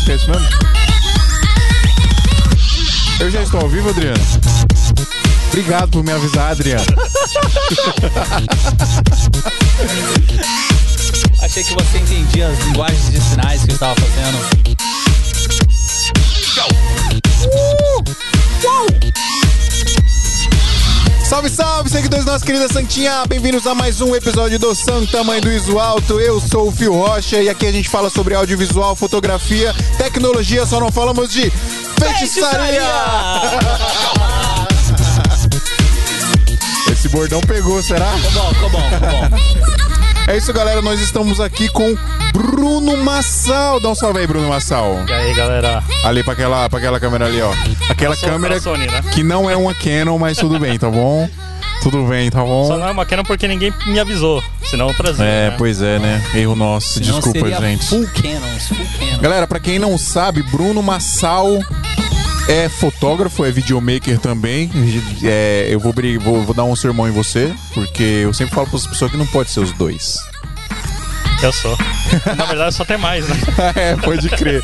música, é isso mesmo? Eu já estou ao vivo, Adriano? Obrigado por me avisar, Adriano. Achei que você entendia as linguagens de sinais que eu estava fazendo. Salve, salve, seguidores da nossa querida Santinha! Bem-vindos a mais um episódio do Santa Mãe do Iso Alto. Eu sou o Fio Rocha e aqui a gente fala sobre audiovisual, fotografia, tecnologia, só não falamos de feitiçaria! Esse bordão pegou, será? Ficou bom, ficou bom, ficou bom. É isso, galera. Nós estamos aqui com Bruno Massal. Dá um salve aí, Bruno Massal. E aí, galera? Ali pra aquela, pra aquela câmera ali, ó. Aquela Sou câmera Sony, né? que não é uma Canon, mas tudo bem, tá bom? Tudo bem, tá bom? Só não é uma Canon porque ninguém me avisou. Senão eu trazia. É, né? pois é, né? Erro nosso. Senão Desculpa, seria gente. Full Canons, full Canon. Galera, pra quem não sabe, Bruno Massal é fotógrafo, é videomaker também. É, eu vou, vou, vou dar um sermão em você, porque eu sempre falo para as pessoas que não pode ser os dois. Eu sou. Na verdade, só tem mais, né? é, pode crer.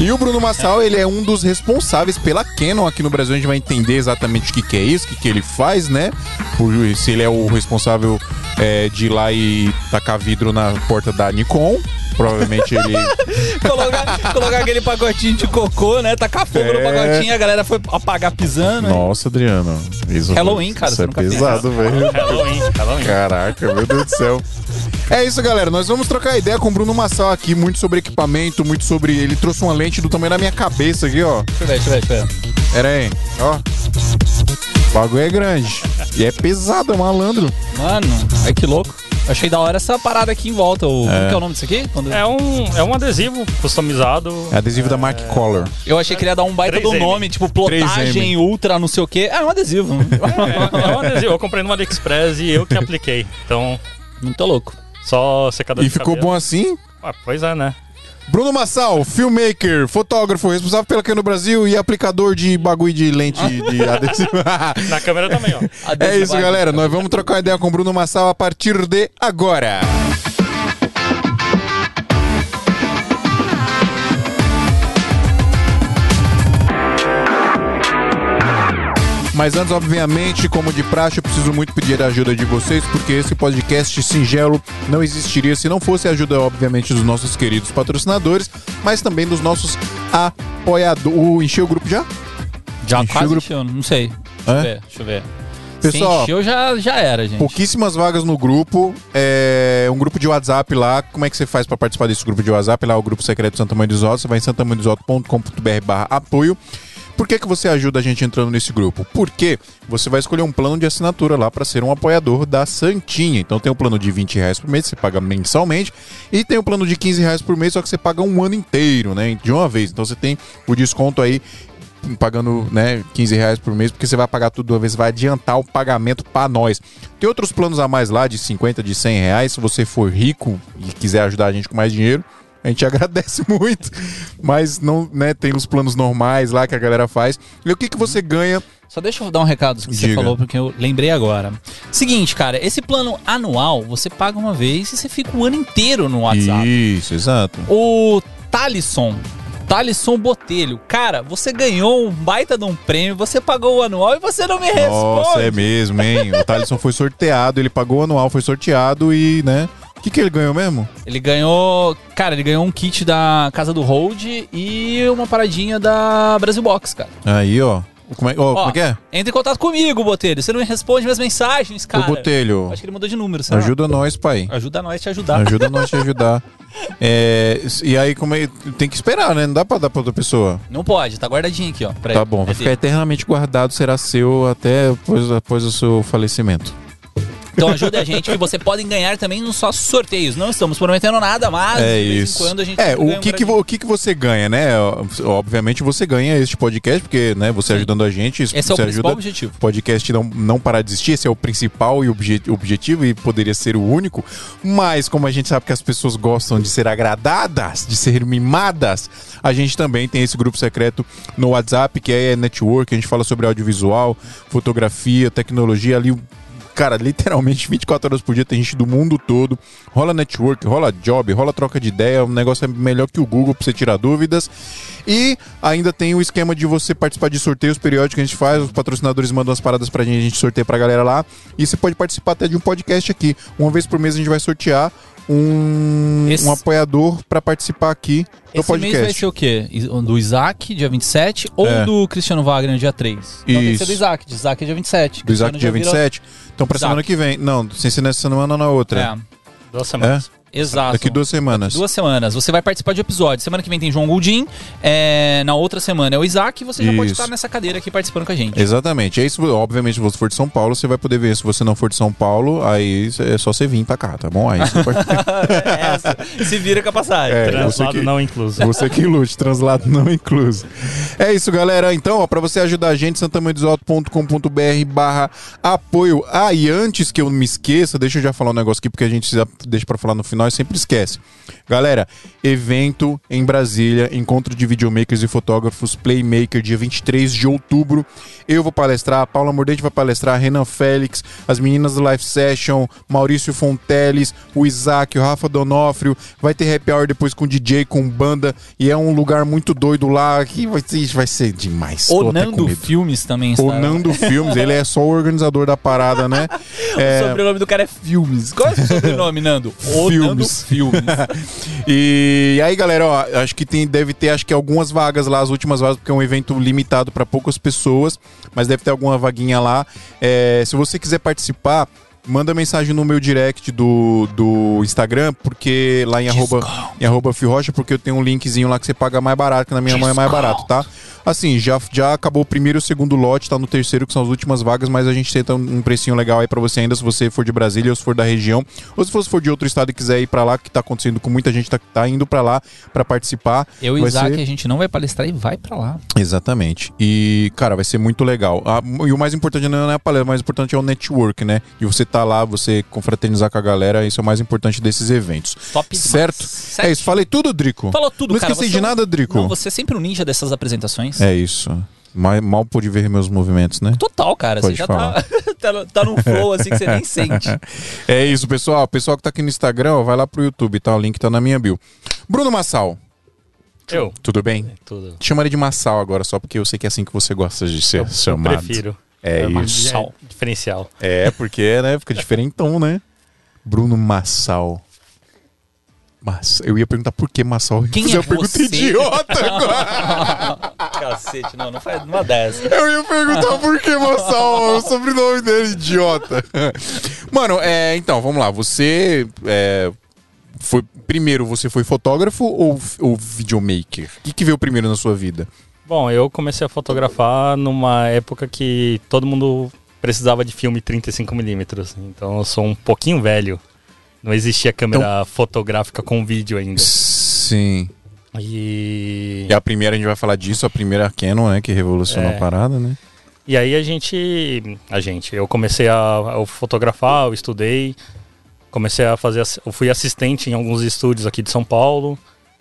E o Bruno Massal, ele é um dos responsáveis pela Canon aqui no Brasil. A gente vai entender exatamente o que, que é isso, o que, que ele faz, né? Por- se ele é o responsável é, de ir lá e tacar vidro na porta da Nikon. Provavelmente ele. colocar, colocar aquele pacotinho de cocô, né? Tacar fogo no É. pacotinho, a galera foi apagar pisando. Nossa, Adriano. Isso, Halloween, cara, Isso você é pesado, velho. Halloween, Halloween. Caraca, meu Deus do céu. É isso, galera. Nós vamos trocar ideia com o Bruno Massal aqui, muito sobre equipamento, muito sobre. Ele trouxe uma lente do tamanho da minha cabeça aqui, ó. Deixa eu ver, deixa eu ver, deixa eu ver. Pera aí, ó. O bagulho é grande. E é pesado, é malandro. Mano, ai que louco. Achei da hora essa parada aqui em volta. O, Como que é o nome disso aqui? Quando- É um, é um adesivo customizado. É adesivo da Mark Collar. Eu achei que ele ia dar um baita do 3M. nome, tipo plotagem 3M. ultra, não sei o quê. É um adesivo. É, é um adesivo. Eu comprei no AliExpress e eu que apliquei. Então, Muito louco. só secador E de ficou cabelo. bom assim? Ah, pois é, né? Bruno Massal, filmmaker, fotógrafo, responsável pela no Brasil e aplicador de bagulho de lente de adesivo. Na câmera também, ó. É Adesivo isso, galera. Nós vamos trocar ideia com o Bruno Massal a partir de agora. Mas antes, obviamente, como de praxe, eu preciso muito pedir a ajuda de vocês, porque esse podcast singelo não existiria se não fosse a ajuda, obviamente, dos nossos queridos patrocinadores, mas também dos nossos apoiadores. Uh, encheu o grupo já? Já Encheu quase o grupo. encheu, não sei. Deixa eu ver, deixa eu ver. Pessoal, Se encheu, já, já era, gente. Pouquíssimas vagas no grupo. É um grupo de WhatsApp lá. Como é que você faz pra participar desse grupo de WhatsApp? Lá é o grupo secreto Santa Mãe dos Altos. Você vai em santamanhodosalto.com.br barra apoio. Por que, que você ajuda a gente entrando nesse grupo? Porque você vai escolher um plano de assinatura lá para ser um apoiador da Santinha. Então tem um plano de 20 reais por mês, você paga mensalmente. E tem um plano de 15 reais por mês, só que você paga um ano inteiro, né? De uma vez. Então você tem o desconto aí pagando né, 15 reais por mês, porque você vai pagar tudo de uma vez, vai adiantar o pagamento para nós. Tem outros planos a mais lá, de 50, de 100 reais, se você for rico e quiser ajudar a gente com mais dinheiro, a gente agradece muito, mas não, né, tem os planos normais lá que a galera faz. E o que, que você ganha? Só deixa eu dar um recado do que você Diga. falou, porque eu lembrei agora. Seguinte, cara, esse plano anual, você paga uma vez e você fica o ano inteiro no WhatsApp. Isso, exato. O Talisson, Talisson Botelho, cara, você ganhou um baita de um prêmio, você pagou o anual e você não me responde. Nossa, é mesmo, hein? O Thalisson foi sorteado, ele pagou o anual, foi sorteado e, né? O que, que ele ganhou mesmo? Ele ganhou, cara, ele ganhou um kit da Casa do Hold e uma paradinha da Brasil Box, cara. Aí, ó. Como é, ó, como é que é? Entre em contato comigo, Botelho. Você não responde minhas mensagens, cara. Ô, Botelho, Acho que ele mudou de número, será? ajuda nós, pai. Ajuda nós a te ajudar. Ajuda nós a te ajudar. É, e aí, como é, tem que esperar, né? Não dá pra dar pra outra pessoa. Não pode, tá guardadinho aqui, ó. Tá ele. bom, vai É ficar dele. eternamente guardado, será seu até após, após o seu falecimento. Então ajuda a gente que você podem ganhar também nos nossos sorteios. Não estamos prometendo nada, mas É de vez isso. em quando a gente É, o que que, o que que você ganha, né? Obviamente você ganha este podcast, porque né, você ajudando a gente, isso Esse é o você principal ajuda objetivo. o podcast não, não parar de existir, esse é o principal e obje- objetivo e poderia ser o único. Mas como a gente sabe que as pessoas gostam de ser agradadas, de ser mimadas, a gente também tem esse grupo secreto no WhatsApp, que é Network, a gente fala sobre audiovisual, fotografia, tecnologia ali. Cara, literalmente 24 horas por dia tem gente do mundo todo. Rola network, rola job, rola troca de ideia. O negócio é melhor que o Google pra você tirar dúvidas. E ainda tem o esquema de você participar de sorteios periódicos que a gente faz. Os patrocinadores mandam as paradas pra gente, a gente sorteia pra galera lá. E você pode participar até de um podcast aqui. Uma vez por mês a gente vai sortear um, Esse- um apoiador pra participar aqui do Esse mês vai podcast. ser o quê? Do Isaac, dia 27, ou É. do Cristiano Wagner, dia 3? Então tem que ser Isso. do Isaac. De Isaac é dia 27. Do Isaac Cristiano dia já vira- 27. Então pra Isaac. semana que vem. Não, sem ser nessa semana na outra. É, Duas semanas. Exato. Daqui duas semanas. Duas semanas. Você vai participar de episódio. Semana que vem tem João Goldin. é, na outra semana é o Isaac. E você já pode Isso. estar nessa cadeira aqui participando com a gente. Exatamente. É isso, obviamente, se você for de São Paulo, você vai poder ver. Se você não for de São Paulo, aí é só você vir pra cá, tá bom? Aí você pode. Essa. Se vira com a passagem. É. Translado que- não incluso. Você que lute, translado não incluso. É isso, galera. Então, ó, pra você ajudar a gente, santamandesalto.com.br barra apoio. Ah, e antes que eu me esqueça, deixa eu já falar um negócio aqui, porque a gente já deixa pra falar no final e sempre esquece. Galera, evento em Brasília, encontro de videomakers e fotógrafos, Playmaker, dia 23 de outubro. Eu vou palestrar, a Paula Mordente vai palestrar, Renan Félix, as meninas do Live Session, Maurício Fonteles, o Isaac, o Rafa Donofrio. Vai ter happy hour depois com DJ, com banda. E é um lugar muito doido lá que vai ser, vai ser demais. O Nando. Filmes também está. O Nando Filmes, ele é só o organizador da parada, né? O É, sobrenome do cara é Filmes. Qual é o sobrenome, Nando? O Filmes. Nando Filmes. E aí, galera, ó, acho que tem, deve ter acho que algumas vagas lá, as últimas vagas, porque é um evento limitado para poucas pessoas, mas deve ter alguma vaguinha lá. É, se você quiser participar, manda mensagem no meu direct do, do Instagram, porque lá em arroba, em arroba Firrocha, porque eu tenho um linkzinho lá que você paga mais barato, que na minha mão é mais barato, tá? Assim, já, já acabou o primeiro e o segundo lote, tá no terceiro, que são as últimas vagas, mas a gente tenta um um precinho legal aí pra você ainda, se você for de Brasília ou se for da região, ou se você for de outro estado e quiser ir pra lá, que tá acontecendo com muita gente, tá, tá indo pra lá pra participar. Eu e Isaac, ser- a gente não vai palestrar e vai pra lá. Exatamente. E, cara, vai ser muito legal. Ah, e o mais importante não é a palestra, o mais importante é o network, né? E você tá lá, você confraternizar com a galera, isso é o mais importante desses eventos. Top. Certo? É isso. Falei tudo, Drico? Falou tudo, Não cara. esqueci Você de é nada, Drico? Não, você é sempre um ninja dessas apresentações. É isso. Mal, mal pude ver meus movimentos, né? Total, cara. Pode você já falar. tá, tá, no- tá num flow assim que você nem sente. É isso, pessoal. O pessoal que tá aqui no Instagram, ó, vai lá pro YouTube, tá? O link tá na minha bio. Bruno Massal, Eu. tudo bem? Tudo. Te chamaria de Massal agora, só porque eu sei que é assim que você gosta de ser Eu chamado. prefiro. É uma- isso. é diferencial. É, porque, né, fica diferentão, né? Bruno Massal. Mas eu ia perguntar por que Massal. Quem Fiz é pergunta você? idiota agora. Cacete, não, não faz uma dessa. Eu ia perguntar por que Massal, o sobrenome dele, idiota. Mano, é, então, vamos lá. Você é, foi primeiro você foi fotógrafo ou, ou videomaker? O que, que veio primeiro na sua vida? Bom, eu comecei a fotografar numa época que todo mundo precisava de filme 35mm. Então eu sou um pouquinho velho. Não existia câmera fotográfica com vídeo ainda. Sim. E... E a primeira, a gente vai falar disso, a primeira Canon, né, que revolucionou É. a parada, né? E aí a gente, a gente, eu comecei a, fotografar, eu estudei, comecei a fazer, eu fui assistente em alguns estúdios aqui de São Paulo,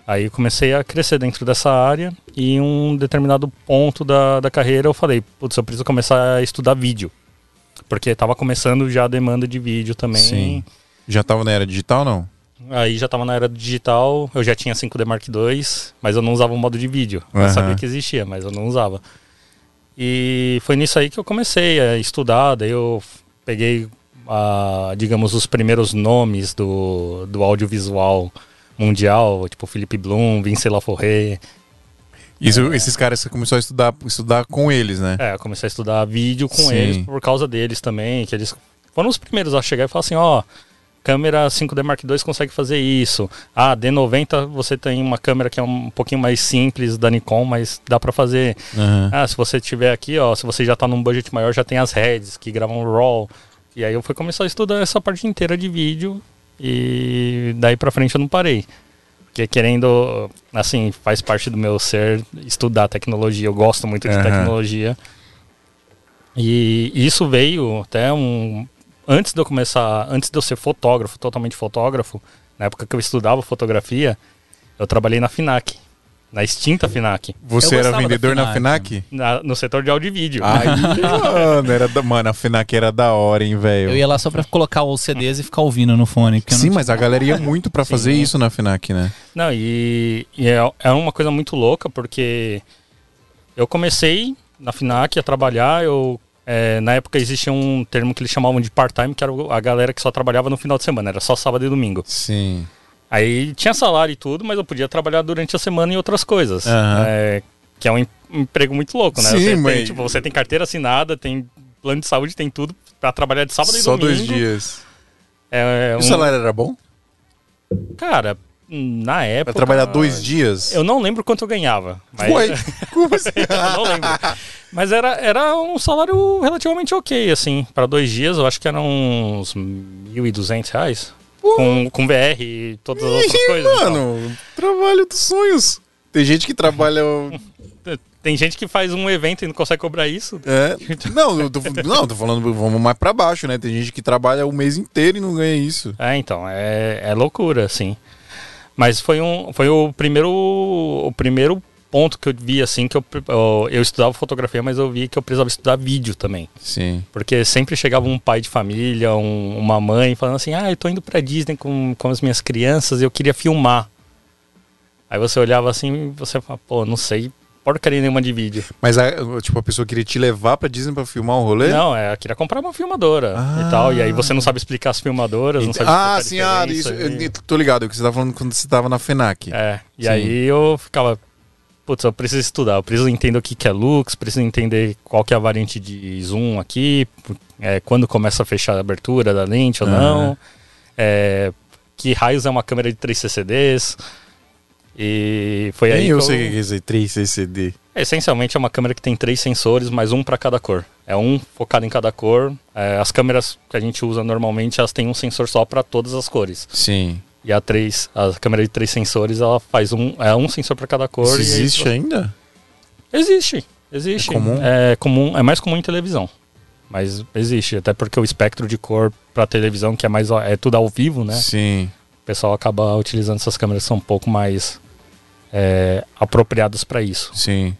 aí comecei a crescer dentro dessa área e em um determinado ponto da, da carreira eu falei, putz, eu preciso começar a estudar vídeo, porque estava começando já a demanda de vídeo também. Sim. Já tava na era digital, não? Aí já estava na era digital, eu já tinha 5D Mark II, mas eu não usava o modo de vídeo. Eu Aham. sabia que existia, mas eu não usava. E foi nisso aí que eu comecei a estudar, daí eu peguei, ah, digamos, os primeiros nomes do, do audiovisual mundial, tipo Philippe Blum, Vincent Laforêt. Isso, Esses caras você começou a estudar, estudar com eles, né? É, eu comecei a estudar vídeo com Sim. eles por causa deles também, que eles foram os primeiros a chegar e falar assim, ó, câmera 5D Mark II consegue fazer isso. Ah, D90 você tem uma câmera que é um pouquinho mais simples da Nikon, mas dá pra fazer. Aham. Ah, se você tiver aqui, ó, se você já tá num budget maior, já tem as heads que gravam RAW. E aí eu fui começar a estudar essa parte inteira de vídeo e daí pra frente eu não parei. Porque querendo, assim, faz parte do meu ser estudar tecnologia. Eu gosto muito de Aham. tecnologia. E isso veio até um. Antes de eu começar, antes de eu ser fotógrafo, totalmente fotógrafo, na época que eu estudava fotografia, eu trabalhei na FINAC. Na extinta FINAC. Você era vendedor na FINAC. FINAC? na- no setor de áudio e vídeo. Aí, mano, era da, mano, a FINAC era da hora, hein, velho. Eu ia lá só pra colocar os CDs e ficar ouvindo no fone. porque eu não Sim, mas a galera ia muito pra fazer Sim. isso na FINAC, né? Não, e, e é, é uma coisa muito louca, porque eu comecei na FINAC a trabalhar, eu... é, na época existia um termo que eles chamavam de part-time, que era a galera que só trabalhava no final de semana, era só sábado e domingo. Sim. Aí tinha salário e tudo, mas eu podia trabalhar durante a semana em outras coisas. Aham. É, que é um em- emprego muito louco, né? Sim, você, mas- tem, tipo, você tem carteira assinada, tem plano de saúde, tem tudo pra trabalhar de sábado e Só domingo. dois dias. É, E um- o salário era bom? Cara, na época. Pra trabalhar dois dias? Eu não lembro quanto eu ganhava. Mas... Ué, como assim? não lembro. Mas era, era um salário relativamente ok, assim. Pra dois dias, eu acho que eram uns 1.200 reais. Com, com VR e todas as outras Ih, coisas. Mano, trabalho dos sonhos. Tem gente que trabalha. Tem gente que faz um evento e não consegue cobrar isso. É, não, eu tô, não, tô falando, vamos mais pra baixo, né? Tem gente que trabalha o mês inteiro e não ganha isso. É, então, é, é loucura, assim. Mas foi, um, foi o primeiro o primeiro ponto que eu vi, assim, que eu, eu, eu estudava fotografia, mas eu vi que eu precisava estudar vídeo também. Sim. Porque sempre chegava um pai de família, um- uma mãe, falando assim, ah, eu tô indo pra Disney com, com as minhas crianças e eu queria filmar. Aí você olhava assim e você fala, pô, não sei porcaria nenhuma de vídeo. Mas a, tipo, a pessoa queria te levar pra Disney pra filmar um rolê? Não, é, queria comprar uma filmadora Ah. e tal. E aí você não sabe explicar as filmadoras, não Ent- sabe ah, sim, ah, isso. diferença, Eu, e- tô ligado, o que você tava falando quando você tava na FENAC. É, e Sim. aí eu ficava, putz, eu preciso estudar, eu preciso entender o que que é lux, preciso entender qual que é a variante de zoom aqui, é, quando começa a fechar a abertura da lente ou não, é, que raios é uma câmera de 3 CCDs. E foi aí Nem eu sei o que é esse 3 CCD. Essencialmente é uma câmera que tem três sensores, mais um para cada cor. É um focado em cada cor. É, as câmeras que a gente usa normalmente, elas têm um sensor só para todas as cores. Sim. E a três, a câmera de três sensores, ela faz um, é um sensor para cada cor. Isso aí existe você- ainda? Existe, existe. É comum? É comum, é mais comum em televisão. Mas existe, até porque o espectro de cor para televisão, que é mais é tudo ao vivo, né? Sim. O pessoal acaba utilizando essas câmeras que são um pouco mais é, apropriadas para isso. Sim.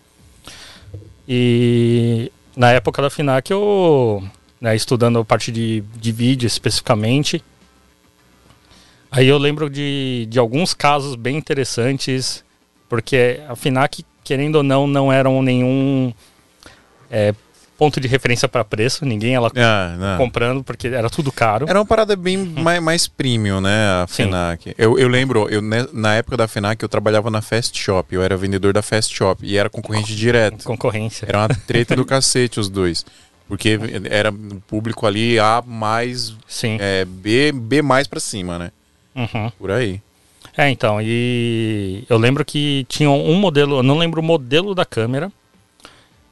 E na época da FINAC eu, né, estudando a parte de, de vídeo especificamente, aí eu lembro de, de alguns casos bem interessantes, porque a FINAC, querendo ou não, não eram nenhum é, ponto de referência para preço, ninguém ela Ah, não. comprando, porque era tudo caro. Era uma parada bem mais, mais premium, né? A. FENAC. Eu, eu lembro, eu, ne- na época da FENAC, eu trabalhava na Fast Shop. Eu era vendedor da Fast Shop e era concorrente direto. Concorrência. Era uma treta do cacete os dois. Porque era um público ali A mais, Sim. é, B, B mais pra cima, né? Uhum. Por aí. É, então, e eu lembro que tinha um modelo, eu não lembro o modelo da câmera,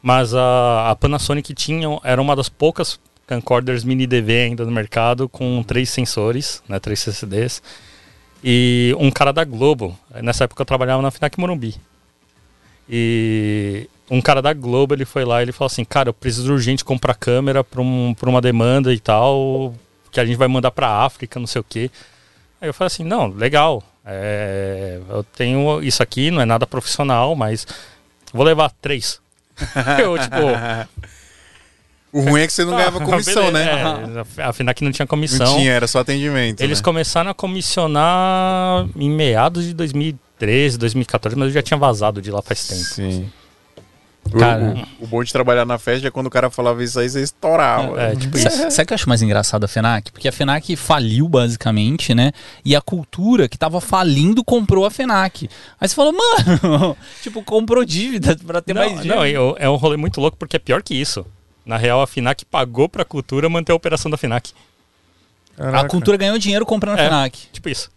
mas a, a Panasonic tinha, era uma das poucas camcorders mini DV ainda no mercado com três sensores, né, três CCDs, e um cara da Globo, nessa época eu trabalhava na FINAC Morumbi, e um cara da Globo, ele foi lá e ele falou assim, cara, eu preciso urgente comprar câmera para um, pra uma demanda e tal, que a gente vai mandar para África, não sei o quê. Aí eu falei assim, não, legal. é, eu tenho isso aqui, não é nada profissional, mas vou levar três. eu, tipo, O ruim é que você não ganhava ah, comissão, né? É, afinal que não tinha comissão. Não tinha, era só atendimento. Eles né? começaram a comissionar em meados de 2013, 2014, mas eu já tinha vazado de lá faz tempo. Sim. Cara- o, o bom de trabalhar na festa é quando o cara falava isso aí, você estourava. É, tipo isso. Sabe o que eu acho mais engraçado da FENAC? Porque a FENAC faliu, basicamente, né? E a cultura que tava falindo comprou a FENAC. Aí você falou, mano, tipo, comprou dívida pra ter mais Não, dívida. não eu- é um rolê muito louco porque é pior que isso. Na real, a FINAC pagou pra cultura manter a operação da FINAC. a cultura ganhou dinheiro comprando a É. FENAC. Tipo isso.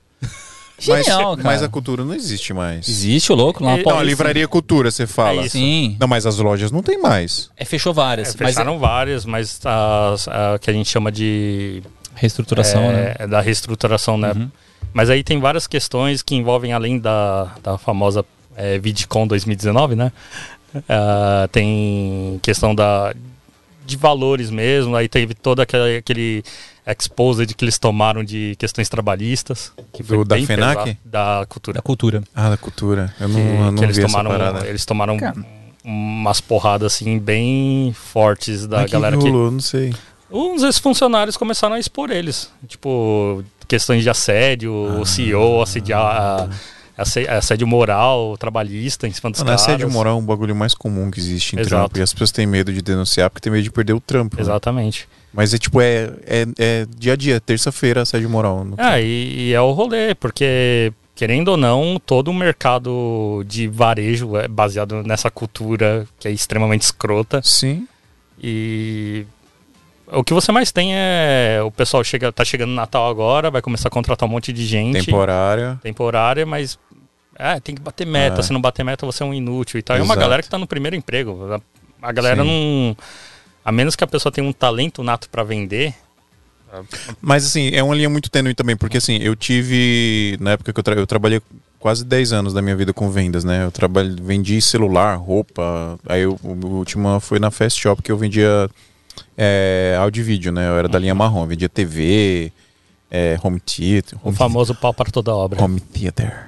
Mas, Genial, cara. mas a cultura não existe mais. Existe o louco lá. E- na Não, a Paulista. livraria cultura, você fala. É. Sim. Não, mas as lojas não tem mais. É, fechou várias. É, mas fecharam várias, mas as, a, que a gente chama de reestruturação, é, né? é da reestruturação, né? Uhum. Mas aí tem várias questões que envolvem, além da, da famosa é, VidCon 2019, né? Ah, tem questão da, de valores mesmo. Aí teve todo aquele, aquele exposed que eles tomaram de questões trabalhistas. Que Do- da FENAC? pesado, da cultura. Da cultura. Ah, da cultura. Eu não, Que, eu não que eles vi tomaram, essa parada. eles tomaram Cara. umas porradas assim bem fortes da Mas que galera que rolou? Não sei. uns ex-funcionários começaram a expor eles. Tipo, questões de assédio, o CEO assediar, asse- assédio moral, trabalhista em cima dos Mano, caras. assédio moral é um bagulho mais comum que existe em Exato. trampo. E as pessoas têm medo de denunciar porque tem medo de perder o trampo. né? Exatamente. Mas é tipo, é, é, é dia a dia, terça-feira, assédio moral. Ah, e, e é o rolê, porque, querendo ou não, todo o mercado de varejo é baseado nessa cultura que é extremamente escrota. Sim. E o que você mais tem é o pessoal chega, tá chegando Natal agora, vai começar a contratar um monte de gente. Temporária. temporária, mas é, tem que bater meta. É. Se não bater meta, você é um inútil e tal. É uma Exato. galera que tá no primeiro emprego. A, galera Sim. não. A menos que a pessoa tenha um talento nato pra vender. Mas assim, é uma linha muito tênue também, porque assim, eu tive. Na época que eu, tra eu trabalhei quase 10 anos da minha vida com vendas, né? Eu trabalhei, vendi celular, roupa. Aí eu, o o último foi na Fast Shop que eu vendia é, áudio e vídeo, né? Eu era da linha marrom, eu vendia TV, é, home theater. O Home, famoso pau para toda obra. home theater.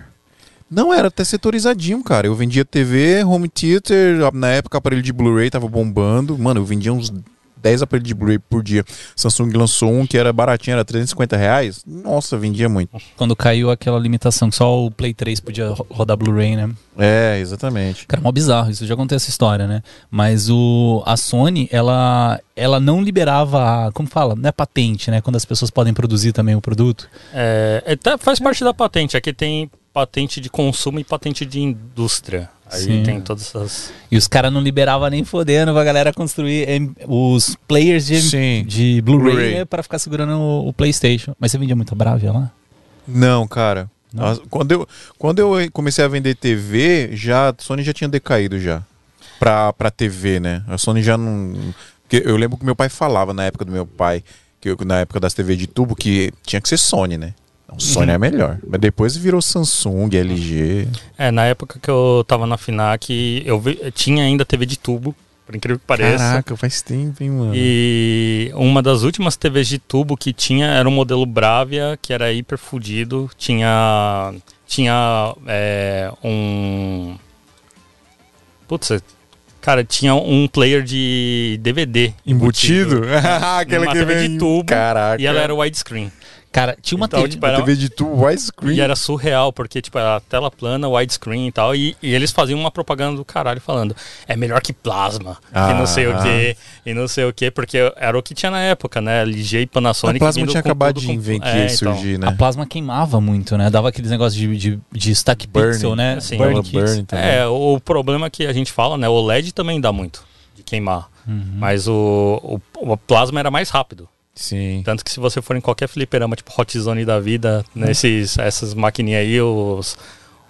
Não, era até setorizadinho, cara. Eu vendia TV, home theater, na época aparelho de Blu-ray tava bombando. Mano, eu vendia uns 10 aparelhos de Blu-ray por dia. Samsung lançou um que era baratinho, era 350 reais. Nossa, vendia muito. Quando caiu aquela limitação que só o Play 3 podia ro- rodar Blu-ray, né? É, exatamente. Cara, mó bizarro, isso eu já contei essa história, né? Mas o, a Sony, ela, ela não liberava, a- como fala, não é patente, né? Quando as pessoas podem produzir também o produto. É, é, tá- faz parte da patente. Aqui tem patente de consumo e patente de indústria. Aí Sim. tem todas essas. E os caras não liberavam nem fodendo pra galera construir em- os players de, Sim. de Blu-ray Blu-ray. né, pra ficar segurando o, o PlayStation. Mas você vendia muita Bravia lá? Não, cara. Não? Quando, eu, quando eu comecei a vender TV, já, a Sony já tinha decaído já. Pra, pra TV, né? A Sony já não. Porque eu lembro que meu pai falava na época do meu pai, que eu- na época das TV de tubo, que tinha que ser Sony, né? Então, Sony é melhor. Mas depois virou Samsung, LG. É, na época que eu tava na FINAC, eu vi- tinha ainda TV de tubo, por incrível que pareça. Caraca, faz tempo, hein, mano? E uma das últimas TVs de tubo que tinha era um modelo Bravia, que era hiper fudido. Tinha. Tinha é, um. Putz, cara, tinha um player de DVD Embutido? Aquela Uma que TV vem de tubo, Caraca. E ela era widescreen. Cara, tinha uma Então, TV... tipo, era- TV de tubo widescreen. E era surreal, porque, tipo, era tela plana, widescreen e tal. E, e eles faziam uma propaganda do caralho falando: é melhor que plasma, Ah. e não sei o quê, e não sei o quê, porque era o que tinha na época, né? LG e A Panasonic. plasma vindo tinha acabado de com- inventar É, e então. surgir, A né? plasma queimava muito, né? Dava aqueles negócios de, de, de stack Burn. pixel, né? Sim. Burn burn. É, o, o problema que a gente fala, né? O LED também dá muito de queimar. Uhum. Mas o, o, o plasma era mais rápido. Sim. Tanto que se você for em qualquer fliperama, tipo Hot Zone da vida, nesses, essas maquininhas aí, os,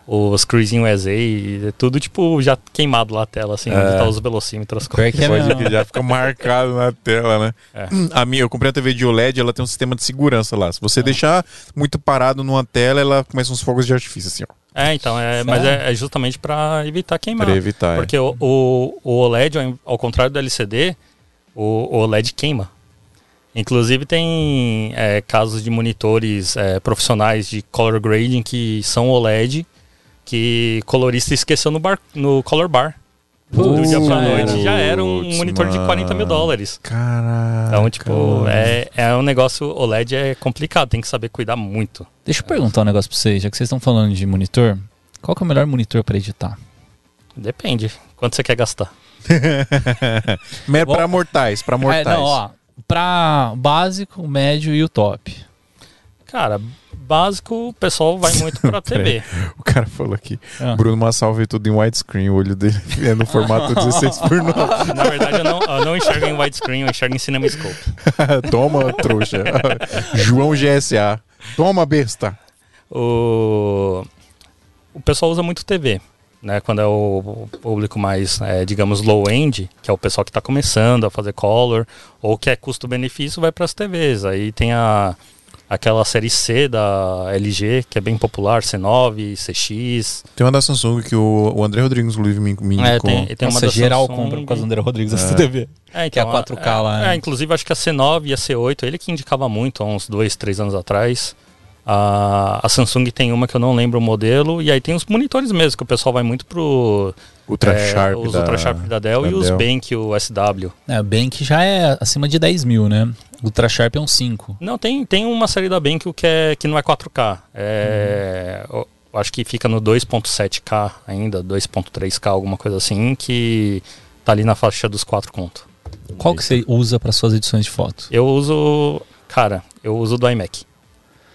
os Cruising USA, e é tudo tipo já queimado lá a tela, assim, onde tá os velocímetros. Pior que é mesmo. que já fica marcado na tela, né? É. A minha, eu comprei a TV de OLED, ela tem um sistema de segurança lá. Se você deixar muito parado numa tela, ela começa uns fogos de artifício, assim, ó. É, então, é, mas é, é justamente para evitar queimar. Pra evitar. é. Porque o, o, o OLED, ao, ao contrário do LCD, o, o OLED queima. Inclusive tem é, casos de monitores é, profissionais de color grading que são OLED, que colorista esqueceu no, bar, no color bar. Do Putz, dia pra noite era. já era um Putz, monitor de 40 mil mano. dólares. Caraca. Então, tipo, é, é um negócio, OLED é complicado, tem que saber cuidar muito. Deixa eu perguntar um negócio pra vocês, já que vocês estão falando de monitor. Qual que é o melhor monitor pra editar? Depende, quanto você quer gastar. Mas pra mortais, pra mortais. É, não, ó. Pra básico, médio e o top. Cara, básico, o pessoal vai muito pra TV. O cara falou aqui. Ah. Bruno Massal vê tudo em widescreen, o olho dele é no formato 16 por 9. Na verdade, eu não, eu não enxergo em widescreen, eu enxergo em CinemaScope. Toma, trouxa. João GSA. Toma, besta. O, o pessoal usa muito TV, né? Quando é o, público mais, é, digamos, low-end, que é o pessoal que está começando a fazer color, ou que é custo-benefício, vai para as TVs. Aí tem a, aquela série C da LG, que é bem popular, C9, CX. Tem uma da Samsung que o, o André Rodrigues, inclusive, me, me É, indicou. tem, tem uma Nossa, da geral Samsung. compra por causa do André Rodrigues da TV. É, que é a então, 4K é, lá, né? É, inclusive acho que a C9 e a C8, ele que indicava muito há uns dois, três anos atrás. A, a Samsung tem uma que eu não lembro o modelo, e aí tem os monitores mesmo, que o pessoal vai muito pro. Ultra é, Sharp Os da, Ultra Sharp da Dell da e os Dell. Bank, o SW. É, bem que já é acima de 10 mil, né? Ultra Sharp é um 5. Não, tem, tem uma série da Bank que, é, que não é 4K. É, eu acho que fica no 2.7K ainda, 2.3K, alguma coisa assim, que tá ali na faixa dos 4 conto. Qual que você usa para suas edições de foto? Eu uso. Cara, eu uso do iMac.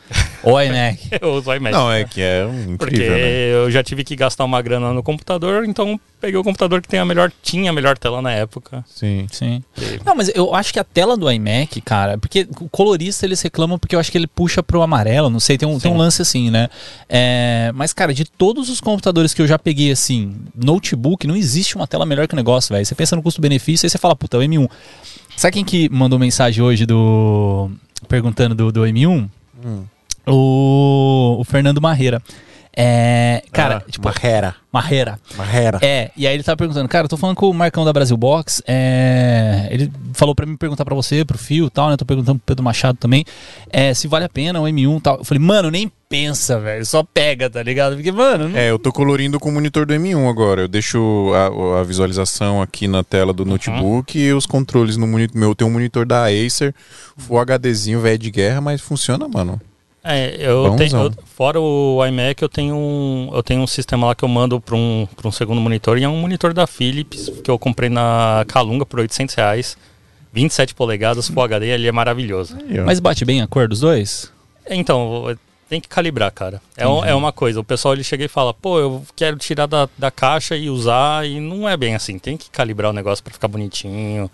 Ou iMac. Eu uso o iMac. Não, é que é um Porque incrível, né? eu já tive que gastar uma grana no computador, então peguei o computador que tem a melhor, tinha a melhor tela na época. Sim. Sim. E- Não, mas eu acho que a tela do iMac, cara, porque o colorista eles reclamam porque eu acho que ele puxa pro amarelo, não sei, tem um, tem um Sim. lance assim, né? É, mas, cara, de todos os computadores que eu já peguei, assim, notebook, não existe uma tela melhor que o negócio, velho. Você pensa no custo-benefício, aí você fala, puta, o M1. Sabe quem que mandou mensagem hoje do. perguntando do, do M1? O, o Fernando Marreira. É, cara, Ah, tipo, Marrera. Marreira. Marrera. É, e aí ele tava perguntando, cara, eu tô falando com o Marcão da Brasil Box, é, ele falou pra mim perguntar pra você, pro Fio e tal, né, tô perguntando pro Pedro Machado também, é, se vale a pena o M1 e tal. Eu falei, mano, nem pensa, velho, só pega, tá ligado? Porque, mano, não... É, eu tô colorindo com o monitor do M1 agora. Eu deixo a, a visualização aqui na tela do notebook e os controles no monitor. Meu, tem um monitor da Acer, Full HDzinho, velho de guerra, mas funciona, mano. É, eu Bonzão. tenho. eu- fora o iMac, eu tenho um, eu tenho um sistema lá que eu mando para um, pra um segundo monitor, e é um monitor da Philips, que eu comprei na Calunga por 800 reais. 27 polegadas, Full HD, ele é maravilhoso. Aí. Mas bate bem a cor dos dois? Então, tem que calibrar, cara. É, um- é uma coisa, o pessoal ele chega e fala, pô, eu quero tirar da, da caixa e usar, e não é bem assim. Tem que calibrar o negócio para ficar bonitinho,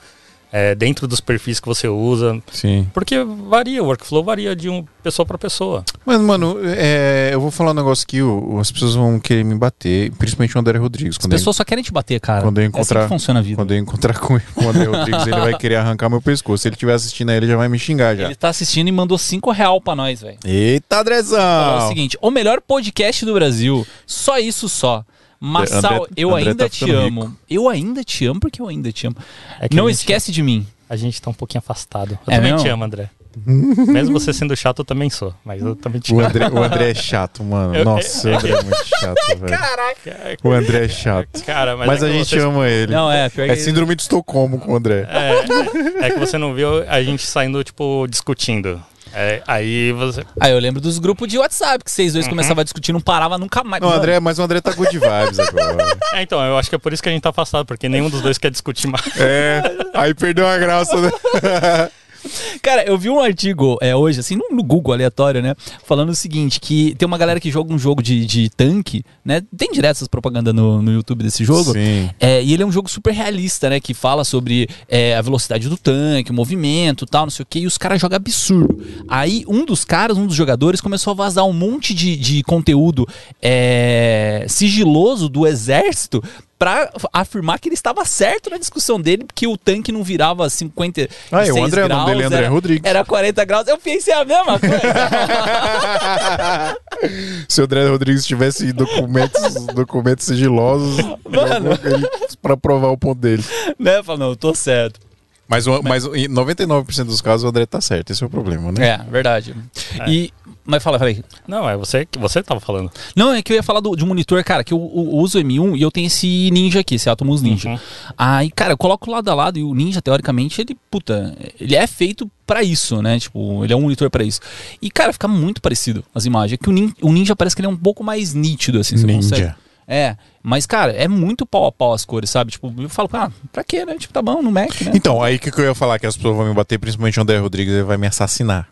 é, dentro dos perfis que você usa. Sim. Porque varia, o workflow varia de um pessoa para pessoa. Mas, mano, é, eu vou falar um negócio que o- as pessoas vão querer me bater, principalmente o André Rodrigues. As Quando, eu, pessoas só querem te bater, cara. quando eu É assim encontrar- que funciona a vida. quando eu encontrar com, com o André Rodrigues, ele vai querer arrancar meu pescoço. Se ele estiver assistindo aí, ele já vai me xingar já. Ele tá assistindo e mandou 5 real pra nós, velho. Eita, Falou o Andrezão! seguinte, o melhor podcast do Brasil, só isso só. Massal, André- eu André ainda tá te amo. Eu ainda te amo porque eu ainda te amo. É que Não gente- esquece de mim. A gente tá um pouquinho afastado. Eu É também mesmo? te amo, André. Mesmo você sendo chato, eu também sou. Mas eu também te O amo. André, o André é chato, mano. Eu- Nossa, o André é muito chato, velho. O André é chato. Cara, mas, Mas é a gente vocês- ama ele. Não, é, É síndrome de Estocolmo com o André. É, é que você não viu a gente saindo, tipo, discutindo. É, aí você. Ah, eu lembro dos grupos de WhatsApp que vocês dois começavam a discutir, não parava nunca mais. Não, Mano, André, mas o André tá good vibes agora. É, então, eu acho que é por isso que a gente tá afastado, porque nenhum dos dois quer discutir mais. É, aí perdeu a graça, né? Cara, eu vi um artigo é, hoje, assim, no, Google aleatório, né? Falando o seguinte: que tem uma galera que joga um jogo de, de tanque, né? Tem direto essas propagandas no, no YouTube desse jogo. Sim. É, e ele é um jogo super realista, né? Que fala sobre é, a velocidade do tanque, o movimento tal, não sei o que, e os caras jogam absurdo. Aí um dos caras, um dos jogadores, começou a vazar um monte de, de conteúdo é, sigiloso do exército pra afirmar que ele estava certo na discussão dele, porque o tanque não virava 50 Ah, é, o André, o graus, nome dele é André era, Rodrigues. Era 40 graus. Eu pensei a mesma coisa. Se o André Rodrigues tivesse documentos, documentos sigilosos pra provar o ponto dele. né? Falo, não, eu tô certo. Mas, o- mas em 99% dos casos o André tá certo. Esse é o problema, né? É, verdade. E. Mas fala, falei. Não, é você que você tava falando. Não, é que eu ia falar do- de um monitor, cara, que eu, eu uso o M1 e eu tenho esse Ninja aqui, esse Atomos Ninja. Uhum. Aí, cara, eu coloco lado a lado e o Ninja, teoricamente, ele, puta, ele é feito pra isso, né? Tipo, ele é um monitor pra isso. E, cara, fica muito parecido as imagens. É que o, nin- o Ninja parece que ele é um pouco mais nítido, assim. Você Ninja. consegue- É, mas, cara, é muito pau a pau as cores, sabe? Tipo, eu falo, ah, pra quê, né? Tipo, tá bom, no Mac, né? Então, aí o que, que eu ia falar? Que as pessoas vão me bater, principalmente o André Rodrigues, ele vai me assassinar.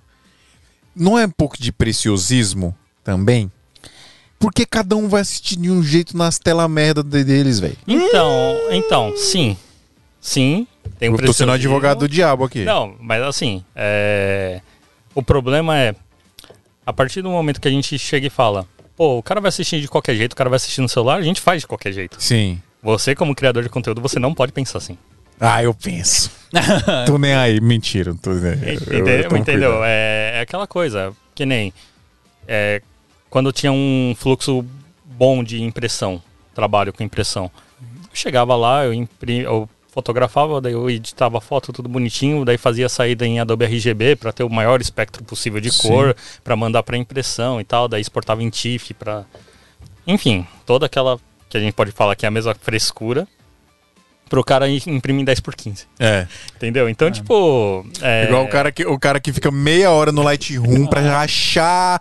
Não é um pouco de preciosismo também? Porque cada um vai assistir de um jeito nas telas merda de- deles, velho. Então, então, sim. Sim. Tem um Eu tô sendo advogado do diabo aqui. Não, mas assim, é... o problema é, a partir do momento que a gente chega e fala, pô, o cara vai assistir de qualquer jeito, o cara vai assistir no celular, a gente faz de qualquer jeito. Sim. Você, como criador de conteúdo, você não pode pensar assim. Ah, eu penso. tô nem aí, mentira. Tô nem aí. Eu- eu Entendeu? tomo Entendeu? É, é aquela coisa, que nem é, quando tinha um fluxo bom de impressão, trabalho com impressão. Eu chegava lá, eu, impri, eu fotografava, daí eu editava a foto tudo bonitinho, daí fazia saída em Adobe RGB para ter o maior espectro possível de cor, para mandar para impressão e tal, daí exportava em TIFF para enfim, toda aquela que a gente pode falar que é a mesma frescura pro cara im- imprimir em 10 por 15. É. Entendeu? Então, tipo. É... Igual o cara, que, o cara que fica meia hora no Lightroom pra achar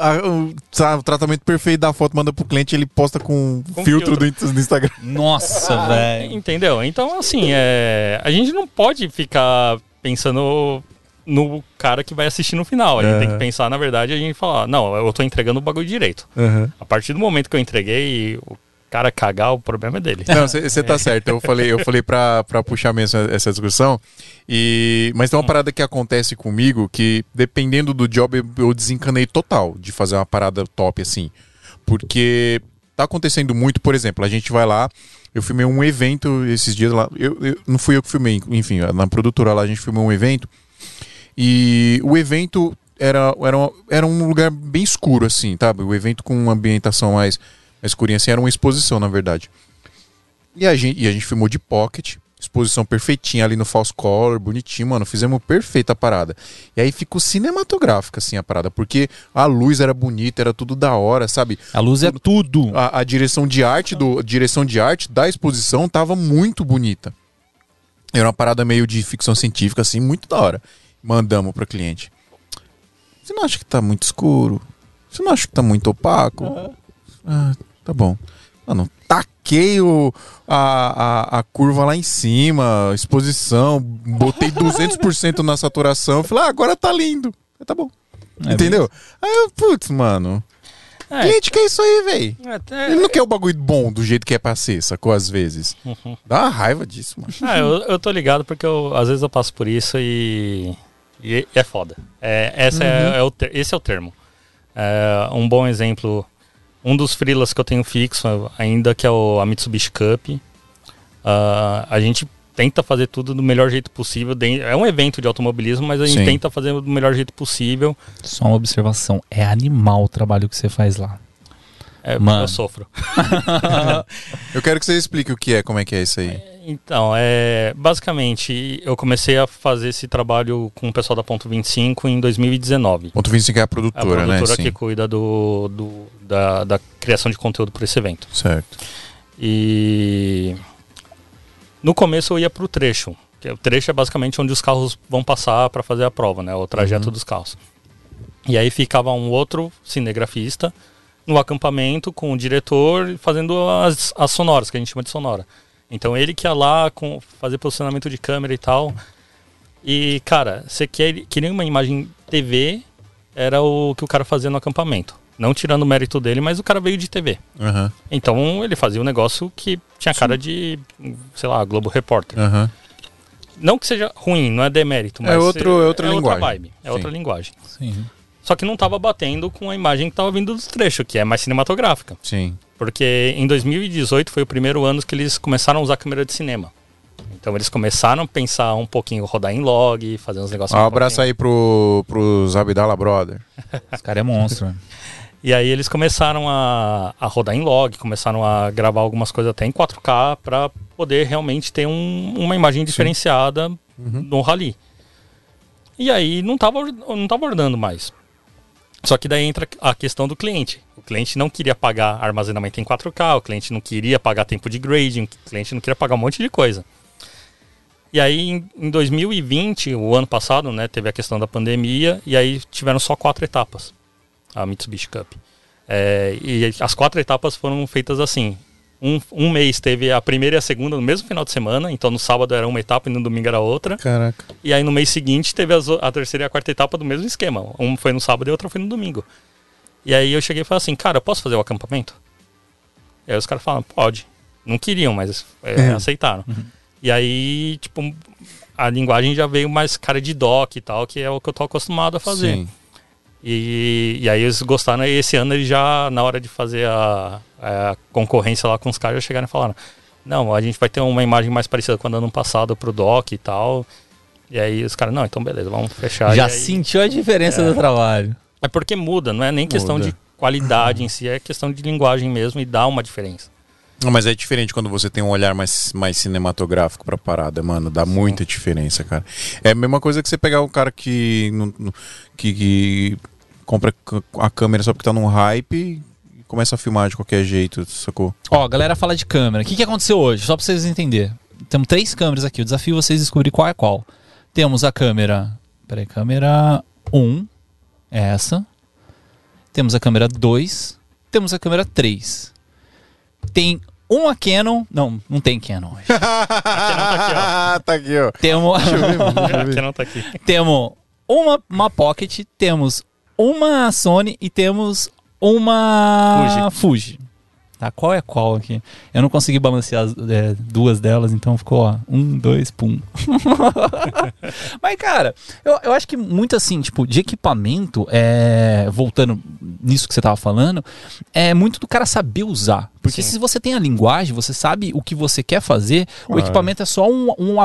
a- o, sabe, o tratamento perfeito da foto, manda pro cliente ele posta com, Com filtro, filtro. Do, Insta- do Instagram. Nossa, velho. Entendeu? Então, assim, é... a gente não pode ficar pensando no cara que vai assistir no final. A gente tem Aham. que pensar, na verdade, a gente falar, não, eu tô entregando o bagulho direito. A partir do momento que eu entreguei, o cara cagar, o problema é dele. Não, você tá certo. Eu falei, eu falei pra, pra puxar mesmo essa, discussão. E, mas tem uma parada que acontece comigo que, dependendo do job, eu, desencanei total de fazer uma parada top assim. Porque tá acontecendo muito, por exemplo, a gente vai lá. Eu filmei um evento esses dias lá. Eu, eu- não fui eu que filmei, enfim, na produtora lá a gente filmou um evento. E o evento era, era, era um lugar bem escuro, assim, tá? O evento com uma ambientação mais, mais escurinha, assim, era uma exposição, na verdade. E a gente, e a gente filmou de pocket, exposição perfeitinha ali no false color, bonitinho, mano. Fizemos perfeita a parada. E aí ficou cinematográfica, assim, a parada, porque a luz era bonita, era tudo da hora, sabe? A luz é tudo. A, a direção de arte do a direção de arte da exposição tava muito bonita. Era uma parada meio de ficção científica, assim, muito da hora. Mandamos para cliente. Você não acha que tá muito escuro? Você não acha que tá muito opaco? Ah, tá bom. Mano, taquei o, a, a, a curva lá em cima, exposição, botei 200% na saturação. Falei, ah, agora tá lindo. Ah, Tá bom. É Entendeu? Aí eu, putz, mano. É, Cliente quer isso aí, velho. até- Ele não quer o bagulho bom do jeito que é pra ser, sacou? Às vezes. Dá uma raiva disso, mano. Ah, eu, eu tô ligado porque eu, às vezes eu passo por isso e, e é foda. É, essa é, é o ter- esse é o termo. É, um bom exemplo, um dos freelas que eu tenho fixo ainda, que é o, a Mitsubishi Cup. ah, a gente tenta fazer tudo do melhor jeito possível. É um evento de automobilismo, mas a gente Sim. tenta fazer do melhor jeito possível. Só uma observação. É animal o trabalho que você faz lá. É, Mano. Eu sofro. Eu quero que você explique o que é, como é que é isso aí. Então, é, basicamente, eu comecei a fazer esse trabalho com o pessoal da Ponto 25 em 2019. Ponto 25 é a A produtora, né? produtora Sim. que cuida do, do- da, da criação de conteúdo para esse evento. Certo. E no começo eu ia para o trecho. Que o trecho é basicamente onde os carros vão passar para fazer a prova, né? O trajeto Uhum. dos carros. E aí ficava um outro cinegrafista no acampamento com o diretor fazendo as, as sonoras, que a gente chama de sonora. Então ele que ia lá com, fazer posicionamento de câmera e tal. E, cara, você quer, queria uma imagem TV, era o que o cara fazia no acampamento. Não tirando o mérito dele, mas o cara veio de TV. Aham. Então ele fazia um negócio que tinha cara de, sei lá, Globo Repórter. Aham. Não que seja ruim, não é demérito, mas outro- é outra linguagem. vibe, é Sim. outra linguagem. Sim. Só que não tava batendo com a imagem que tava vindo dos trechos, que é mais cinematográfica. Sim. Porque em 2018 foi o primeiro ano que eles começaram a usar câmera de cinema. Então eles começaram a pensar um pouquinho, rodar em log, fazer uns negócios. Um abraço aí pro, pros Abdala Brother. Esse cara é monstro. né? E aí eles começaram a, a rodar em log, começaram a gravar algumas coisas até em 4K para poder realmente ter um- uma imagem diferenciada no rally. E aí não tava, não tava ordando mais. Só que daí entra a questão do cliente. O cliente não queria pagar armazenamento em 4K, o cliente não queria pagar tempo de grading, o cliente não queria pagar um monte de coisa. E aí em, em 2020, o ano passado, né, teve a questão da pandemia e aí tiveram só quatro etapas a Mitsubishi Cup. É, e as quatro etapas foram feitas assim. Um, um mês teve a primeira e a segunda no mesmo final de semana, então no sábado era uma etapa e no domingo era outra. Caraca. E aí no mês seguinte teve as a terceira e a quarta etapa do mesmo esquema. Um foi no sábado e outra foi no domingo. E aí eu cheguei e falei assim, cara, eu posso fazer o acampamento? E aí os caras falaram, pode. Não queriam, mas é, É. aceitaram. E aí, tipo, a linguagem já veio mais cara de doc e tal, que é o que eu tô acostumado a fazer. Sim. E, e aí eles gostaram, e esse ano eles já, na hora de fazer a, a concorrência lá com os caras, já chegaram e falaram: Não, a gente vai ter uma imagem mais parecida com a do ano passado pro doc e tal. E aí os caras, não, então beleza, vamos fechar. Já aí- sentiu a diferença É. do trabalho. É porque muda, não é nem questão Muda. de qualidade em si, é questão de linguagem mesmo e dá uma diferença. Não, Mas é diferente quando você tem um olhar mais, mais cinematográfico pra parada, mano. Dá muita diferença, cara. É a mesma coisa que você pegar um cara que, que, que compra a câmera só porque tá num hype e começa a filmar de qualquer jeito, sacou? Ó, a galera fala de câmera. O que, que aconteceu hoje? Só pra vocês entenderem. Temos três câmeras aqui. O desafio é vocês descobrir qual é qual. Temos a câmera. Peraí, câmera 1. É essa. Temos a câmera 2. Temos a câmera 3. Tem uma Canon. Não, não tem Canon hoje. tá aqui, ó. Temos. que não tá aqui. temos uma, uma Pocket, temos uma Sony e temos uma Fuji. Tá, qual é qual aqui? Eu não consegui balancear as é, duas delas, então ficou, ó, um, dois, pum. Mas, cara, eu, eu acho que muito assim, tipo, de equipamento, é, voltando nisso que você tava falando, é muito do cara saber usar. Porque Sim. se você tem a linguagem, você sabe o que você quer fazer, o Claro. equipamento é só um, um,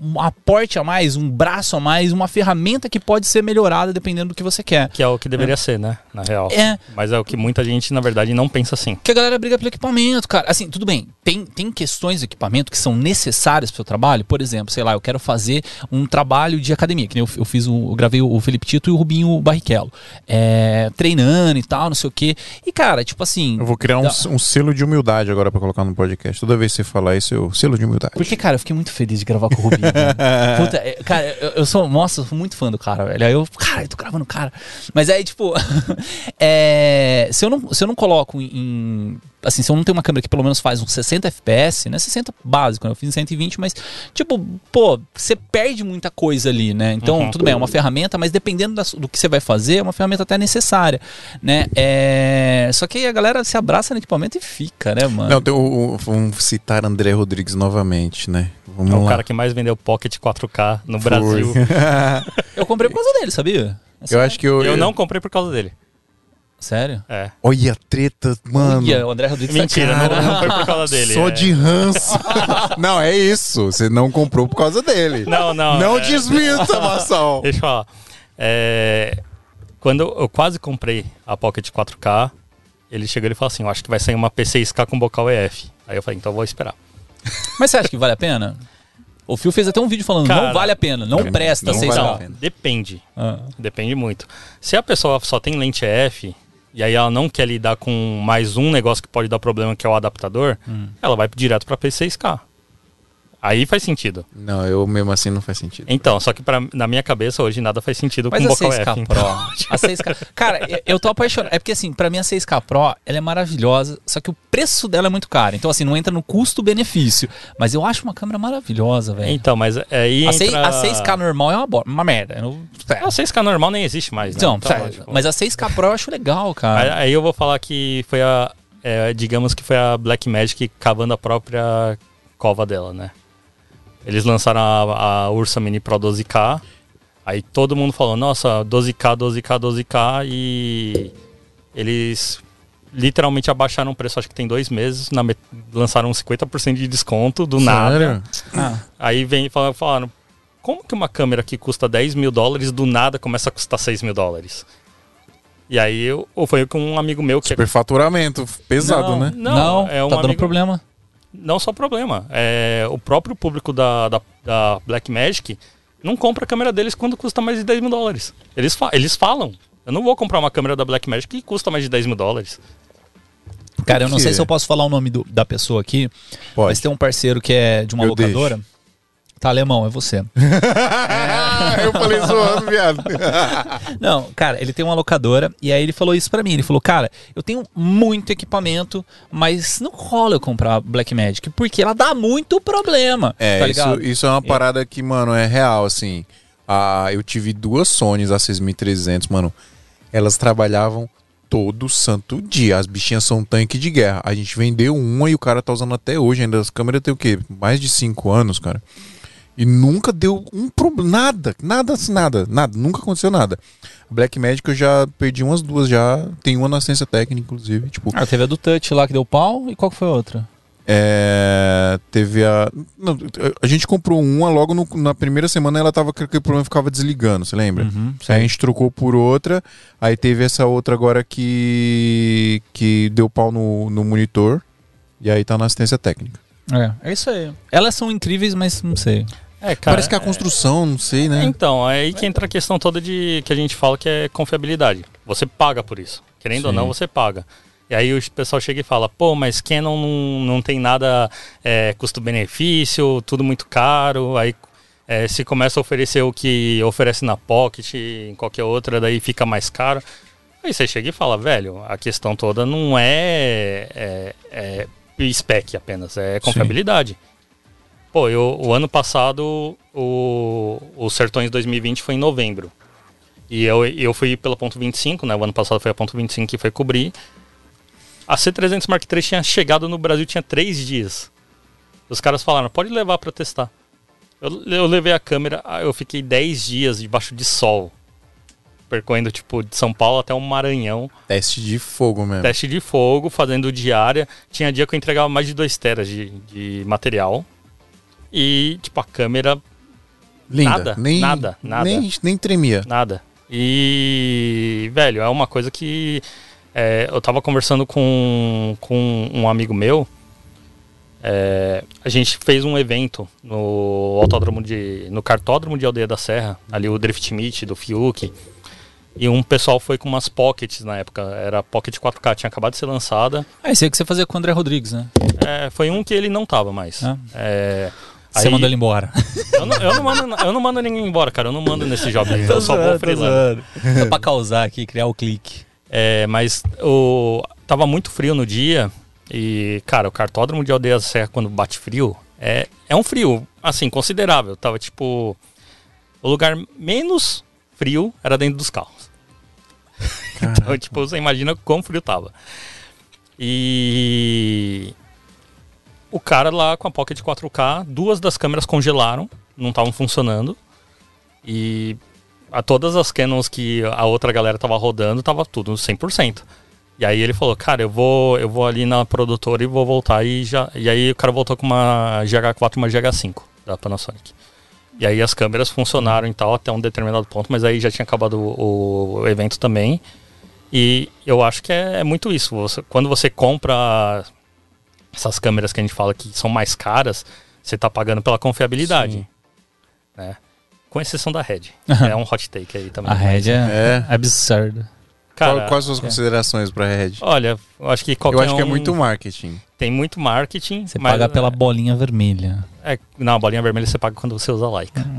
um aporte a mais, um braço a mais, uma ferramenta que pode ser melhorada dependendo do que você quer. Que é o que deveria ser, né? Na real. É, Mas é o que muita gente, na verdade, não pensa assim. que a galera briga pelo equipamento, cara. Assim, tudo bem. Tem, tem questões de equipamento que são necessárias pro seu trabalho. Por exemplo, sei lá, eu quero fazer um trabalho de academia. Que nem eu, eu fiz o, eu gravei o Felipe Tito e o Rubinho Barrichello. É, treinando e tal, não sei o quê. E, cara, tipo assim. Eu vou criar um, dá- um selo de humildade agora pra colocar no podcast. Toda vez que você falar isso, eu selo de humildade. Porque, cara, eu fiquei muito feliz de gravar com o Rubinho. Puta, é, cara, eu, eu sou, nossa, eu sou muito fã do cara, velho. Aí eu, cara, eu tô gravando o cara. Mas aí, tipo, é, se, eu não, se eu não coloco em. Assim, se eu não tenho uma câmera que pelo menos faz uns 60 FPS, né? 60 básico, né? Eu fiz em 120, mas, tipo, pô, você perde muita coisa ali, né? Então, Uhum. tudo bem, é uma ferramenta, mas dependendo da do que você vai fazer, é uma ferramenta até necessária, né? É, só que aí a galera se abraça no equipamento e fica, né, mano? Não, tem o, o- vamos citar André Rodrigues novamente, né? Vamos É o lá. cara que mais vendeu Pocket 4K no Foi. Brasil. Eu comprei por causa dele, sabia? eu acho que eu. Eu não comprei por causa dele. Sério? É. Olha a treta, mano. Olha, o André Rodrigues tá Mentira, aqui. não, não foi por causa dele. Só é. de ranço. não, é isso. Você não comprou por causa dele. Não, não. Não é- desminta, Massal. Deixa eu falar. É, Quando eu quase comprei a Pocket 4K, ele chegou e falou assim: Eu acho que vai sair uma P6K com bocal EF. Aí eu falei: Então eu vou esperar. Mas você acha que vale a pena? O Phil fez até um vídeo falando, não Cara, vale a pena, não não presta vale vocês a não. Pena. depende. Ah. Depende muito. Se a pessoa só tem lente EF e aí ela não quer lidar com mais um negócio que pode dar problema, que é o adaptador, Hum. ela vai direto pra P6K. Aí faz sentido. Não, eu mesmo assim não faz sentido. Então, só que pra, na minha cabeça hoje nada faz sentido Mas com a bocal 6K F. Pro, a 6K... Cara, eu- eu tô apaixonado. É porque assim, pra mim a 6K Pro, ela é maravilhosa, só que o preço dela é muito caro. Então assim, não entra no custo-benefício. Mas eu acho uma câmera maravilhosa, velho. Então, mas aí A, 6, entra... a 6K normal é uma, bo- uma merda. Eu não- A 6K normal nem existe mais, né? Então, Então, tipo, mas a 6K Pro eu acho legal, cara. aí eu vou falar que foi a. é, digamos que foi a Black Magic cavando a própria cova dela, né? Eles lançaram a, a Ursa Mini Pro 12K. Aí todo mundo falou, nossa, 12K, 12K, 12K. E eles literalmente abaixaram o preço, acho que tem dois meses. na met- lançaram um 50% de desconto do nada. Ah, Aí vem e fala- falaram, como que uma câmera que custa 10 mil dólares do nada começa a custar 6 mil dólares? E aí eu, ou foi com um amigo meu que Superfaturamento. Pesado, Não, né? Não, não, é um tá dando amigo- problema. Não só problema. É, o próprio público da, da, da Black Magic não compra a câmera deles quando custa mais de 10 mil dólares. Eles, fa eles falam. Eu não vou comprar uma câmera da Black Magic que custa mais de 10 mil dólares. Cara, eu não sei se eu posso falar o nome do- da pessoa aqui, mas Pode. tem um parceiro que é de uma Eu locadora. Tá, alemão, é você. eu falei zoando, viado. Não, cara, ele tem uma locadora e aí ele falou isso pra mim. Ele falou, cara, eu tenho muito equipamento, mas não rola eu comprar Black Magic, porque ela dá muito problema. É, tá isso, isso é uma parada que, mano, é real, assim. Ah, eu tive duas Sonys A6300, mano. Elas trabalhavam todo santo dia. As bichinhas são tanque de guerra. A gente vendeu uma e o cara tá usando até hoje ainda. As câmeras tem o quê? Mais de cinco anos, cara. E nunca deu um problema. Nada, nada assim, nada, nada. Nunca aconteceu nada. Black Magic eu já perdi umas duas já. Tem uma na ciência técnica, inclusive. Tipo, Ah, teve a do Touch lá que deu pau e qual que foi a outra? É, teve a. não, a gente comprou uma logo no- na primeira semana ela tava com aquele problema ficava desligando, você lembra? Uhum, Aí a gente trocou por outra, aí teve essa outra agora que que deu pau no, no monitor e aí tá na assistência técnica. É, é isso aí. Elas são incríveis, mas não sei. É, cara. Parece que é a construção, não sei, né? Então, é aí que entra a questão toda de que a gente fala que é confiabilidade. Você paga por isso. Querendo ou Sim. não, você paga. E aí o pessoal chega e fala, pô, mas Canon não, não tem nada é, custo-benefício, tudo muito caro. Aí é, se começa a oferecer o que oferece na Pocket, em qualquer outra, daí fica mais caro. Aí você chega e fala, velho, a questão toda não é, é, é spec apenas, é confiabilidade. Pô, eu, o ano passado, o, o Sertões 2020 foi em novembro. E eu, eu fui pela ponto 25, né? O ano passado foi a ponto 25 que foi cobrir. A C300 Mark III tinha chegado no Brasil, tinha três dias. Os caras falaram, pode levar pra testar. Eu, eu levei a câmera, ah, eu fiquei 10 dias debaixo de sol. Percorrendo, tipo, de São Paulo até o Maranhão. Teste de fogo mesmo. Teste de fogo, fazendo diária. Tinha dia que eu entregava mais de 2 teras de, de material. E, tipo, a câmera, Linda. Nada, nem, nada, nada. Nem, nem tremia. nada. E, velho, é uma coisa que é, eu tava conversando com, com um amigo meu. É, a gente fez um evento no autódromo de. no cartódromo de Aldeia da Serra, ali o Drift Meet do Fiuk. E um pessoal foi com umas pockets na época. Era Pocket 4K, tinha acabado de ser lançada. Ah, esse aí que você fazia com o André Rodrigues, né? É, foi um que ele não tava mais. Ah. É, Você aí- mandou ele embora. eu, não, eu, não mando, eu não mando ninguém embora, cara. Eu não mando nesse job. eu só vou freelando. Só pra causar aqui, criar o clique. É, mas o, tava muito frio no dia. E, cara, o cartódromo de Aldeia da Serra, quando bate frio, é, é um frio, assim, considerável. Tava tipo. O lugar menos frio era dentro dos carros. então, tipo, você imagina quão frio tava. E. O cara lá com a Pocket 4K, duas das câmeras congelaram, não estavam funcionando. E a todas as Canons que a outra galera tava rodando, tava tudo 100%. E aí ele falou, cara, eu vou, eu vou ali na produtora e vou voltar e já. E aí o cara voltou com uma GH4 e uma GH5 da Panasonic. E aí as câmeras funcionaram e tal até um determinado ponto, mas aí já tinha acabado o, o evento também. E eu acho que é, é muito isso. Você- quando você compra essas câmeras que a gente fala que são mais caras, você tá pagando pela confiabilidade. Sim. Né? Com exceção da Red. é um hot take aí também. A Red é, É. absurdo. Cara, Qual- Quais as suas considerações pra Red? Olha, eu acho que qualquer Eu acho que é um muito marketing. tem muito marketing. Você mas- paga pela bolinha vermelha. É, não, a bolinha vermelha você paga quando você usa Leica.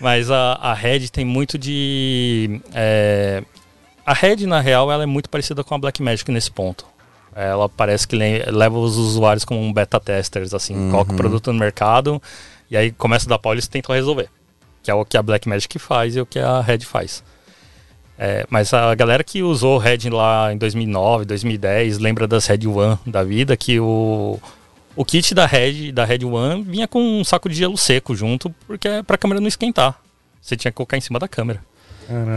Mas a, a Red tem muito de. é, a Red, na real, ela é muito parecida com a Blackmagic nesse ponto. Ela parece que le- leva os usuários como um beta testers, assim, Uhum. coloca o produto no mercado e aí começa a dar pau e eles tentam resolver. Que é o que a Blackmagic faz e o que a Red faz. É, mas a galera que usou Red lá em 2009, 2010, lembra das Red One da vida, que o, o kit da Red, da Red One vinha com um saco de gelo seco junto, porque é pra câmera não esquentar. Você tinha que colocar em cima da câmera.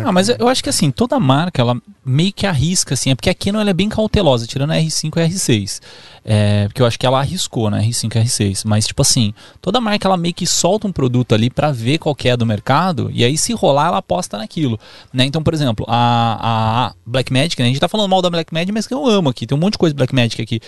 Ah, mas eu acho que assim, toda marca, ela meio que arrisca, assim, é porque a Canon ela é bem cautelosa, tirando a R5 e a R6. É, porque eu acho que ela arriscou, né, R5 e R6. Mas, tipo assim, toda marca ela meio que solta um produto ali pra ver qual que é do mercado, e aí se rolar, ela aposta naquilo. Né? Então, por exemplo, a, a Blackmagic, né, a gente tá falando mal da Blackmagic, mas que eu amo aqui, tem um monte de coisa de Blackmagic aqui.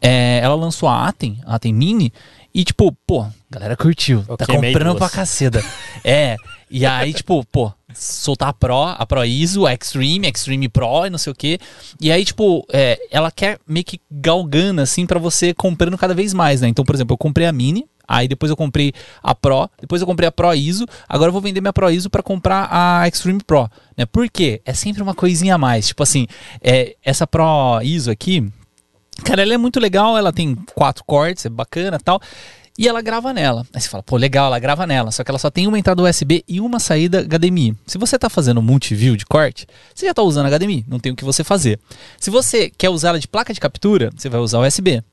É, ela lançou a Atem, a Atem Mini, e tipo, pô, a galera curtiu, tá queimei comprando duas. pra caceta. É, e aí, tipo, pô, soltar a Pro, a Pro ISO, a Extreme, Extreme Pro e não sei o quê. E aí, tipo, é, ela quer meio que galgando, assim, pra você comprando cada vez mais, né? Então, por exemplo, eu comprei a Mini, aí depois eu comprei a Pro, depois eu comprei a Pro ISO, agora eu vou vender minha Pro ISO pra comprar a Extreme Pro, né? Por quê? É sempre uma coisinha a mais. Tipo assim, é, essa Pro ISO aqui, Cara, ela é muito legal, ela tem quatro cortes, é bacana tal. E ela grava nela. Aí você fala, pô, legal, ela grava nela. Só que ela só tem uma entrada USB e uma saída HDMI. Se você tá fazendo multiview de corte, você já tá usando HDMI, não tem o que você fazer. Se você quer usar ela de placa de captura, você vai usar USB.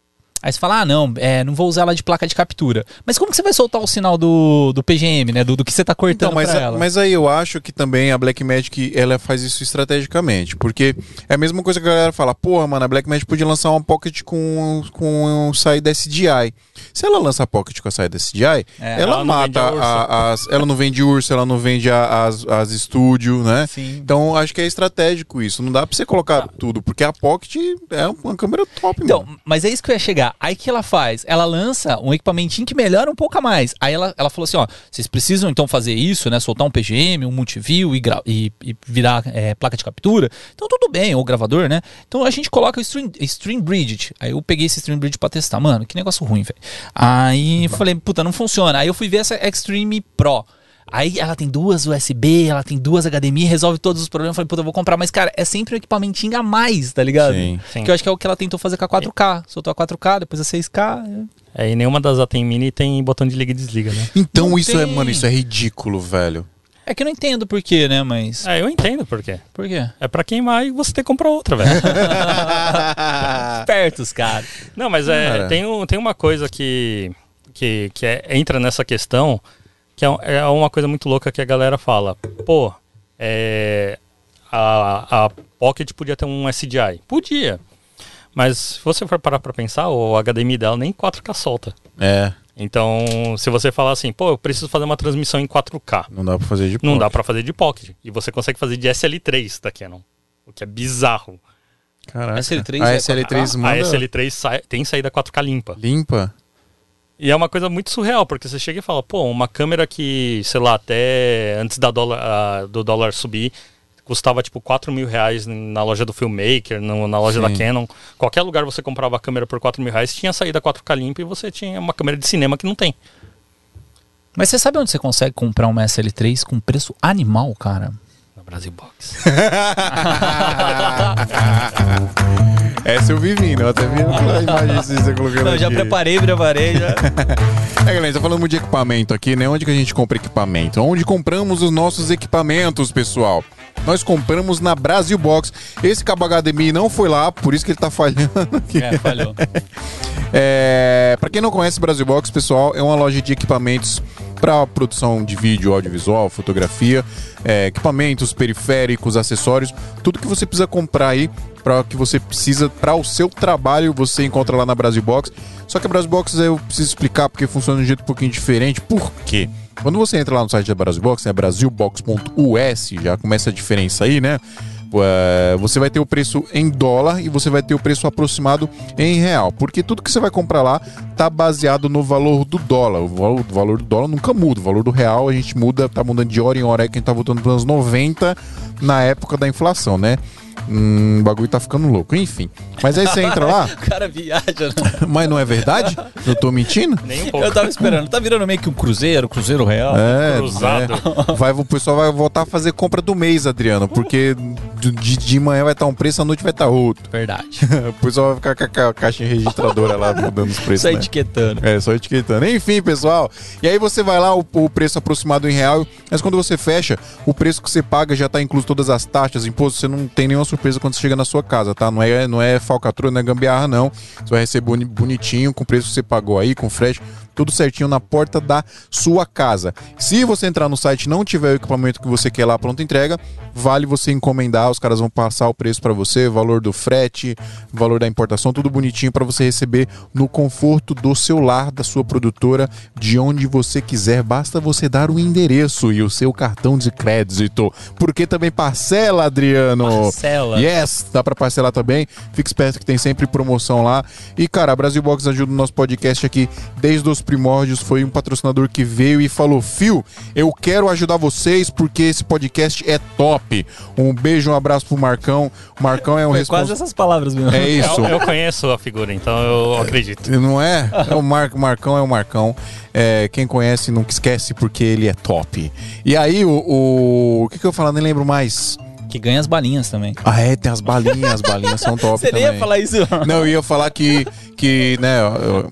Aí você fala, ah, não, é, não vou usar ela de placa de captura. Mas como que você vai soltar o sinal do, do PGM, né? Do, do que você tá cortando Então, mas, pra ela? mas aí eu acho que também a Blackmagic ela faz isso estrategicamente. Porque é a mesma coisa que a galera fala, porra, mano, a Blackmagic podia lançar uma Pocket com, com um saída SDI. Se ela lança a Pocket com a saída SDI, É, ela, ela mata a a- as. Ela não vende urso, ela não vende a- as, as estúdio, né? Sim. Então acho que é estratégico isso. Não dá pra você colocar tudo, porque a Pocket é uma câmera top, Então, mano. mas é isso que eu ia chegar. Aí que ela faz? Ela lança um equipamentinho que melhora um pouco a mais. Aí ela, ela falou assim: ó, vocês precisam então fazer isso, né? Soltar um PGM, um multiview e, e- e virar é, placa de captura. Então tudo bem, ou gravador, né? Então a gente coloca o Stream, stream Bridge. Aí eu peguei esse Stream Bridge pra testar. Mano, que negócio ruim, velho. Aí falei, puta, não funciona. Aí eu fui ver essa Extreme Pro. Aí ela tem duas USB, ela tem duas HDMI, resolve todos os problemas. Eu falei, puta, eu vou comprar. Mas, cara, é sempre um equipamentinho a mais, tá ligado? Sim. Sim. Que eu acho que é o que ela tentou fazer com a 4K. Soltou a 4K, depois a 6K. É, e nenhuma das ATEM Mini tem botão de liga e desliga, né? Então Não isso é, tem. mano, isso é ridículo, velho. É que eu não entendo por quê, né? Mas. É, eu entendo por quê. Por quê? É pra queimar e você ter que comprar outra, velho. Espertos, cara. Não, mas é, Cara. tem, um, tem uma coisa que, que, que é- entra nessa questão, que é, é uma coisa muito louca que a galera fala. Pô, é, a, a Pocket podia ter um SDI. Podia. Mas se você for parar pra pensar, o HDMI dela nem 4K solta. É, Então, se você falar assim, pô, eu preciso fazer uma transmissão em 4K, não dá pra fazer de não dá pra fazer de Pocket. E você consegue fazer de SL3 da Canon. O que é bizarro. Caraca. SL3 a é SL3 A manda SL3 sai- tem saída 4K limpa. limpa. E é uma coisa muito surreal, porque você chega e fala, pô, uma câmera que, sei lá, até antes da dólar, ah, do dólar subir, custava tipo 4 mil reais na loja do Filmmaker, no- na loja Sim. da Canon. Qualquer lugar você comprava a câmera por 4 mil reais, tinha saída 4K limpa e você tinha uma câmera de cinema que não tem. Mas você sabe onde você consegue comprar uma SL3 com preço animal, cara? Brasil Box. Essa eu vi vindo, eu até vi a imagem que você colocou Não, já preparei, preparei. Já. É, galera, tá falando de equipamento aqui, né? Onde que a gente compra equipamento? Onde compramos os nossos equipamentos, pessoal? Nós compramos na Brasil Box. Esse cabo HDMI não foi lá, por isso que ele tá falhando aqui. É, falhou. É, para quem não conhece Brasil Box, pessoal, é uma loja de equipamentos para produção de vídeo, audiovisual, fotografia, é, equipamentos, periféricos, acessórios, tudo que você precisa comprar aí para que você precisa para o seu trabalho, você encontra lá na Brasil Box. Só que a Brasil Box eu preciso explicar porque funciona de um jeito um pouquinho diferente. Por quê? Quando você entra lá no site da Brasil Box, é brasilbox.us, já começa a diferença aí, né? É, você vai ter o preço em dólar e você vai ter o preço aproximado em real. Porque tudo que você vai comprar lá tá baseado no valor do dólar. O valor, o valor do dólar nunca muda. O valor do real a gente muda, tá mudando de hora em hora. É que a gente tá voltando para os anos 90 na época da inflação, né? Hum, o bagulho tá ficando louco. Enfim. Mas aí você entra lá, O cara viaja, né? mas não é verdade? Eu tô mentindo? Nem um pouco. Eu tava esperando. Tá virando meio que um cruzeiro, cruzeiro real. É, Cruzado. é. Vai, o pessoal vai voltar a fazer compra do mês, Adriano, porque de, de manhã vai estar um preço, à noite vai estar outro. Verdade. O pessoal vai ficar com a ca- caixinha registradora lá mudando os preços. Só né? etiquetando. É, só etiquetando. Enfim, pessoal. E aí você vai lá, o, o preço aproximado em real, mas quando você fecha, o preço que você paga já tá incluso todas as taxas, impostos, você não tem nenhuma surpresa quando você chega na sua casa, tá? Não é, não é falcatrua, não é gambiarra, não. Você vai receber boni- bonitinho, com o preço que você pagou aí, com frete, tudo certinho na porta da sua casa. Se você entrar no site e não tiver o equipamento que você quer lá pronta entrega, vale você encomendar, os caras vão passar o preço para você, valor do frete, valor da importação, tudo bonitinho para você receber no conforto do seu lar, da sua produtora, de onde você quiser. Basta você dar o endereço e o seu cartão de crédito. Porque também parcela, Adriano. Parcela. Yes, dá para parcelar também. Fique esperto que tem sempre promoção lá. E cara, a Brasil Box ajuda o nosso podcast aqui desde os primórdios. Foi um patrocinador que veio e falou: Fio, eu quero ajudar vocês porque esse podcast é top. Um beijo, um abraço pro Marcão. O Marcão é um Foi quase responsável. essas palavras mesmo. É isso. Eu, eu conheço a figura, então eu acredito. Não é? É o Mar Marcão é o Marcão. É, quem conhece nunca esquece porque ele é top. E aí, o. O, o que, que eu falo? Nem lembro mais. que ganha as balinhas também. Ah, é, tem as balinhas, as balinhas são top Você nem também. ia falar isso. Não, eu ia falar que, que né,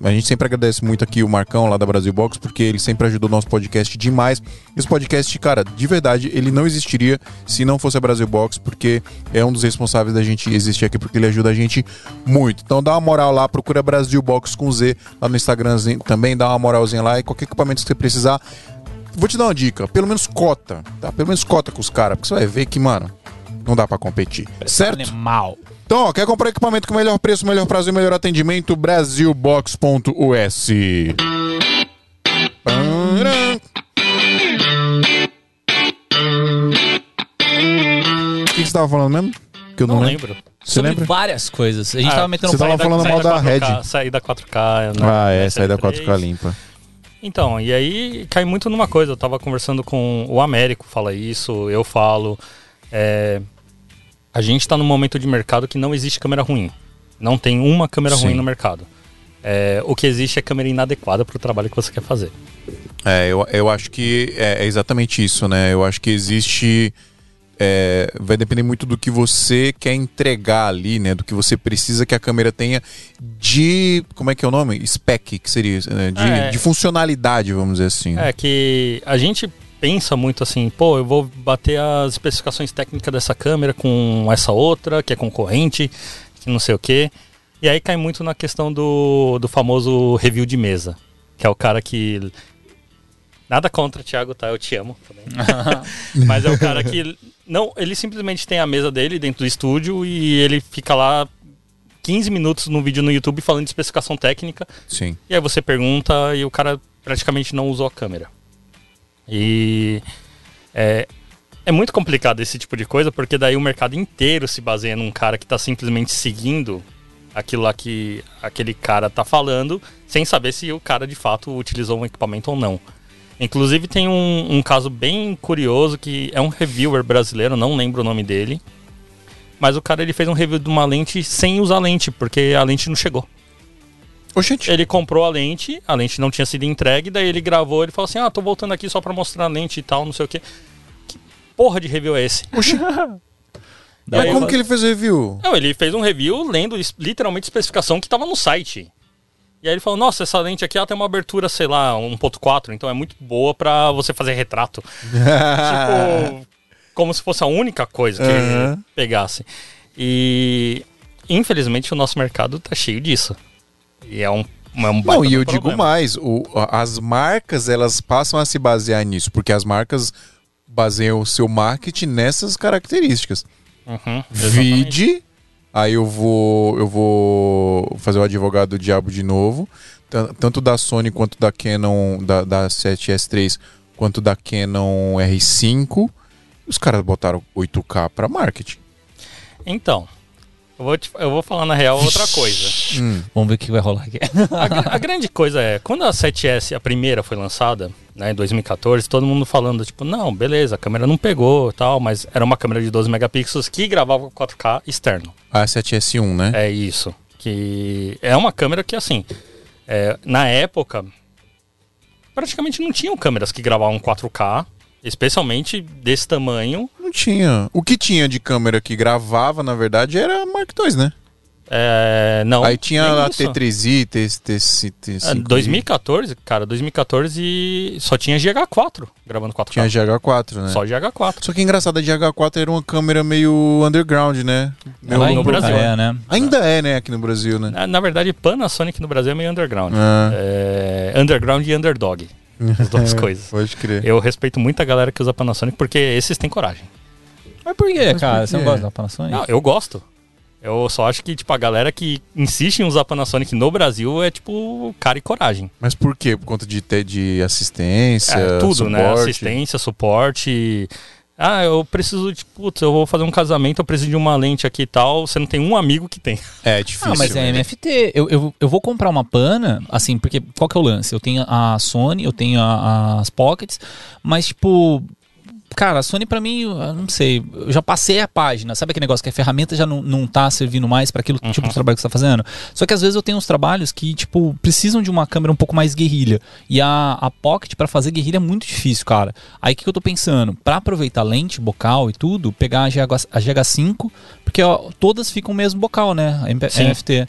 a gente sempre agradece muito aqui o Marcão lá da Brasil Box, porque ele sempre ajudou o nosso podcast demais. Esse podcast, cara, de verdade, ele não existiria se não fosse a Brasil Box, porque é um dos responsáveis da gente existir aqui, porque ele ajuda a gente muito. Então dá uma moral lá, procura Brasil Box com Z lá no Instagram também, dá uma moralzinha lá e qualquer equipamento que você precisar. Vou te dar uma dica, pelo menos cota, tá? Pelo menos cota com os caras, porque você vai ver que, mano, não dá pra competir. Certo? Animal. Então, ó, quer comprar equipamento com melhor preço, melhor prazo e melhor atendimento? Brasilbox.us. O que que você tava falando mesmo? Que eu não, Não lembro. lembro. Você Sobre lembra? várias coisas. A gente Ah, tava metendo você tava falando mal da 4K, Red. Sair da 4K. né, Ah, é, sair da SL3. 4K limpa. Então, e aí cai muito numa coisa. Eu tava conversando com o Américo, fala isso, eu falo. é, a gente tá num momento de mercado que não existe câmera ruim. Não tem uma câmera Sim. ruim no mercado. É, o que existe é câmera inadequada para o trabalho que você quer fazer. É, eu, eu acho que é, é exatamente isso, né? Eu acho que existe. é, vai depender muito do que você quer entregar ali, né? Do que você precisa que a câmera tenha de. Como é que é o nome? Spec, que seria né? De, É. de funcionalidade, vamos dizer assim. É que a gente pensa muito assim, pô, eu vou bater as especificações técnicas dessa câmera com essa outra, que é concorrente, que não sei o quê. E aí cai muito na questão do, do famoso review de mesa, que é o cara que. Nada contra, Thiago, tá? Eu te amo também. Mas é o cara que. Não, ele simplesmente tem a mesa dele dentro do estúdio e ele fica lá 15 minutos no vídeo no YouTube falando de especificação técnica. Sim. E aí você pergunta e o cara praticamente não usou a câmera. E é, é muito complicado esse tipo de coisa, porque daí o mercado inteiro se baseia num cara que está simplesmente seguindo aquilo lá que aquele cara tá falando, sem saber se o cara de fato utilizou um equipamento ou não. Inclusive tem um, um caso bem curioso que é um reviewer brasileiro, não lembro o nome dele. Mas o cara ele fez um review de uma lente sem usar lente, porque a lente não chegou. Oxente. Ele comprou a lente, a lente não tinha sido entregue, daí ele gravou, ele falou assim: "Ah, tô voltando aqui só pra mostrar a lente e tal, não sei o quê". Que porra de review é esse? Oxi. Daí Mas como eu- que ele fez o review? Não, ele fez um review lendo literalmente a especificação que tava no site. E aí ele falou: "Nossa, essa lente aqui ela tem uma abertura, sei lá, 1.4, então é muito boa pra você fazer retrato". tipo, como se fosse a única coisa que Aham. ele pegasse. E infelizmente o nosso mercado tá cheio disso. E é um é um Não, e eu digo problema. mais, o, as marcas elas passam a se basear nisso, porque as marcas baseiam o seu marketing nessas características. Uhum. Vide, aí eu vou eu vou fazer o advogado do diabo de novo, tan- tanto da Sony quanto da Canon da, da 7S3 quanto da Canon R5. Os caras botaram 8K para marketing. Então, eu vou, te- eu vou falar na real outra coisa. Hum, Vamos ver o que vai rolar aqui. A, a grande coisa é, quando a 7S, a primeira, foi lançada, né, em 2014, todo mundo falando, tipo, não, beleza, a câmera não pegou e tal, mas era uma câmera de 12 megapixels que gravava 4K externo. a 7S1, né? É isso. Que é uma câmera que, assim, é, na época, praticamente não tinham câmeras que gravavam 4K, especialmente desse tamanho. Não tinha. O que tinha de câmera que gravava, na verdade, era a Mark II, né? É, não, Aí tinha a isso. T3i, T5i. É, 2014, cara, 2014 só tinha GH4 gravando 4K. Tinha GH4, né? Só GH4. Só que engraçado, a GH4 era uma câmera meio underground, né? Meio Lá no Brasil. É, né? Ainda é, né, aqui no Brasil, né? Na, na verdade, Panasonic no Brasil é meio underground. Ah, É, underground e underdog. As duas coisas. pode crer. Eu respeito muito a galera que usa Panasonic porque esses têm coragem. Mas por quê, Mas cara? por Você não gosta da Panasonic? Não, eu gosto. Eu só acho que, tipo, a galera que insiste em usar Panasonic no Brasil é, tipo, cara e coragem. Mas por quê? Por conta de, ter de assistência, É, tudo, né? suporte? Assistência, suporte. Ah, eu preciso de, putz, eu vou fazer um casamento, eu preciso de uma lente aqui e tal. Você não tem um amigo que tem. É difícil. Ah, mas é? MFT. Eu, eu, eu vou comprar uma pana, assim, porque qual que é o lance? Eu tenho a Sony, eu tenho a- as Pockets, mas, tipo, cara, a Sony pra mim, eu não sei, eu já passei a página. Sabe aquele negócio que a ferramenta já não, não tá servindo mais para aquilo tipo de trabalho que você tá fazendo? Só que às vezes eu tenho uns trabalhos que, tipo, precisam de uma câmera um pouco mais guerrilha. E a, a Pocket para fazer guerrilha é muito difícil, cara. Aí o que, que eu tô pensando? Para aproveitar lente, bocal e tudo, pegar a, GH, a GH5, porque ó, todas ficam o mesmo bocal, né? A. NFT.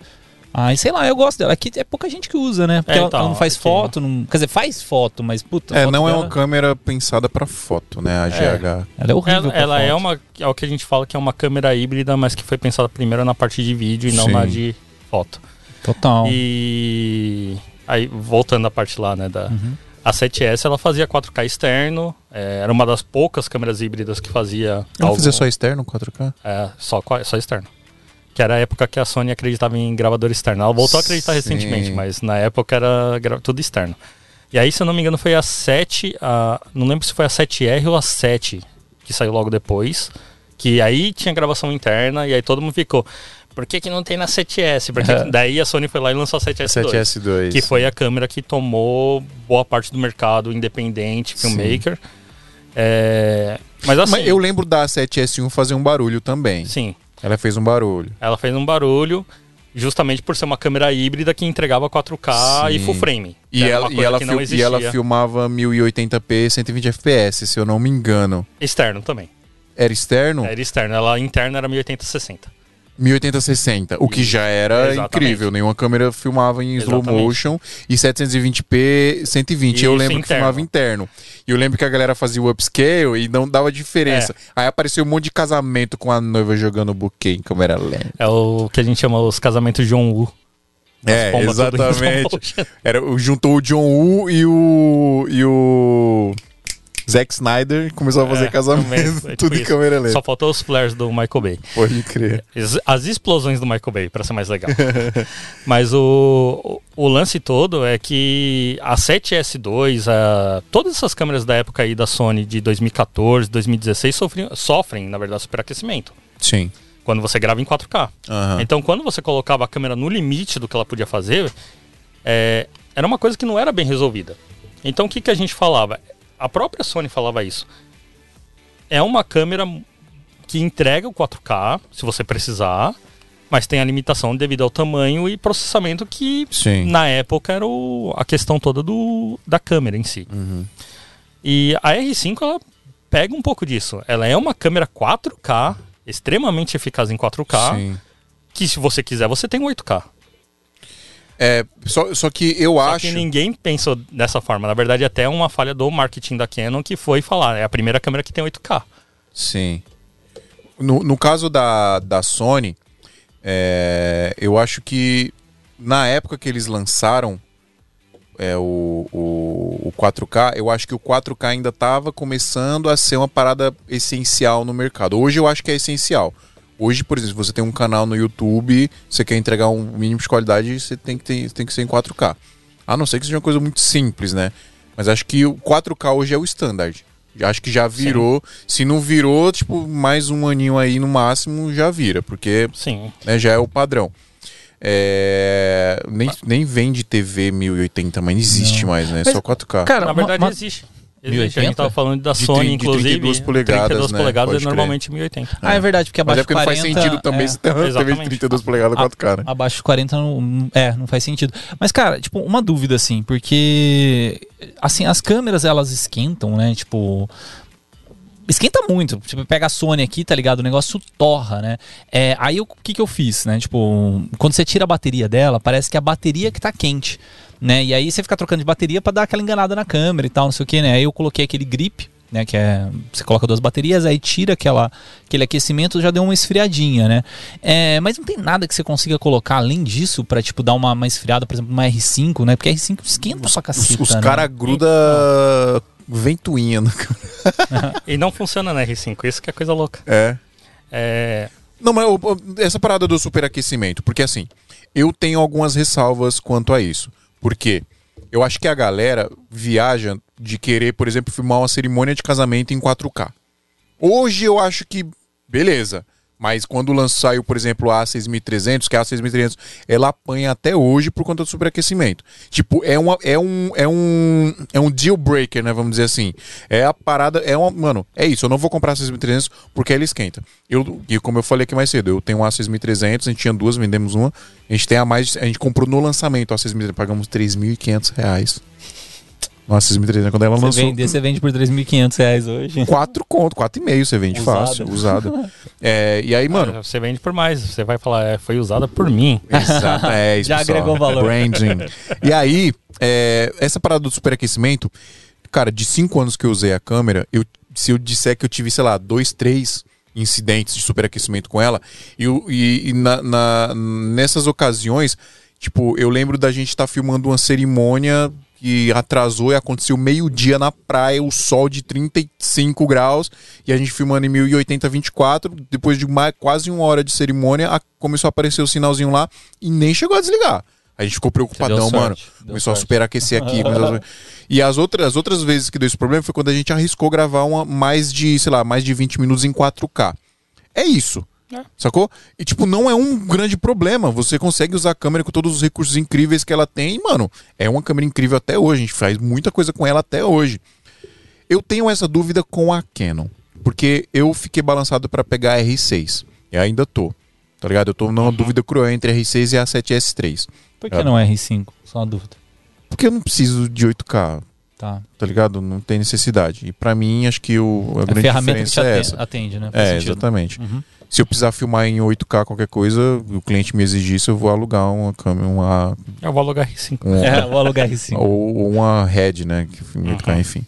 Aí, sei lá, eu gosto dela. Aqui é pouca gente que usa, né? Porque É, ela, então, ela não faz aqui- foto, não... quer dizer, faz foto, mas puta. a É, não é dela- uma câmera pensada pra foto, né? A GH. Ela é horrível. Ela, pra ela é uma. É o que a gente fala que é uma câmera híbrida, mas que foi pensada primeiro na parte de vídeo e não Sim. na de foto. Total. E aí, voltando à parte lá, né, da Uhum. a 7S, ela fazia 4K externo, é, era uma das poucas câmeras híbridas que fazia algo- fazer só externo 4K? é, só, só externo. Que era a época que a Sony acreditava em gravador externo. Ela voltou a acreditar Sim. recentemente, mas na época era tudo externo. E aí, se eu não me engano, foi a 7, a, não lembro se foi a 7R ou a 7 que saiu logo depois. Que aí tinha gravação interna e aí todo mundo ficou. Por que, que não tem na 7S? Porque É. daí a Sony foi lá e lançou a 7S2. 7S2. Que foi a câmera que tomou boa parte do mercado independente, filmmaker. É, mas assim, Mas eu lembro da 7S1 fazer um barulho também. sim, Ela fez um barulho. ela fez um barulho justamente por ser uma câmera híbrida que entregava 4K e Sim. full frame. E ela, e, ela e ela filmava 1080p 120 fps, se eu não me engano. Externo também. Era externo? Era externo. Ela interna era 1080-60. 1080-60, o que já era Exatamente. incrível. Nenhuma câmera filmava em slow Exatamente. motion e 720p 120. eu Isso, lembro que interno. filmava interno. E eu lembro que a galera fazia o upscale e não dava diferença. É. Aí apareceu um monte de casamento com a noiva jogando buquê em câmera lenta. É o que a gente chama os casamentos John Woo. É, slow exatamente. Era, juntou o John Woo e o. e o. Zack Snyder começou a fazer É, casamento. também, é tipo tudo em isso. câmera lenta. Só faltou os flares do Michael Bay. Pode crer. As- explosões do Michael Bay, pra ser mais legal. Mas o, o, lance todo é que a 7S2, a, todas essas câmeras da época aí da Sony de 2014, 2016 sofrem, sofrem, na verdade, superaquecimento. Sim. Quando você grava em 4K. Aham. Então, quando você colocava a câmera no limite do que ela podia fazer, é, era uma coisa que não era bem resolvida. Então, o que, que a gente falava? A própria Sony falava isso. É uma câmera que entrega o 4K, se você precisar, mas tem a limitação devido ao tamanho e processamento que, Sim. na época, era o- a questão toda do, da câmera em si. Uhum. E a R5 ela pega um pouco disso. Ela é uma câmera 4K, extremamente eficaz em 4K, Sim. que se você quiser você tem 8K. É, só, só que eu Só acho. que ninguém pensou dessa forma. Na verdade, até uma falha do marketing da Canon que foi falar, é a primeira câmera que tem 8K. Sim. No, no caso da, da Sony, é, eu acho que na época que eles lançaram é, o, o, o 4K, eu acho que o 4K ainda estava começando a ser uma parada essencial no mercado. Hoje eu acho que é essencial. Hoje, por exemplo, você tem um canal no YouTube, você quer entregar um mínimo de qualidade, você tem que, ter, tem que ser em 4K. A não ser que seja uma coisa muito simples, né? Mas acho que o 4K hoje é o standard. Acho que já virou. Se não virou, tipo, mais um aninho aí no máximo, já vira, porque Sim. né, já é o padrão. É, nem, nem vende TV 1080, mas não existe mais, né? Mas, Só 4K. Cara, Na verdade, existe. 1080? Existe. A gente tava falando da De Sony, tri- de inclusive. 32 polegadas, 32 né? polegadas Pode é crer. normalmente 1080. Ah, é verdade, porque mas abaixo é porque não de faz 40... sentido também é, se tem uma TV de exatamente. 32 polegadas 4K, né? Abaixo de 40 não, é, não faz sentido. Mas, cara, tipo, uma dúvida, assim, porque assim, as câmeras elas esquentam, né? Tipo. Esquenta muito. Tipo, pega a Sony aqui, tá ligado? O negócio torra, né? É, aí o que, que eu fiz, né? Tipo, quando você tira a bateria dela, parece que a bateria que tá quente, né? E aí você fica trocando de bateria pra dar aquela enganada na câmera e tal, não sei o que, né? Aí eu coloquei aquele grip, né? Que é. Você coloca duas baterias, aí tira aquela, aquele aquecimento, já deu uma esfriadinha, né? É, mas não tem nada que você consiga colocar além disso pra, tipo, dar uma, uma esfriada, por exemplo, uma R5, né? Porque a R5 esquenta Os, caceta. os né? caras grudam ventoinha no E não funciona na R5, isso que é coisa louca. É. É, Não, mas essa parada do superaquecimento, porque assim, eu tenho algumas ressalvas quanto a isso. Porque eu acho que a galera viaja de querer, por exemplo, filmar uma cerimônia de casamento em 4K. Hoje eu acho que, beleza, Mas quando saiu, por exemplo, a A6300, que a A6300, ela apanha até hoje por conta do superaquecimento. Tipo, é, uma, é, um, é, um, é um deal breaker, né? Vamos dizer assim. É a parada, é uma. Mano, é isso. Eu não vou comprar a A6300 porque ela esquenta. Eu, e como eu falei aqui mais cedo, eu tenho uma A6300, a gente tinha duas, vendemos uma. A gente tem a mais. A gente comprou no lançamento a A6300, pagamos 3.500 reais. Nossa, 6.300 quando ela Você lançou. vender, você vende por 3.500 reais hoje. 4 conto, 4,5 você vende Usada. fácil, usada. É, e aí, mano. Você vende por mais. Você vai falar, é, foi usada por mim. Exato, é isso. Já pessoal. agregou valor. Branding. E aí, é, essa parada do superaquecimento, cara, de 5 anos que eu usei a câmera, eu, se eu disser que eu tive, sei lá, dois, três incidentes de superaquecimento com ela, e, eu- e- e na- na- nessas ocasiões, tipo, eu lembro da gente estar filmando uma cerimônia que atrasou e aconteceu meio-dia na praia, o sol de 35 graus, e a gente filmando em 1080 24, depois de mais, quase uma hora de cerimônia, a- começou a aparecer o sinalzinho lá e nem chegou a desligar. A gente ficou preocupadão, deu mano. sorte, deu Começou a sorte. superaquecer aqui. a- E as outras, as outras vezes que deu esse problema foi quando a gente arriscou gravar uma, mais de, sei lá, mais de 20 minutos em 4K. É isso. É. Sacou? E, tipo, não é um grande problema. Você consegue usar a câmera com todos os recursos incríveis que ela tem. E, mano, é uma câmera incrível até hoje. A gente faz muita coisa com ela até hoje. Eu tenho essa dúvida com a Canon. Porque eu fiquei balançado para pegar a R6. E ainda tô. Tá ligado? Eu tô numa dúvida cruel entre a R6 e a 7S3. Por que não é R5? Só uma dúvida. Porque eu não preciso de 8K, Tá. tá ligado? Não tem necessidade. E pra mim, acho que o, a A grande ferramenta que te diferença é atende, essa. atende, né? Faz É, sentido. exatamente. Uhum. Se eu precisar filmar em 8K qualquer coisa, o cliente me exigir isso, eu vou alugar uma câmera, uma, Eu vou alugar R5. uma É, vou alugar R5. ou, ou uma head, né? Que filme 8K, Uhum. enfim.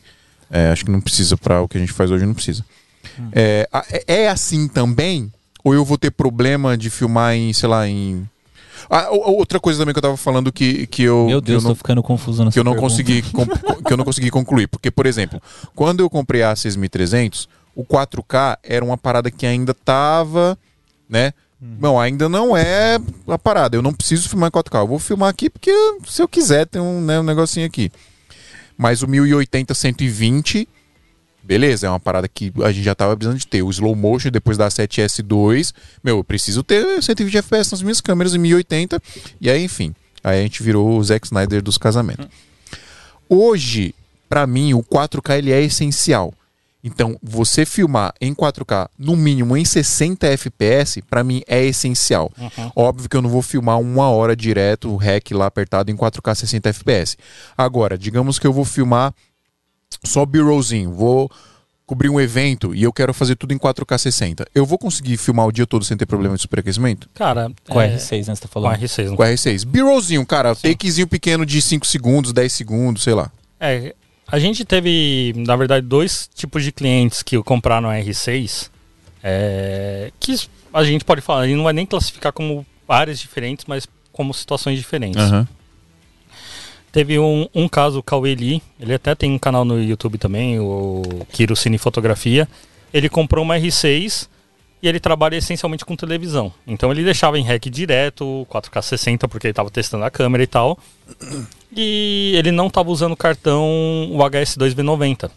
É, acho que não precisa pra o que a gente faz hoje, não precisa. Hum. É, é- assim também? Ou eu vou ter problema de filmar em, sei lá, em. Ah, outra coisa também que eu tava falando que, que eu. Meu que eu Deus, não, tô ficando confuso nessa que eu não pergunta. consegui que eu não consegui concluir, porque por exemplo, quando eu comprei a 6300, o 4K era uma parada que ainda tava, né? Não, ainda não é a parada. Eu não preciso filmar em 4K. Eu vou filmar aqui porque se eu quiser tem um, né, um negocinho aqui. Mas o 1080 120 Beleza, é uma parada que a gente já tava precisando de ter. O slow motion depois da 7S2. Meu, eu preciso ter 120 FPS nas minhas câmeras em 1080. E aí, enfim. Aí a gente virou o Zack Snyder dos casamentos. Hoje, pra mim, o 4K ele é essencial. Então, você filmar em 4K, no mínimo em 60 FPS, pra mim é essencial. Uhum. Óbvio que eu não vou filmar uma hora direto, o REC lá apertado em 4K 60 FPS. Agora, digamos que eu vou filmar só B-rollzinho, vou cobrir um evento e eu quero fazer tudo em 4K 60. Eu vou conseguir filmar o dia todo sem ter problema de superaquecimento? Cara, Com é, R6, né? Você tá Com falando? R6. Com a R6. B-rollzinho, cara, takezinho pequeno de 5 segundos, 10 segundos, sei lá. É, a gente teve, na verdade, dois tipos de clientes que compraram a R6, é, que a gente pode falar, a gente não vai nem classificar como áreas diferentes, mas como situações diferentes. Aham. Teve um, um caso, o Cauê Lee, ele até tem um canal no YouTube também, o Kiro Cine Fotografia. Ele comprou uma R6 e ele trabalha essencialmente com televisão. Então ele deixava em REC direto, 4K 60, porque ele estava testando a câmera e tal. E ele não estava usando o cartão o HS2V90.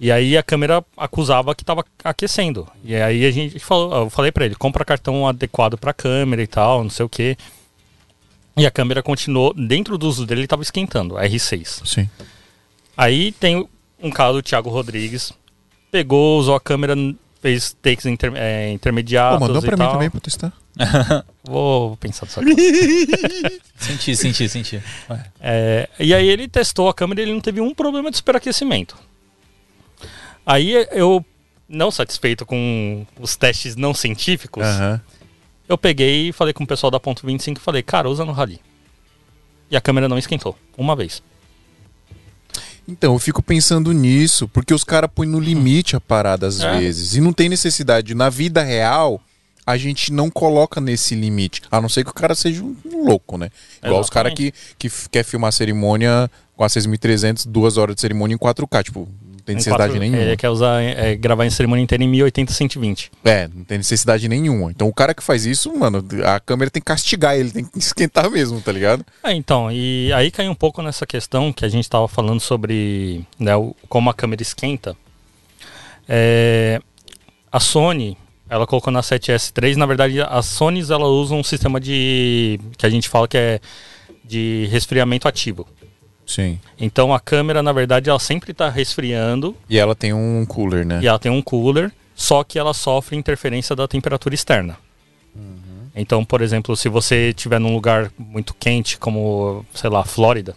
E aí a câmera acusava que estava aquecendo. E aí a gente falou, eu falei para ele, compra cartão adequado para câmera e tal, não sei o que. E a câmera continuou, dentro do uso dele, ele estava esquentando, a R6. Sim. Aí tem um caso, o Thiago Rodrigues, pegou, usou a câmera, fez takes inter, é, Pô, intermediatos mandou e pra mim tal. também pra testar. Vou pensar só. Senti, senti, senti. Ué. É, e aí ele testou a câmera e ele não teve um problema de superaquecimento. Aí eu, não satisfeito com os testes não científicos, Aham. eu peguei e falei com o pessoal da Ponto 25 e falei, cara, usa no Rally. E a câmera não esquentou, uma vez. Então, eu fico pensando nisso, porque os caras põem no limite a parada às É. vezes. E não tem necessidade. Na vida real, a gente não coloca nesse limite. A não ser que o cara seja um louco, né? Igual os caras que, que quer filmar a cerimônia com a 6300, duas horas de cerimônia em 4K. Tipo, tem Em necessidade quatro- nenhuma. Ele quer usar, é, gravar em cerimônia inteira em 1080 120. É, não tem necessidade nenhuma. Então o cara que faz isso, mano, a câmera tem que castigar ele, tem que esquentar mesmo, tá ligado? É, então, e aí cai um pouco nessa questão que a gente estava falando sobre né, o- como a câmera esquenta. É, a Sony Ela colocou na 7S3. Na verdade, as Sonys ela usam um sistema de que a gente fala que é de resfriamento ativo. Sim. Então a câmera, na verdade, ela sempre está resfriando E ela tem um cooler, né? e ela tem um cooler, só que ela sofre interferência da temperatura externa. Então, por exemplo, se você estiver num lugar muito quente, como, sei lá, Flórida,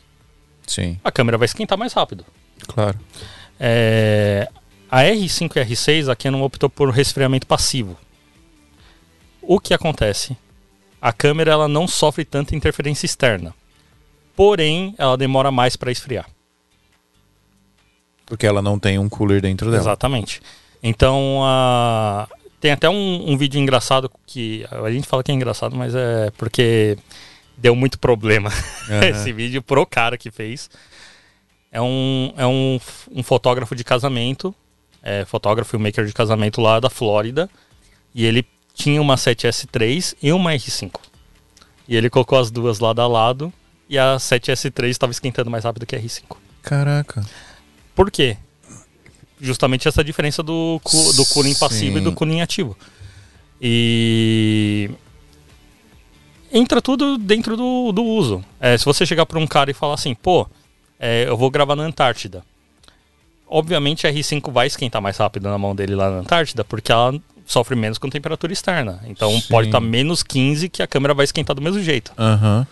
Sim, a câmera vai esquentar mais rápido. claro. É, a R5 e R6, a Canon optou por resfriamento passivo. O que acontece? A câmera ela não sofre tanta interferência externa. Porém, ela demora mais para esfriar. Porque ela não tem um cooler dentro dela. Exatamente. Então, a... tem até um, um vídeo engraçado que a gente fala que é engraçado, mas é porque deu muito problema Aham. esse vídeo pro cara que fez. É um, é um, um fotógrafo de casamento, é, fotógrafo e maker de casamento lá da Flórida, e ele tinha uma 7S3 e uma R5. E ele colocou as duas lado a lado, e a 7S3 estava esquentando mais rápido que a R5. Caraca. Por quê? Justamente essa diferença do, cu- do cooling passivo e do cooling ativo. E entra tudo dentro do, do uso. É, se você chegar para um cara e falar assim, pô, é, eu vou gravar na Antártida. Obviamente a R5 vai esquentar mais rápido na mão dele lá na Antártida, porque ela sofre menos com temperatura externa. Então Sim. pode estar menos 15 que a câmera vai esquentar do mesmo jeito. Aham.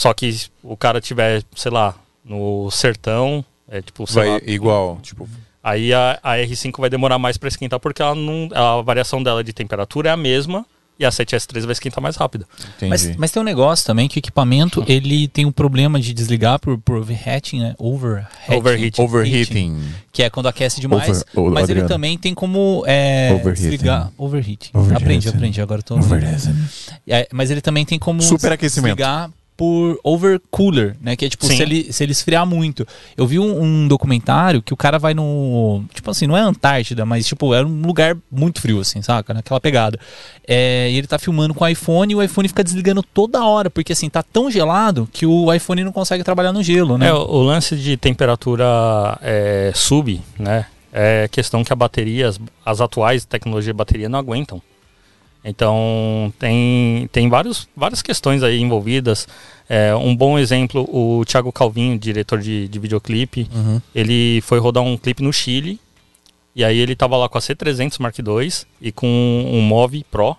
Só que se o cara tiver, sei lá, no sertão, é tipo, sei Vai lá, igual, tipo... Aí a, a R5 vai demorar mais para esquentar porque ela não, a variação dela de temperatura é a mesma e a 7S3 vai esquentar mais rápido. Mas, mas tem um negócio também que o equipamento ele tem um problema de desligar por, por overheating, né? Overheating. Overheating. Overheating. Que é quando aquece demais. Over- o- mas ele Adriano. também tem como é, Overheating. desligar. Overheating. Overheating. Aprendi, aprendi. Agora eu tô. É, mas ele também tem como Superaquecimento. desligar por overcooler, né? Que é tipo, Sim. se ele, se ele esfriar muito. Eu vi um, um documentário que o cara vai no. Tipo assim, não é Antártida, mas tipo, é um lugar muito frio, assim, saca? Naquela pegada. É, e ele tá filmando com o iPhone e o iPhone fica desligando toda hora, porque assim, tá tão gelado que o iPhone não consegue trabalhar no gelo, né? É, o, o lance de temperatura é, sub, né? É questão que a bateria, as, as atuais tecnologias de bateria não aguentam. Então tem, tem vários, várias questões aí envolvidas. É, um bom exemplo, o Thiago Calvinho, diretor de, de videoclipe, Uhum. ele foi rodar um clipe no Chile. E aí ele tava lá com a C300 Mark II e com um Move Pro.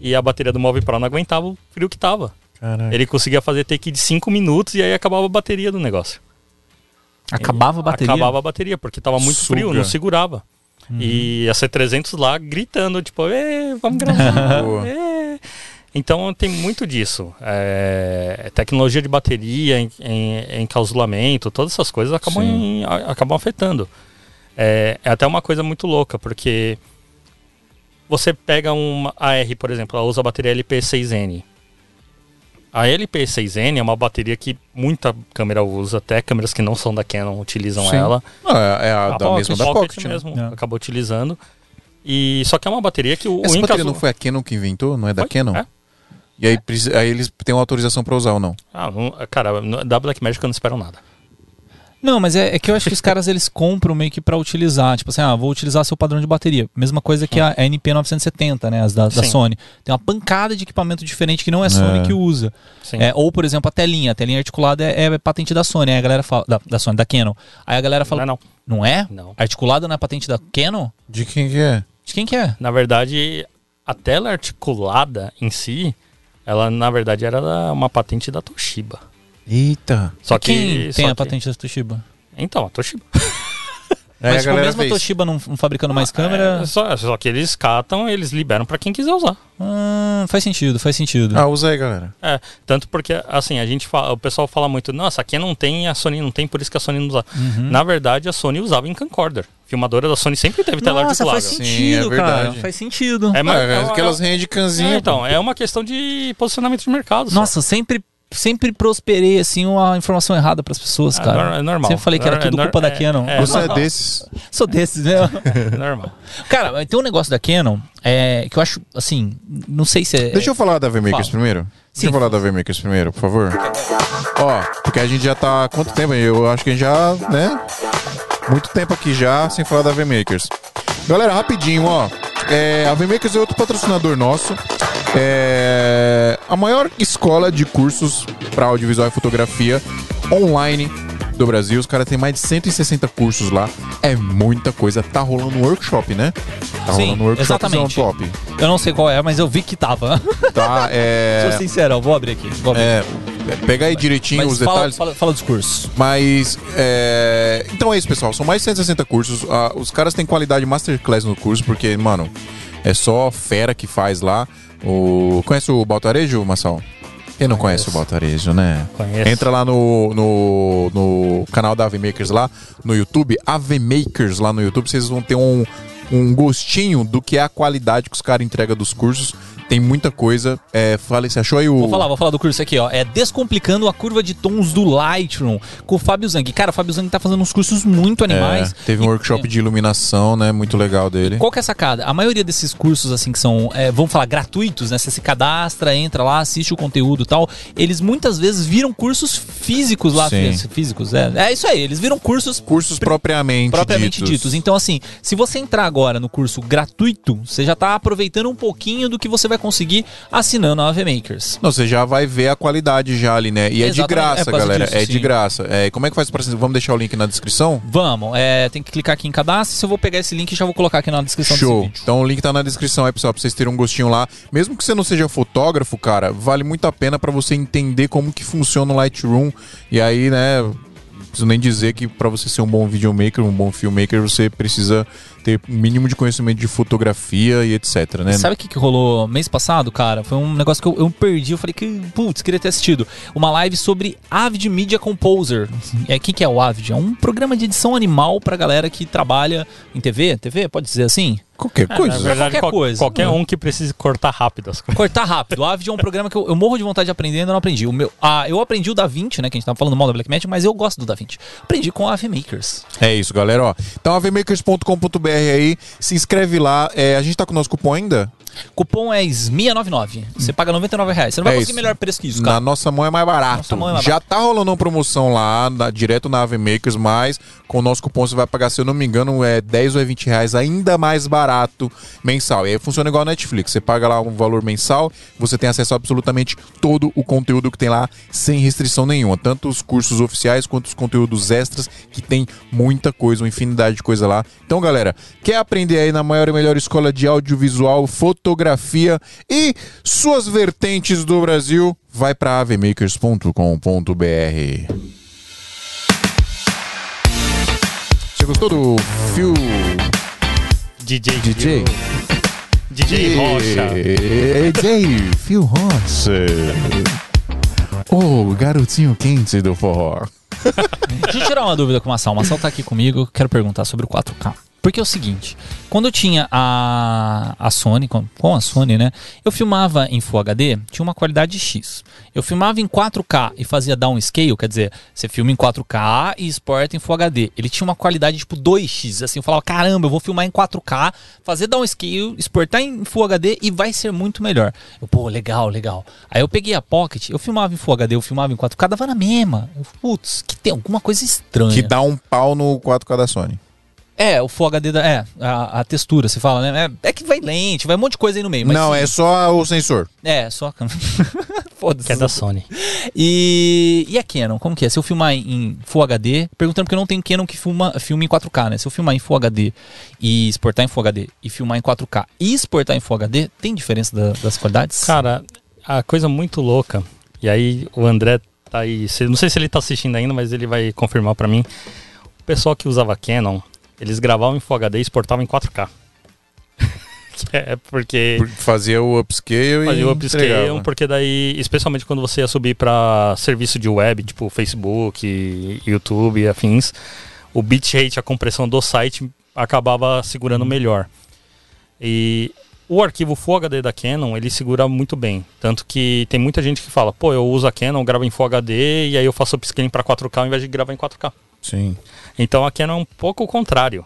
E a bateria do Move Pro não aguentava o frio que tava. Caraca. Ele conseguia fazer take de 5 minutos e aí acabava a bateria do negócio. Acabava a bateria. Acabava a bateria, porque tava muito Suga. frio, não segurava. E a C300 lá gritando, tipo, "Ê, vamos gravar. Boa. ê." Então tem muito disso. É, tecnologia de bateria, em, em- encausulamento, todas essas coisas acabam, em- a- acabam afetando. É, é até uma coisa muito louca, porque você pega uma AR, por exemplo, ela usa a bateria LP6N. A LP6N é uma bateria que muita câmera usa, até câmeras que não são da Canon utilizam Sim. ela. Não, é, é a, da Pocket, mesma da Pocket Pocket, né? mesmo, É. acabou utilizando. E só que é uma bateria que o, Essa o bateria não foi a Canon que inventou? Não é da Foi? Canon? É. E aí, aí eles têm uma autorização pra usar ou não? Ah, não- cara, no- da Blackmagic eu não espero nada. Não, mas é, é que eu acho que os caras eles compram meio que pra utilizar. Tipo assim, ah, vou utilizar seu padrão de bateria. Mesma coisa que a NP970, né? As da, da. Sony. Tem uma pancada de equipamento diferente que não é Sony É. que usa. Sim. É, ou, por exemplo, a telinha. A telinha articulada é, é patente da Sony. Aí a galera fala. Da, da Sony, da Canon. Aí a galera não fala. é não. Não é? Não. Articulada não é patente da Canon? De quem que é? De quem que é? Na verdade, a tela articulada em si, ela na verdade era uma patente da Toshiba. Eita. Só Quem que tem só a que- patente da Toshiba? Então, a Toshiba. Aí mas a tipo, mesmo a fez. Toshiba não, não fabricando mais câmera. É, só, só que eles catam, eles liberam pra quem quiser usar. Hum, faz sentido, faz sentido. Ah, usa aí, galera. É, tanto porque, assim, a gente fala, o pessoal fala muito, nossa, aqui não tem, a Sony não tem, por isso que a Sony não usa. Uhum. Na verdade, a Sony usava em camcorder. Filmadora da Sony sempre teve tela Nossa, articulada. faz Sim, sentido, é cara. Faz sentido. É, mas- Ah, é- aquelas. É, então, é uma questão de posicionamento de mercado. só. Nossa, sempre, sempre prosperei assim uma informação errada pras pessoas, É cara. é normal. Sempre falei que era É tudo culpa da é- Canon. é Você é normal. desses. Sou desses, né? É normal. cara, tem um negócio da Canon é, que eu acho, assim, não sei se é. Deixa eu falar da VMakers Fala. primeiro. Deixa Sim. eu falar da VMakers primeiro, por favor. Ó, porque a gente já tá há quanto tempo? Eu acho que a gente já, né? Muito tempo aqui já sem falar da VMakers. Galera, rapidinho, ó. É, a VMakers é outro patrocinador nosso. É a maior escola de cursos para audiovisual e fotografia online do Brasil. Os caras têm mais de 160 cursos lá. É muita coisa. Tá rolando um workshop, né? Tá Sim, rolando um workshop exatamente. top. Eu não sei qual é, mas eu vi que tava. Tá, é. Sou sincero, vou abrir aqui. Vou abrir. é pega aí direitinho mas os fala, detalhes. Fala, fala dos cursos. Mas, é... então é isso, pessoal. São mais de 160 cursos. Ah, os caras têm qualidade masterclass no curso, porque, mano, é só fera que faz lá. O... Conhece o Baltarejo, Massal? Quem não conhece o Baltarejo, né? Conheço. Entra lá no, no, no canal da AVMakers lá, no YouTube. AVMakers lá no YouTube, vocês vão ter um, um gostinho do que é a qualidade que os caras entregam dos cursos. Tem muita coisa. É, fala, você achou aí o. Vou falar, vou falar do curso aqui, ó. É Descomplicando a Curva de Tons do Lightroom com o Fábio Zang. Cara, o Fábio Zang tá fazendo uns cursos muito animais. É, teve um E- workshop de iluminação, né? Muito legal dele. Qual que é a sacada? A maioria desses cursos, assim, que são, é, vamos falar, gratuitos, né? Você se cadastra, entra lá, assiste o conteúdo e tal. Eles muitas vezes viram cursos físicos lá. Sim. Físicos, é. É isso aí, eles viram cursos Cursos propriamente, propriamente ditos. ditos. Então, assim, se você entrar agora no curso gratuito, você já tá aproveitando um pouquinho do que você vai conseguir assinando a AV Makers. Não, você já vai ver a qualidade já ali, né? E é de Exatamente, é graça, por causa galera. disso, é de sim. graça. É, como é que faz pra... Vamos deixar o link na descrição? Vamos, é, tem que clicar aqui em cadastro. Se eu vou pegar esse link, já vou colocar aqui na descrição Show. Então o link tá na descrição aí, pessoal, pra vocês terem um gostinho lá. Mesmo que você não seja fotógrafo, cara, vale muito a pena pra você entender como que funciona o Lightroom. E aí, né, não preciso nem dizer que pra você ser um bom videomaker, um bom filmmaker, você precisa ter um mínimo de conhecimento de fotografia e etc, né? Sabe o que, que rolou mês passado, cara? Foi um negócio que eu, eu perdi. Eu falei que, putz, queria ter assistido. Uma live sobre Avid Media Composer. É, o que, que é o Avid? É um programa de edição animal pra galera que trabalha em TV. TV, pode dizer assim? Qualquer É, coisa. na verdade, qualquer qual- coisa. qualquer um que precise cortar rápido as coisas. Cortar rápido. O Avid é um programa que eu, eu morro de vontade de aprender e ainda não aprendi. O meu, ah, eu aprendi o DaVinci, né? Que a gente tava falando mal da Blackmagic, mas eu gosto do DaVinci. Aprendi com a AV Makers. É isso, galera. Ó. Então, avmakers.com.br aí, se inscreve lá. É, a gente tá com o nosso cupom ainda? Cupom é SMIA99. Você paga 99 reais. Você não vai É conseguir isso. melhor preço que isso, Na cara. nossa mão é mais barato. Mão é mais Já tá rolando uma promoção lá, na- direto na Ave Makers, mas com o nosso cupom você vai pagar, se eu não me engano, é 10 ou é 20 reais, ainda mais barato mensal. E aí funciona igual a Netflix. Você paga lá um valor mensal, você tem acesso a absolutamente todo o conteúdo que tem lá, sem restrição nenhuma. Tanto os cursos oficiais quanto os conteúdos extras, que tem muita coisa, uma infinidade de coisa lá. Então, galera, quer aprender aí na maior e melhor escola de audiovisual, fotografia e suas vertentes do Brasil? Vai para avemakers.com.br. Você gostou do fio DJ. DJ? DJ Rocha. DJ Phil Rocha. O garotinho quente do forró. Deixa eu tirar uma dúvida com o Massal. O Massal tá aqui comigo, quero perguntar sobre o 4K. Porque é o seguinte, quando eu tinha a, a Sony, com, com a Sony, né? Eu filmava em Full HD, tinha uma qualidade X. Eu filmava em 4K e fazia downscale, quer dizer, você filma em 4K e exporta em Full HD. Ele tinha uma qualidade tipo 2X, assim, eu falava, caramba, eu vou filmar em 4K, fazer downscale, exportar em Full HD e vai ser muito melhor. Eu, pô, legal, legal. Aí eu peguei a Pocket, eu filmava em Full HD, eu filmava em 4K, dava na mesma. Eu, Putz, que tem alguma coisa estranha. Que dá um pau no 4K da Sony. É, o Full HD, da, é, a, a textura, você fala, né? É, é que vai lente, vai um monte de coisa aí no meio. Mas não, sim, é só o sensor. É, só a câmera. Foda-se. Que é da Sony. E, e a Canon, como que é? Se eu filmar em, Full HD, perguntando porque eu não tenho Canon que filma, filma em 4K, né? Se eu filmar em Full HD e exportar em Full HD e filmar em 4K e exportar em Full HD, tem diferença da- das qualidades? Cara, a coisa muito louca, e aí o André tá aí, se- não sei se ele tá assistindo ainda, mas ele vai confirmar pra mim. O pessoal que usava Canon, eles gravavam em Full HD e exportavam em 4K. Que é porque Fazia o upscale fazia e o upscale, entregava. porque daí, especialmente quando você ia subir pra serviço de web, tipo Facebook, YouTube e afins, o bitrate, a compressão do site acabava segurando melhor. E o arquivo Full HD da Canon, ele segura muito bem. Tanto que tem muita gente que fala, pô, eu uso a Canon, gravo em Full HD e aí eu faço upscaling para 4K ao invés de gravar em 4K. Sim. Então a Canon é um pouco o contrário.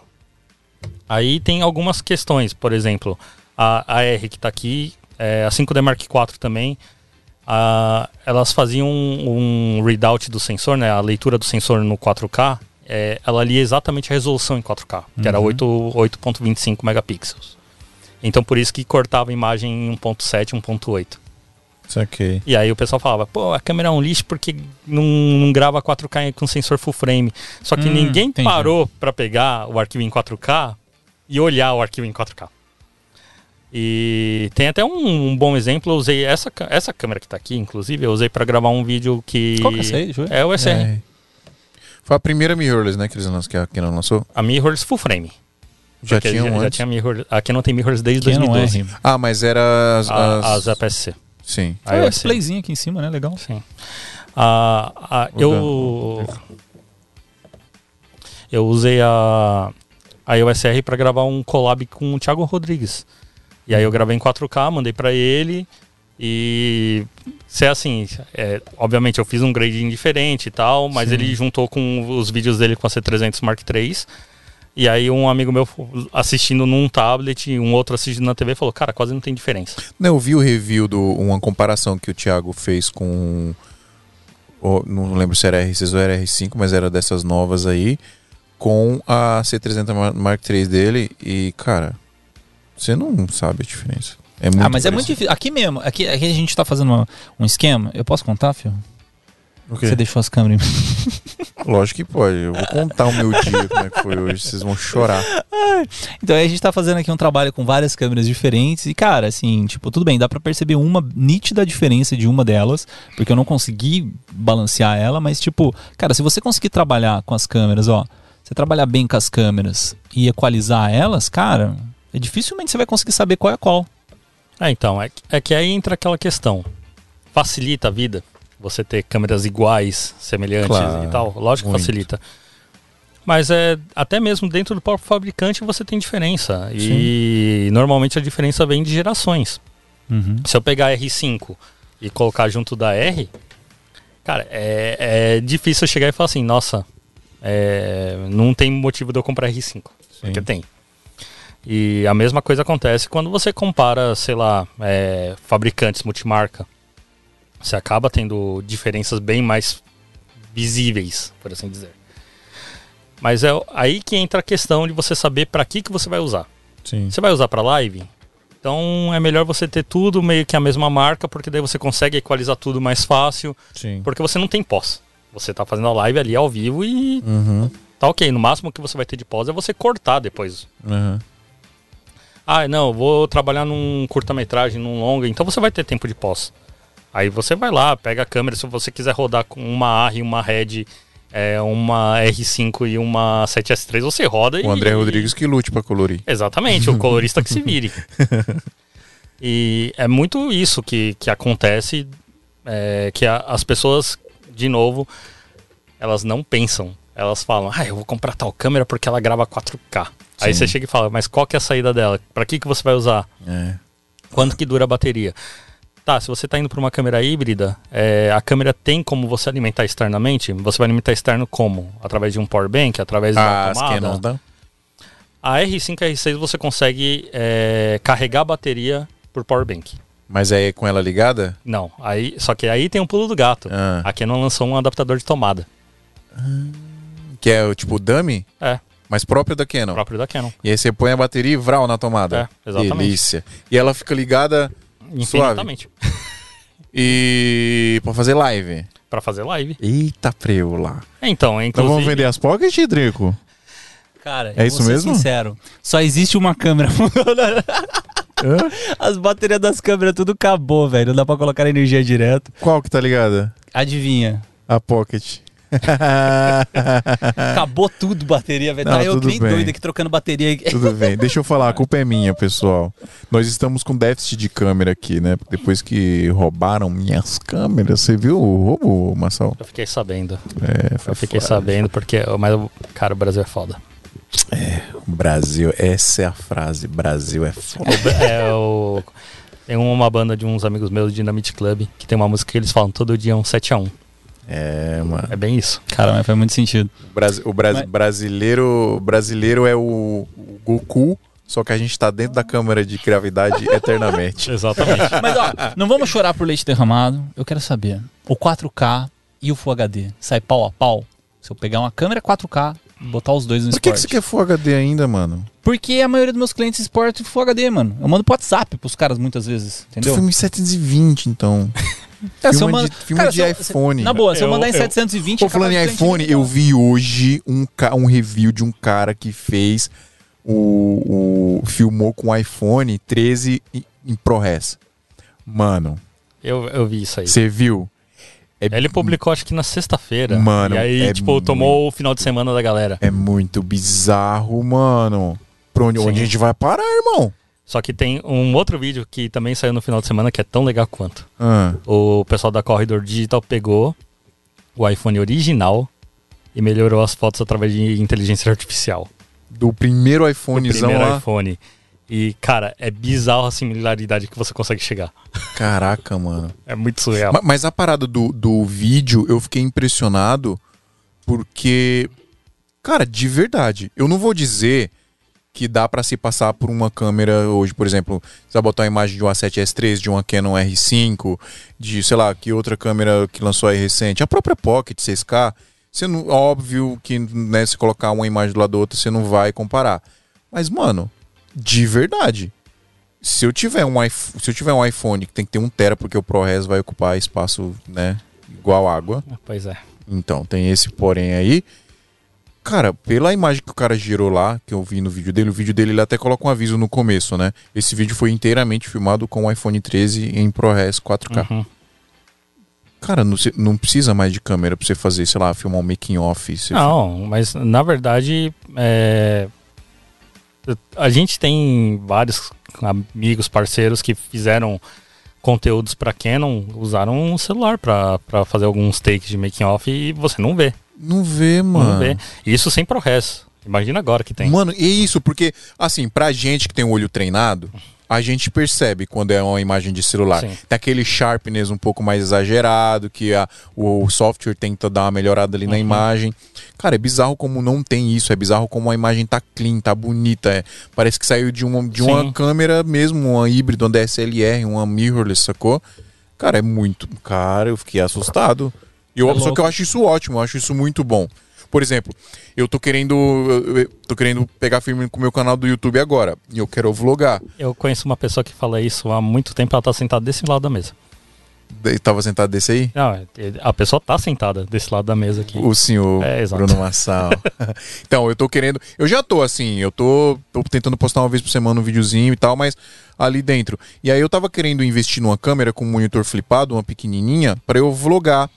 Aí tem algumas questões, por exemplo, a, a R que está aqui, é, a 5D Mark IV também, a- elas faziam um, um readout do sensor, né, a leitura do sensor no 4K, é, ela lia exatamente a resolução em 4K, que era 8 8.25 megapixels. Então por isso que cortava a imagem em 1.7, 1.8. Saquei. E aí o pessoal falava, pô, a câmera é um lixo porque não, não grava 4K com sensor full frame. Só que Hum, ninguém entendi. parou pra pegar o arquivo em 4K e olhar o arquivo em 4K. E tem até um, um bom exemplo, eu usei essa, essa câmera que tá aqui, inclusive, eu usei pra gravar um vídeo que... Qual que é essa aí? É o SR. É. Foi a primeira mirrorless, né, que eles lançaram, que a Canon lançou? A mirrorless full frame. Já Porque tinha um já, já tinha mirror, a Canon tem mirrorless desde Que não 2012. é. Ah, mas era as... A- as- As APS-C. Sim. A Ah, é, iOS. displayzinho aqui em cima, né? Legal. Sim. Ah, ah, eu eu usei a a iOS R para gravar um collab com o Thiago Rodrigues. E aí eu gravei em 4K, mandei para ele e se é assim, é, obviamente eu fiz um grading diferente e tal, mas Sim. ele juntou com os vídeos dele com a C300 Mark III. E aí um amigo meu assistindo num tablet, e um outro assistindo na TV falou: "Cara, quase não tem diferença". Não, eu vi o review do uma comparação que o Thiago fez com não lembro se era R6 ou era R5, mas era dessas novas aí com a C300 Mar- Mark III dele e cara, você não sabe a diferença. É muito ah, mas é muito difícil. Aqui mesmo, aqui, aqui a gente tá fazendo uma- um esquema. Eu posso contar, filho? Você deixou as câmeras em mim. Lógico que pode. Eu vou contar o meu dia como é que foi hoje, vocês vão chorar. Então aí a gente tá fazendo aqui um trabalho com várias câmeras diferentes e, cara, assim, tipo, tudo bem, dá pra perceber uma nítida diferença de uma delas, porque eu não consegui balancear ela, mas, tipo, cara, se você conseguir trabalhar com as câmeras, ó, você trabalhar bem com as câmeras e equalizar elas, cara, é dificilmente você vai conseguir saber qual é qual. É, então, é, que- é que aí entra aquela questão. Facilita a vida você ter câmeras iguais, semelhantes Claro, e tal. Lógico que muito. facilita. Mas é até mesmo dentro do próprio fabricante você tem diferença. E normalmente a diferença vem de gerações. Uhum. Se eu pegar a R5 e colocar junto da R, cara, é, é difícil eu chegar e falar assim, nossa, é, não tem motivo de eu comprar R5. Porque tem. E a mesma coisa acontece quando você compara, sei lá, é, fabricantes multimarca. Você acaba tendo diferenças bem mais visíveis, por assim dizer. Mas é aí que entra a questão de você saber para que, que você vai usar. Sim. Você vai usar para live? Então é melhor você ter tudo meio que a mesma marca, porque daí você consegue equalizar tudo mais fácil, Sim. porque você não tem pós. Você tá fazendo a live ali ao vivo e Uhum. tá ok. No máximo que você vai ter de pós é você cortar depois. Uhum. Ah, não, vou trabalhar num curta-metragem, num longa, então você vai ter tempo de pós. Aí você vai lá, pega a câmera, se você quiser rodar com uma AR e uma Red, é, uma R5 e uma 7S3, você roda e... O André Rodrigues que lute pra colorir. Exatamente, o colorista que se vire. E é muito isso que, que acontece, é, que a- as pessoas, de novo, elas não pensam. Elas falam, ah, eu vou comprar tal câmera porque ela grava 4K. Aí Sim. você chega e fala, mas qual que é a saída dela? Pra que, que você vai usar? É. Quanto que dura a bateria? Tá, se você está indo para uma câmera híbrida, é, a câmera tem como você alimentar externamente? Você vai alimentar externo como? Através de um power bank, através de uma Ah, tomada? Dá? A R5 e R6 você consegue é, carregar a bateria por power bank. Mas aí é com ela ligada? Não, aí, só que aí tem um pulo do gato. Ah. A Canon lançou um adaptador de tomada. Que é o tipo dummy, É, mas próprio da Canon. próprio da Canon. E aí você põe a bateria e vral na tomada. É, exatamente. Delícia. E ela fica ligada Infinitamente. e pra fazer live. Para fazer live. Eita preula. Então, Então inclusive... vamos vender as Pocket, Drico? Cara, É eu isso vou ser mesmo? sincero. Só existe uma câmera. As baterias das câmeras tudo acabou, velho. Não dá pra colocar energia direto. Qual que tá ligada? Adivinha? A Pocket. Acabou tudo bateria, velho. Tá eu bem. doido aqui trocando bateria. Tudo bem. Deixa eu falar, a culpa é minha, pessoal. Nós estamos com déficit de câmera aqui, né? Depois que roubaram minhas câmeras, você viu o roubo, Marcel? Eu fiquei sabendo. É, Eu fiquei foda. sabendo porque... Mas, cara, o Brasil é foda. Brasil, essa é a frase. Brasil é foda. é o... Tem uma banda de uns amigos meus, Dynamite Club, que tem uma música que eles falam todo dia um 7x1. É, mano. É bem isso. Cara, mas faz muito sentido. O, Brasi- o Brasi- Mas- brasileiro, brasileiro é o, o Goku, só que a gente tá dentro da câmara de gravidade eternamente. Exatamente. Mas ó, não vamos chorar por leite derramado. Eu quero saber. O 4K e o Full HD sai pau a pau? Se eu pegar uma câmera 4K botar os dois no Por que, que você quer Full HD ainda, mano? Porque a maioria dos meus clientes exportam Full HD, mano. Eu mando pro WhatsApp pros caras muitas vezes, entendeu? Filme 720, então. É, mando- de- filme Cara, de eu- iPhone. Na boa, se eu Eu- mandar em eu- 720... Pô, falando em iPhone, eu vi hoje um, ca- um review de um cara que fez o, o- filmou com o iPhone 13 em, ProRes. Mano, Eu, eu vi isso aí. você viu? É, Ele publicou acho que na sexta-feira. Mano, E aí, é tipo, muito- tomou o final de semana da galera. é muito bizarro, mano. Pra onde, onde a gente vai parar, irmão? Só que tem um outro vídeo que também saiu no final de semana que é tão legal quanto. Ah, O pessoal da Corridor Digital pegou o iPhone original e melhorou as fotos através de inteligência artificial. do primeiro iPhonezão primeiro lá. iPhone. E, cara, é bizarro a similaridade que você consegue chegar. Caraca, mano. É muito surreal. Ma- Mas a parada do, do vídeo, eu fiquei impressionado porque, cara, de verdade, eu não vou dizer que dá pra se passar por uma câmera hoje, por exemplo, você vai botar uma imagem de uma 7S3, de uma Canon R5, de, sei lá, que outra câmera que lançou aí recente, a própria Pocket 6K, você não, óbvio que, né, se colocar uma imagem do lado da outra, você não vai comparar. Mas, mano, de verdade, se eu tiver um iPhone, se eu tiver um iPhone que tem que ter um tera porque o ProRes vai ocupar espaço, né, igual água. Pois é. Então, tem esse porém aí. Cara, pela imagem que o cara gerou lá, que eu vi no vídeo dele, o vídeo dele ele até coloca um aviso no começo, né? Esse vídeo foi inteiramente filmado com o iPhone 13 em ProRes 4K. Uhum. Cara, não, não precisa mais de câmera pra você fazer, sei lá, filmar um making off. Não, mas na verdade, é, a gente tem vários amigos, parceiros que fizeram conteúdos pra Canon, usaram um celular pra pra fazer alguns takes de making off e você não vê, Não vê, mano. não vê. Isso sem ProRes. Imagina agora que tem. Mano, e isso, porque, assim, pra gente que tem o olho treinado, a gente percebe quando é uma imagem de celular. Sim. Tem aquele sharpness um pouco mais exagerado, que a, o software tenta dar uma melhorada ali na Uhum. imagem. Cara, é bizarro como não tem isso, é bizarro como a imagem tá clean, tá bonita. é. parece que saiu de uma, de uma câmera mesmo, uma híbrida, uma DSLR, uma mirrorless, sacou? Cara, é muito. Cara, eu fiquei assustado. E eu, É só que eu acho isso ótimo, eu acho isso muito bom. Por exemplo, eu tô querendo. Eu tô querendo pegar firme com o meu canal do YouTube agora. E eu quero vlogar. Eu conheço uma pessoa que fala isso há muito tempo, ela tá sentada desse lado da mesa. Daí Tava sentado desse aí? Não, ele- a pessoa tá sentada desse lado da mesa aqui. O senhor É. Bruno Massal. então, eu tô querendo. Eu já tô assim, eu tô, tô tentando postar uma vez por semana um videozinho e tal, mas ali dentro. E aí eu tava querendo investir numa câmera com um monitor flipado, uma pequenininha, pra eu vlogar.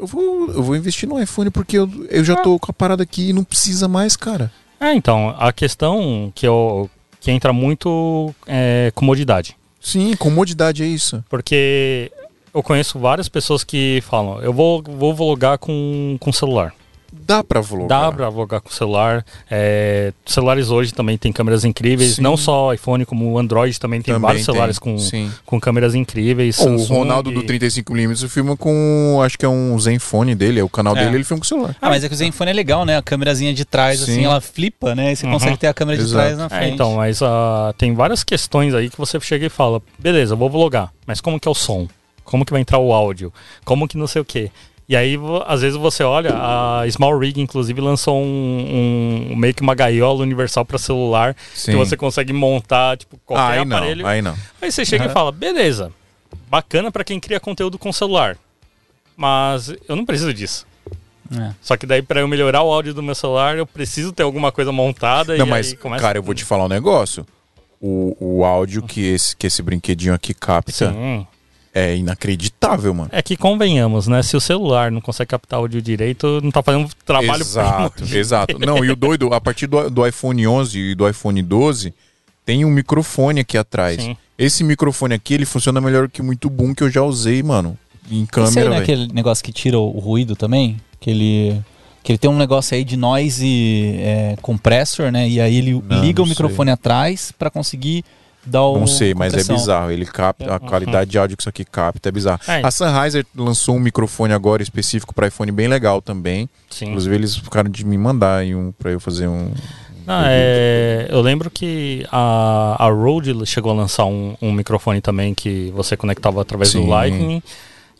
Eu vou, eu vou investir no iPhone porque eu, eu já tô com a parada aqui e não precisa mais, cara. É, então, a questão que, eu, que entra muito é comodidade. Sim, comodidade é isso. Porque eu conheço várias pessoas que falam, eu vou, vou vlogar com, com celular. Dá pra vlogar. Dá pra vlogar com celular. É, celulares hoje também tem câmeras incríveis. Sim. Não só iPhone, como o Android também tem Também vários tem, celulares com, sim. com câmeras incríveis. Ó, o Samsung Ronaldo do 35mm filma com, acho que é um Zenfone dele, é o canal É. dele, ele filma com o celular. Ah, mas é que o Zenfone é legal, né? A câmerazinha de trás, Sim. assim, ela flipa, né? E você Uhum. consegue ter a câmera de Exato. trás na É, frente. então, mas ah, tem várias questões aí que você chega e fala, beleza, eu vou vlogar, mas como que é o som? Como que vai entrar o áudio? Como que não sei o quê? E aí, às vezes você olha, a Small Rig, inclusive, lançou um, um- meio que uma gaiola universal para celular, Sim. que você consegue montar, tipo, qualquer Ah, aí não, aparelho. aí não. Aí você chega e fala, beleza, bacana para quem cria conteúdo com celular, mas eu não preciso disso. É. Só que daí, para eu melhorar o áudio do meu celular, eu preciso ter alguma coisa montada Não, e mas, aí começa... cara, eu vou te falar um negócio. O, o áudio que esse, que esse brinquedinho aqui capta Sim. É inacreditável, mano. É que convenhamos, né? Se o celular não consegue captar áudio direito, não tá fazendo um trabalho exato, exato. Não, e o doido, a partir do, do iPhone 11 e do iPhone 12, tem um microfone aqui atrás. Sim. Esse microfone aqui, ele funciona melhor que muito boom que eu já usei, mano. Em Esse aí câmera, não é velho. aquele negócio que tira o, o ruído também? Que ele, que ele tem um negócio aí de noise é, compressor, né? E aí ele Não, liga o não microfone atrás pra conseguir o. Não sei, mas é compressão. bizarro. Ele capta, a qualidade de áudio que isso aqui capta é bizarro. É. A Sennheiser lançou um microfone agora específico para iPhone bem legal também. Sim. Inclusive, eles ficaram de me mandar aí um para eu fazer um. Não, é, eu lembro que a, a Rode chegou a lançar um, um microfone também que você conectava através Sim. do Lightning.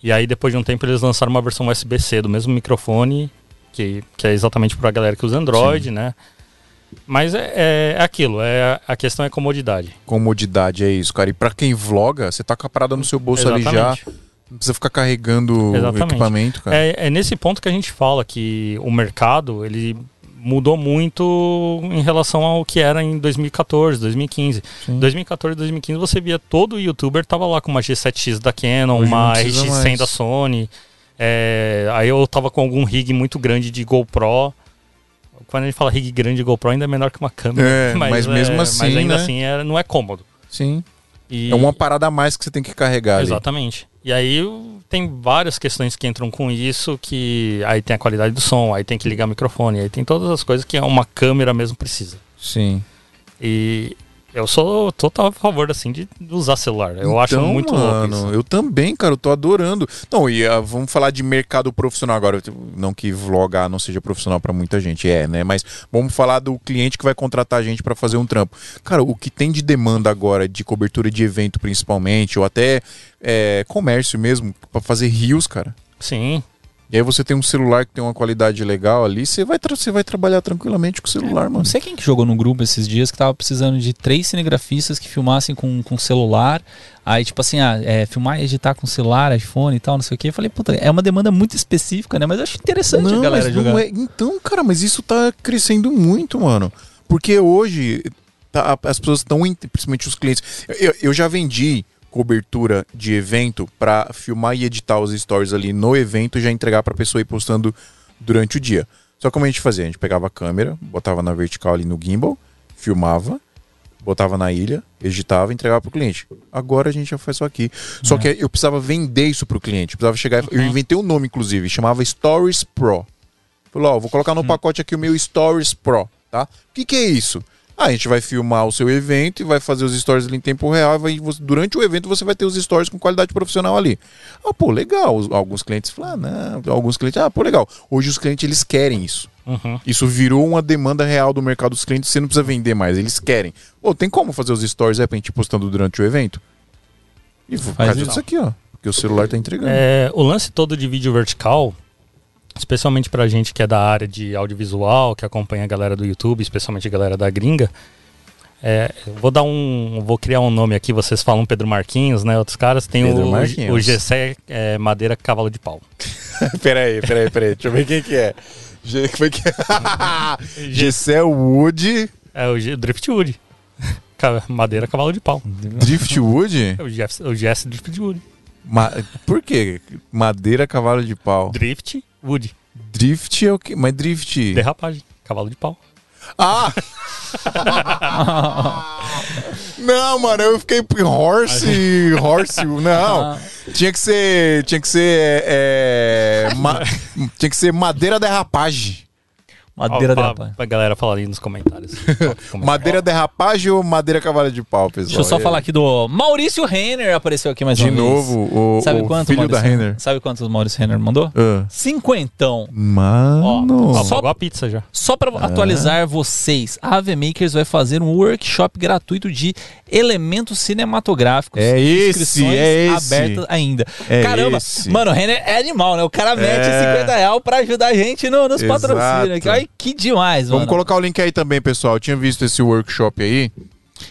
E aí, depois de um tempo, eles lançaram uma versão USB-C do mesmo microfone que, que é exatamente para a galera que usa Android, né? Mas é, é, é aquilo, é, a questão é comodidade. Comodidade, é isso, cara. E pra quem vloga, você tá com a parada no seu bolso ali já. Exatamente. Não precisa ficar carregando o Exatamente. equipamento, cara. É, é nesse ponto que a gente fala que o mercado ele mudou muito em relação ao que era em 2014, 2015. Sim. 2014, 2015 você via todo youtuber tava lá com uma G7X da Canon, Hoje uma precisa RX100 mais. da Sony. É, aí eu tava com algum rig muito grande de GoPro. Quando a gente fala rig grande de GoPro ainda é menor que uma câmera. É, mas mesmo Mas assim, ainda né? assim é- não é cômodo. Sim. E- É uma parada a mais que você tem que carregar ali. Exatamente. E aí tem várias questões que entram com isso, que aí tem a qualidade do som, aí tem que ligar o microfone, aí tem todas as coisas que uma câmera mesmo precisa. Sim. E eu sou total a favor assim de usar celular. Eu acho Então, muito mano, louco isso. Eu também, cara, eu tô adorando. Não, e ah, vamos falar de mercado profissional agora. Não que vlogar não seja profissional pra muita gente, é, né? Mas vamos falar do cliente que vai contratar a gente pra fazer um trampo. Cara, o que tem de demanda agora de cobertura de evento, principalmente, ou até é, comércio mesmo, pra fazer rios, cara. Sim. E aí você tem um celular que tem uma qualidade legal ali, você vai, você vai trabalhar tranquilamente com o celular, mano. Não sei quem que jogou no grupo esses dias que tava precisando de três cinegrafistas que filmassem com, com celular. Aí, tipo assim, ah, é, filmar e editar com celular, iPhone e tal, não sei o que. Eu falei, puta, é uma demanda muito específica, né? Mas eu acho interessante a galera jogar. não é. Então, cara, mas isso tá crescendo muito, mano. Porque hoje tá- as pessoas estão, principalmente os clientes. Eu, eu já vendi cobertura de evento pra filmar e editar os stories ali no evento e já entregar pra pessoa ir postando durante o dia. Só como a gente fazia, a gente pegava a câmera, botava na vertical ali no gimbal, filmava, botava na ilha, editava e entregava pro cliente. Agora a gente já faz isso aqui. Só que eu precisava vender isso pro cliente, precisava chegar, eu inventei um nome inclusive, chamava Stories Pro. Falou, ó, vou colocar no pacote aqui o meu Stories Pro, tá? O que, que é isso? Ah, a gente vai filmar o seu evento e vai fazer os stories ali em tempo real. E vai, você- durante o evento você vai ter os stories com qualidade profissional ali. Ah, pô, legal. Alguns clientes falam, ah, não. Alguns clientes, ah, pô, legal. Hoje os clientes eles querem isso. Uhum. Isso virou uma demanda real do mercado dos clientes. Você não precisa vender mais, eles querem. Pô, tem como fazer os stories aí pra gente ir postando durante o evento? E por Faz causa isso. disso aqui, ó. Porque o celular tá entregando. É, o lance todo de vídeo vertical, especialmente pra gente que é da área de audiovisual, que acompanha a galera do YouTube, especialmente a galera da gringa. É, vou dar um. Vou criar um nome aqui, vocês falam Pedro Marquinhos, né? Outros caras. Tem Pedro o, Marquinhos. o Gessé é, Madeira Cavalo de Pau. peraí, peraí, peraí. Deixa eu ver quem que é. G- é que é? Gessé Wood. É o Driftwood. Madeira Cavalo de Pau. Driftwood? É o Jeff, o Jess Driftwood. Ma- Por quê? Madeira, cavalo de pau. Driftwood. Drift é o quê? Mas drift. Derrapagem. Cavalo de pau. Ah! não, mano, eu fiquei horse, horse, não. Tinha que ser, tinha que ser, é, ma- tinha que ser madeira derrapagem. Madeira Ó, da pra, pra galera falar ali nos comentários. Madeira derrapagem ou madeira cavalo de pau, pessoal? Deixa eu só É. falar aqui do Maurício Renner apareceu aqui mais De uma vez. novo, o, Sabe o quanto, filho da Maurício? Renner. Sabe quantos o Maurício Renner mandou? Ah. Cinquentão. Mano. Ó, Só- a pizza já. Só para atualizar vocês, a AV Makers vai fazer um workshop gratuito de elementos cinematográficos. É esse, Inscrições é esse. abertas ainda. É Caramba, esse. mano, o Renner é animal, né? O cara mete É. 50 reais pra ajudar a gente no- nos patrocínios. Ai, que demais, Vamos mano. colocar o link aí também, pessoal. Eu tinha visto esse workshop aí.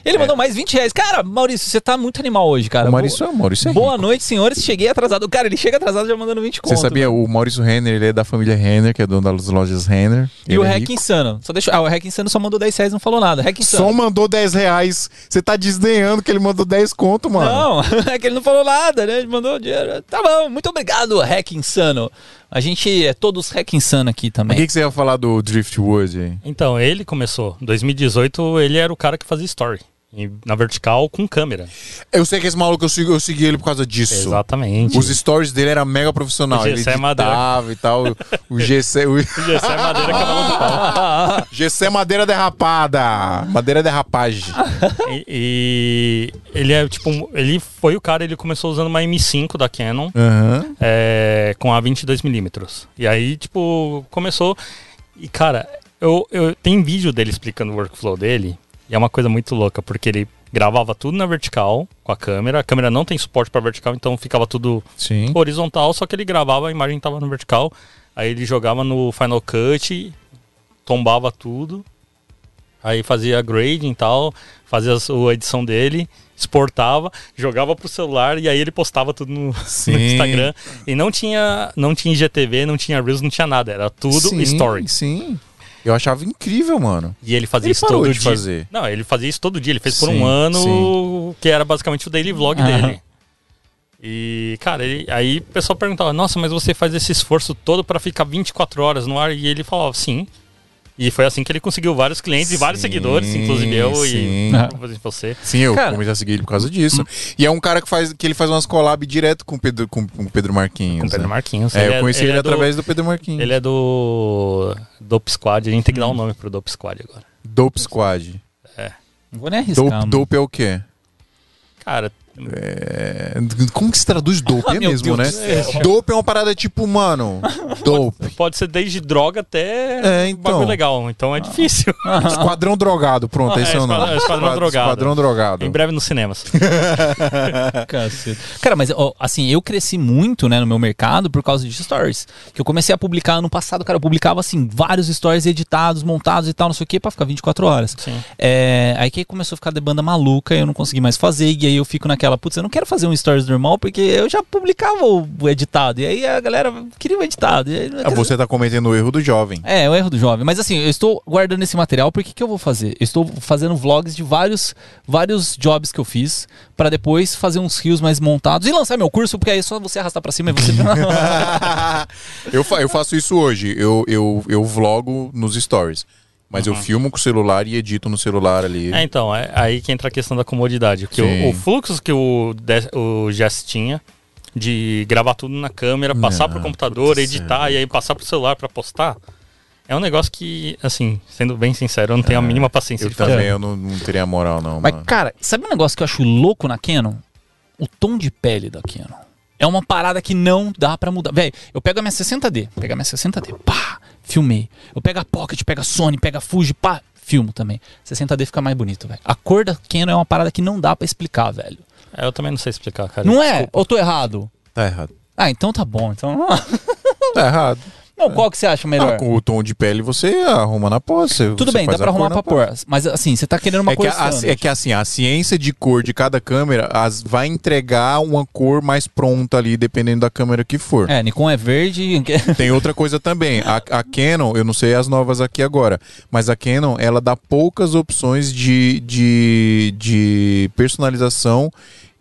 Ele mandou mais 20 reais. Cara, Maurício, você tá muito animal hoje, cara. o Maurício, é- o Maurício é Boa rico. noite, senhores. Cheguei atrasado. Cara, ele chega atrasado já mandando 20 conto. Você sabia, o Maurício Renner, ele é da família Renner, que é dono das lojas Renner. E Ele o é Hack rico. Insano. Só deixa... Ah, o Hack Insano só mandou 10 reais não falou nada. Hack Insano. Só mandou 10 reais. Você tá desdenhando que ele mandou 10 conto, mano. Não, é que ele não falou nada, né? Ele mandou dinheiro. Tá bom, muito obrigado, Hack Insano. A gente é todos Hack Insano aqui O também. que, que você ia falar do Driftwood aí? Então, ele começou. Em 2018, ele era o cara que fazia story. Na vertical com câmera. Eu sei que esse maluco, eu segui, eu segui ele por causa disso. Exatamente. Os stories dele era mega profissional. O Ele GC é madeira. e tal. O GC, o Essa é madeira cavalo pau. GC é madeira derrapada. Madeira derrapagem. E, e ele é tipo, ele foi o cara, ele começou usando uma M5 da Canon. Aham. é, com a 22mm. E aí, tipo, começou. E, cara, eu, eu tem vídeo dele explicando o workflow dele. E é uma coisa muito louca, porque ele gravava tudo na vertical com a câmera. A câmera não tem suporte para vertical, então ficava tudo Sim. horizontal, só que ele gravava, a imagem tava no vertical. Aí ele jogava no Final Cut, tombava tudo. Aí fazia grading e tal, fazia a edição dele, exportava, jogava pro celular e aí ele postava tudo no, no. Instagram. E não tinha, não tinha IGTV, não tinha Reels, não tinha nada. Era tudo sim, story. Sim. Eu achava incrível, mano. E ele fazia Ele isso parou todo de dia. fazer. Não, ele fazia isso todo dia. Ele fez por Sim, um ano, sim. que era basicamente o daily vlog Aham. dele. E, cara, ele- aí o pessoal perguntava: Nossa, mas você faz esse esforço todo pra ficar 24 horas no ar? E ele falava: Sim. E foi assim que ele conseguiu vários clientes e vários Sim, seguidores, inclusive eu sim. e você. Sim, eu Cara- comecei a seguir ele por causa disso. E é um cara que faz que ele faz umas collab direto com o Pedro, com, com o Pedro Marquinhos. Com o Pedro né? Marquinhos. É, eu conheci ele, é do- através do Pedro Marquinhos. Ele é do Dope Squad. A gente tem que dar um nome pro Dope Squad agora. Dope Squad. Não vou nem arriscar. Dope, dope é o quê? Cara, É, Como que se traduz dope? É Meu mesmo, né? Dope é uma parada tipo, mano. Dope. pode ser desde droga até É, então. bagulho legal. Então é difícil. Esquadrão drogado, pronto, É, esse é o nome. esquadrão- drogado. Esquadrão drogado. em breve nos cinemas. Cara, mas ó, assim, eu cresci muito, né, no meu mercado por causa de stories. Que eu comecei a publicar ano passado, cara, eu publicava assim, vários stories editados, montados e tal, não sei o que, pra ficar 24 horas. Sim. É, aí que começou a ficar de banda maluca, eu não consegui mais fazer, e aí eu fico naquela, putz, eu não quero fazer um stories normal, porque eu já publicava o editado, e aí a galera queria o editado. Aí, Ah, você tá cometendo o erro do jovem. é, o erro do jovem. Mas assim, eu estou guardando esse material porque que eu vou fazer? Eu estou fazendo vlogs de vários, vários jobs que eu fiz pra depois fazer uns rios mais montados e lançar meu curso, porque aí é só você arrastar pra cima e você. eu, fa- eu faço isso hoje. Eu, eu, eu vlogo nos stories. Mas eu filmo com o celular e edito no celular ali. É, então, é aí que entra a questão da comodidade. Porque o, o fluxo que o, Des- o Jess tinha de gravar tudo na câmera, passar Não, pro computador, editar e aí passar pro celular pra postar, é um negócio que, assim, sendo bem sincero, eu não tenho a mínima paciência eu de fazer. também eu não, não teria moral, não, Mas, mano. cara, sabe um negócio que eu acho louco na Canon? O tom de pele da Canon. É uma parada que não dá pra mudar. Velho, eu pego a minha 60D, pego a minha 60D, pá, filmei. Eu pego a Pocket, pego a Sony, pego a Fuji, pá, filmo também. 60D fica mais bonito, velho. A cor da Canon é uma parada que não dá pra explicar, velho. É, eu também não sei explicar, cara. Não é? Desculpa. Ou tô errado? Tá errado. Ah, então tá bom. Então. Tá errado. Não, qual que você acha melhor? Ah, com o tom de pele você arruma na pós. você- Tudo você bem, dá pra arrumar pra pôr. Mas assim, você tá querendo uma É que, cor a, é que assim, a ciência de cor de cada câmera as, vai entregar uma cor mais pronta ali, dependendo da câmera que for. É, Nikon é verde. Tem outra coisa também. A, a Canon, eu não sei as novas aqui agora, mas a Canon, ela dá poucas opções de, de, de personalização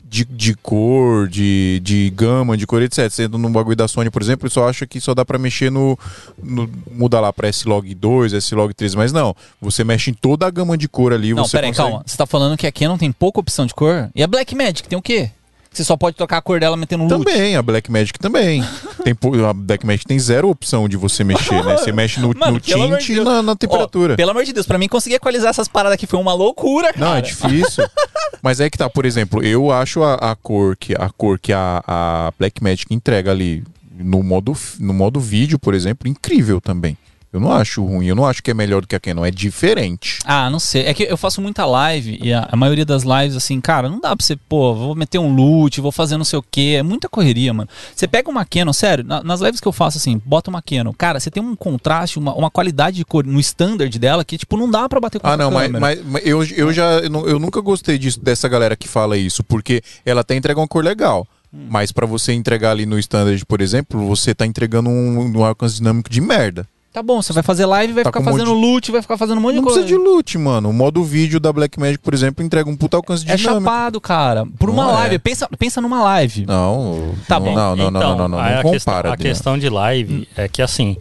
de, de cor, de, de gama, de cor, etc. Sendo no bagulho da Sony, por exemplo, só acha que só dá pra mexer no, no. Muda lá pra S-Log 2, S-Log 3, mas não. Você mexe em toda a gama de cor ali. Não, você peraí, consegue... calma. Você tá falando que a Canon tem pouca opção de cor? E a Blackmagic tem o quê? Você só pode trocar a cor dela metendo um. Também, a Blackmagic também. tem, a Blackmagic tem zero opção de você mexer, né? Você mexe no, Mano, no tint e na, na temperatura. Ó, pelo amor de Deus, pra mim conseguir equalizar essas paradas aqui foi uma loucura, cara. Não, é difícil. Mas é que tá, por exemplo, eu acho a, a cor que a cor que a, a Blackmagic entrega ali no modo, no modo vídeo, por exemplo, incrível também. Eu não acho ruim, eu não acho que é melhor do que a Canon, é diferente. Ah, não sei. É que eu faço muita live e a, a maioria das lives, assim, cara, não dá pra você, pô, vou meter um loot, vou fazer não sei o quê. É muita correria, mano. Você pega uma Canon, sério, na- nas lives que eu faço, assim, bota uma Canon. Cara, você tem um contraste, uma, uma qualidade de cor no standard dela que, tipo, não dá pra bater com Ah, outra não, mas, mas, mas eu, eu já eu, eu nunca gostei disso, dessa galera que fala isso, porque ela até entrega uma cor legal. Hum. Mas pra você entregar ali no standard, por exemplo, você tá entregando um, um alcance dinâmico de merda. Tá bom, você vai fazer live, vai Tá ficar um monte fazendo loot, vai ficar fazendo um monte Não de coisa. precisa de loot, mano. O modo vídeo da Blackmagic, por exemplo, entrega um puta alcance É dinâmico. chapado, cara. Por uma Não é. live. Pensa, pensa numa live. Não, Tá não, bom. não, não, não, Então, não, não, não, não a compara. questão, a questão de live é que assim,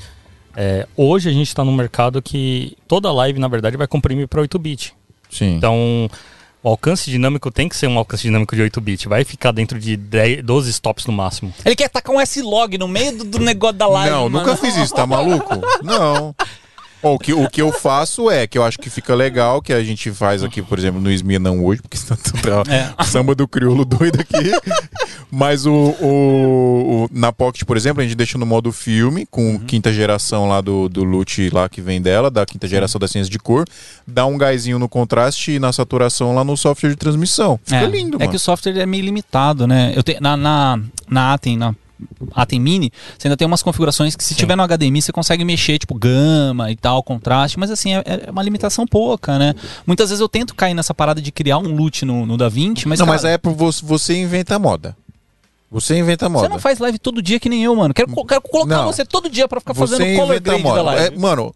é, hoje a gente está num mercado que toda live, na verdade, vai comprimir para 8 bit. Sim. Então, o alcance dinâmico tem que ser um alcance dinâmico de 8 bit. Vai ficar dentro de 10, 12 stops no máximo. Ele quer tacar um S-Log no meio do, do negócio da live. não, mano. nunca fiz isso, tá maluco? Não. Ó, o, que, o que eu faço é, que eu acho que fica legal, que a gente faz aqui, por exemplo, no Esmia não hoje, porque senão tá É. samba do crioulo doido aqui. Mas o, o- o- na Pocket, por exemplo, a gente deixa no modo filme, com Uhum. quinta geração lá do, do loot lá que vem dela, da quinta geração da ciência de cor, dá um gásinho no contraste e na saturação lá no software de transmissão. Fica é, lindo, É mano. que o software é meio limitado, né? Eu tenho, na, na, na Atem, na Atem Mini, você ainda tem umas configurações que se Sim. tiver no HDMI você consegue mexer, tipo gama e tal, contraste, mas assim, é, é uma limitação pouca, né? Muitas vezes eu tento cair nessa parada de criar um loot no, no DaVinci, mas, não, cara, mas é você, você inventa a moda. Você inventa moda. você não faz live todo dia que nem eu, mano. Quero, quero colocar Não. você todo dia pra ficar fazendo Você color inventa a grade da moda. live. É, mano,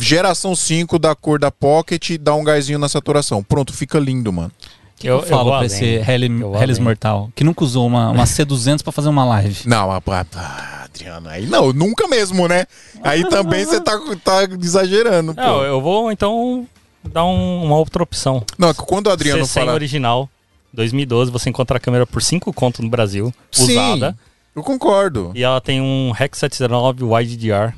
geração 5 da cor da Pocket, dá um gásinho na saturação. Pronto, fica lindo, mano. Que eu, falo vou pra além. esse Hellis Eu. Mortal, que nunca usou uma, uma C200 pra fazer uma live. Não, mas, ah, ah, Adriano, aí não, nunca mesmo, né? Aí também você tá, tá exagerando, pô. Não, eu vou então dar um- uma outra opção. Não, é que quando o Adriano C100 fala... original, 2012, você encontra a câmera por 5 conto no Brasil, Sim, usada. eu concordo. E ela tem um REC 709 Wide DR,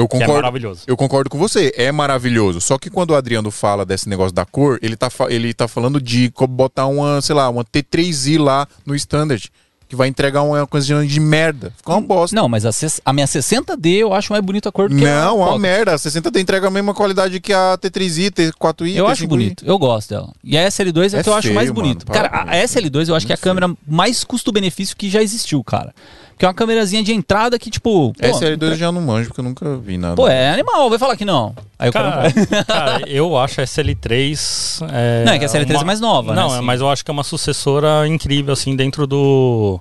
Eu que é concordo. maravilhoso. Eu concordo com você, é maravilhoso. Só que quando o Adriano fala desse negócio da cor, ele tá, ele tá falando de botar uma, sei lá, uma T3i lá no standard, que vai entregar uma coisa de merda. Fica uma bosta. Não, mas a, a minha 60D eu acho mais bonita a cor do que a Não, uma Pocket. merda. A 60 tem entrega a mesma qualidade que a T3i, T4i. Eu T5i. acho bonito, eu gosto dela. E a SL2 é, É que eu acho feio, mais bonito. Cara, a, a isso. SL2 eu acho que é a Muito câmera mais custo-benefício que já existiu, cara. Porque é uma câmerazinha de entrada que, tipo. Pô, SL2 eu já não manjo, porque eu nunca vi nada. pô, é animal, vai falar que não. Aí o cara. Cara, cara, eu acho a SL3. É Não, é que a SL3 é mais nova, né, Não, é, assim. mas eu acho que é uma sucessora incrível, assim, dentro do,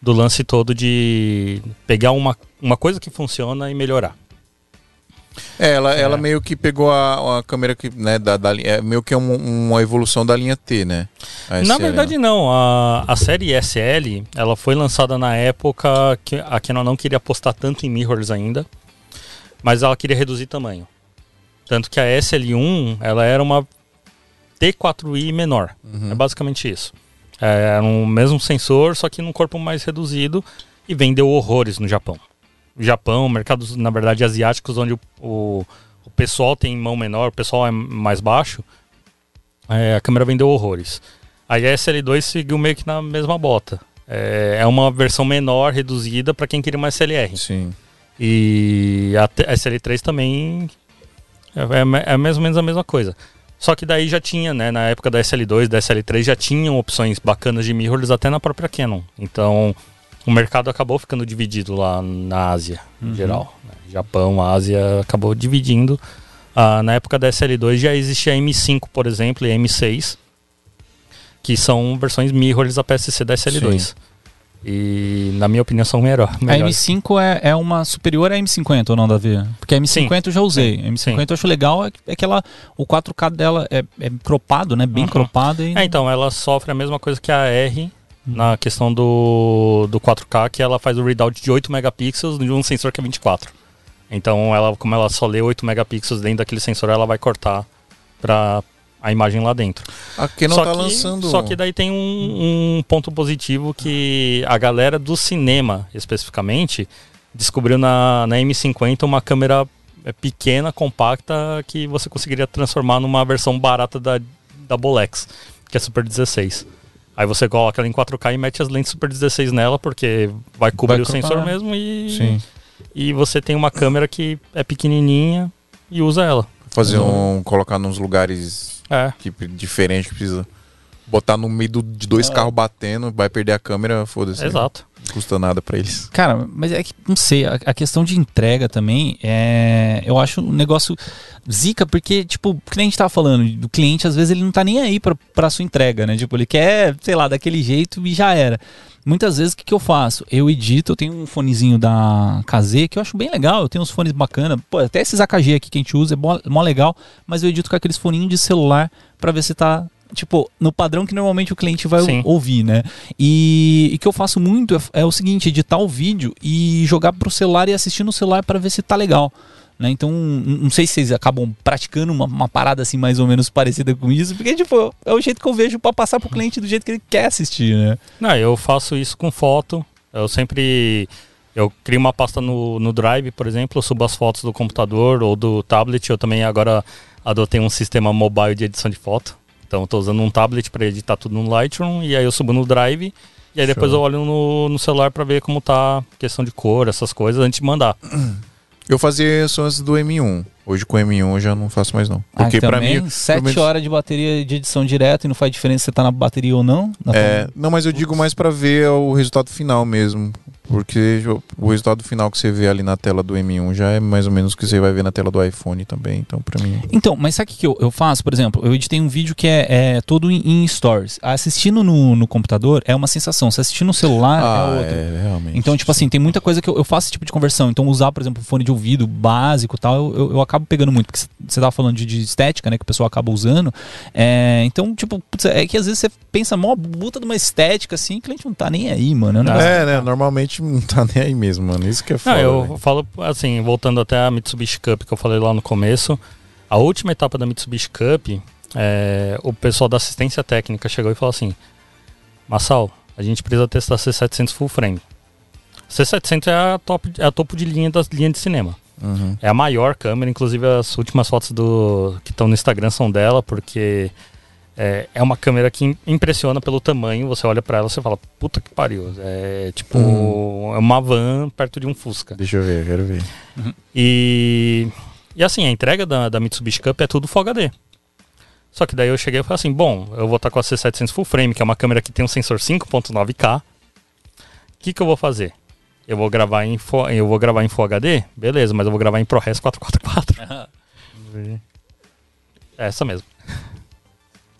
do lance todo de pegar uma, uma coisa que funciona e melhorar. É, ela, ela meio que pegou a, a câmera que, né, da, da é meio que um- uma evolução da linha T, né? Na verdade, não. A, a série SL, ela foi lançada na época que a Canon não queria apostar tanto em mirrors ainda, mas ela queria reduzir tamanho. Tanto que a SL1, ela era uma T4i menor. Uhum. É basicamente isso. É, era um mesmo sensor, só que num corpo mais reduzido e vendeu horrores no Japão. Japão, mercados, na verdade, asiáticos, onde o, o, o pessoal tem mão menor, o pessoal é mais baixo, é, a câmera vendeu horrores. Aí a SL2 seguiu meio que na mesma bota. É, é uma versão menor, reduzida, para quem queria uma SLR. Sim. E a, a SL3 também é, é- é mais ou menos a mesma coisa. Só que daí já tinha, né, na época da SL2, da SL3, já tinham opções bacanas de mirrorless até na própria Canon. Então, o mercado acabou ficando dividido lá na Ásia, em geral. né? Japão, Ásia, acabou dividindo. Ah, na época da SL2 já existia a M5, por exemplo, e a M6, que são versões mirrorless da PSC da SL2. Sim. E, na minha opinião, são melhor, A melhores. M5 é, é uma superior à M50 ou não, Davi? Porque a M50 eu já usei. A M50 Sim. eu acho legal, é que- é que ela, o 4K dela é, é cropado, né? Bem Uhum. cropado. E... É, então, ela sofre a mesma coisa que a R na questão do, do 4K, que ela faz o readout de 8 megapixels de um sensor que é 24. Então, ela, como ela só lê 8 megapixels dentro daquele sensor, ela vai cortar para a imagem lá dentro. A Canon só, tá que, lançando. só que daí tem um, um ponto positivo que a galera do cinema, especificamente, descobriu na, na M50 uma câmera é, pequena, compacta, que você conseguiria transformar numa versão barata da, da Bolex, que é Super 16. Aí você coloca ela em 4K e mete as lentes Super 16 nela, porque vai cobrir Vai o sensor mesmo e, Sim. e você tem uma câmera que é pequenininha e usa ela. Fazer um. colocar nos lugares É. que, diferentes que precisa. Botar no meio do- de dois carros batendo, vai perder a câmera, foda-se. Exato. Não custa nada pra eles. Cara, mas é que, não sei, a, a questão de entrega também, é, eu acho um negócio zica, porque, tipo, o que nem a gente tava falando, do cliente, às vezes ele não tá nem aí pra, pra sua entrega, né? Tipo, ele quer, sei lá, daquele jeito e já era. Muitas vezes, o que, que eu faço? Eu edito, eu tenho um fonezinho da KZ, que eu acho bem legal, eu tenho uns fones bacana, pô, até esses AKG aqui que a gente usa, é mó, mó legal, mas eu edito com aqueles foninhos de celular pra ver se tá... Tipo, no padrão que normalmente o cliente vai Sim. ouvir, né? E que eu faço muito é, é o seguinte: editar o vídeo e jogar pro celular e assistir no celular para ver se tá legal. Né? Então, não sei se vocês acabam praticando uma, uma parada assim mais ou menos parecida com isso, porque, tipo, é o jeito que eu vejo pra passar pro cliente do jeito que ele quer assistir, né? Não, eu faço isso com foto. Eu sempre. Eu crio uma pasta no, no Drive, por exemplo, eu subo as fotos do computador ou do tablet. Eu também agora adotei um sistema mobile de edição de foto. Então eu tô usando um tablet para editar tudo no Lightroom e aí eu subo no Drive. E aí depois Show. eu olho no, no celular para ver como tá a questão de cor, essas coisas, antes de mandar. Eu fazia isso antes do M1. Hoje com o M1 eu já não faço mais não. Porque ah, pra também, mim. sete pelo menos- horas de bateria de edição direto e não faz diferença se você tá na bateria ou não. É, não, mas eu digo mais pra ver o resultado final mesmo. Porque o resultado final que você vê ali na tela do M1 já é mais ou menos o que você vai ver na tela do iPhone também. Então, pra mim. Então, mas sabe o que eu, eu faço? Por exemplo, eu editei um vídeo que é, é todo em, stories. Assistindo no, no computador é uma sensação. Se assistir no celular é Ah, outra. é, realmente. Então, tipo assim, tem muita coisa que eu, eu faço esse tipo de conversão. Então, usar, por exemplo, fone de ouvido básico e tal, eu, eu, eu acabo pegando muito. Porque você tava falando de, de estética, né? Que o pessoal acaba usando. É, então, tipo, putz, é que às vezes você pensa, mó puta de uma estética assim, que o cliente não tá nem aí, mano. É um negócio- É, né? Normalmente não tá nem aí mesmo, mano. Isso que é Não, foda. eu velho. falo assim, voltando até a Mitsubishi Cup que eu falei lá no começo, a última etapa da Mitsubishi Cup, é, o pessoal da assistência técnica chegou e falou assim: Massal, a gente precisa testar C700 full frame. C700 é a, top, é a topo de linha das linhas de cinema. Uhum. É a maior câmera, inclusive as últimas fotos do que estão no Instagram são dela, porque é, é uma câmera que im- impressiona pelo tamanho. Você olha pra ela e você fala, puta que pariu. É tipo Hum. é uma van perto de um Fusca. Deixa eu ver, eu quero ver. E, e assim, a entrega da, da Mitsubishi Cup é tudo Full HD. Só que daí eu cheguei e falei assim, bom, eu vou estar com a C700 Full Frame, que é uma câmera que tem um sensor 5.9K. O que, que eu vou fazer? Eu vou gravar em Full, eu vou gravar em Full HD? Beleza, mas eu vou gravar em ProRes 444. É essa mesmo.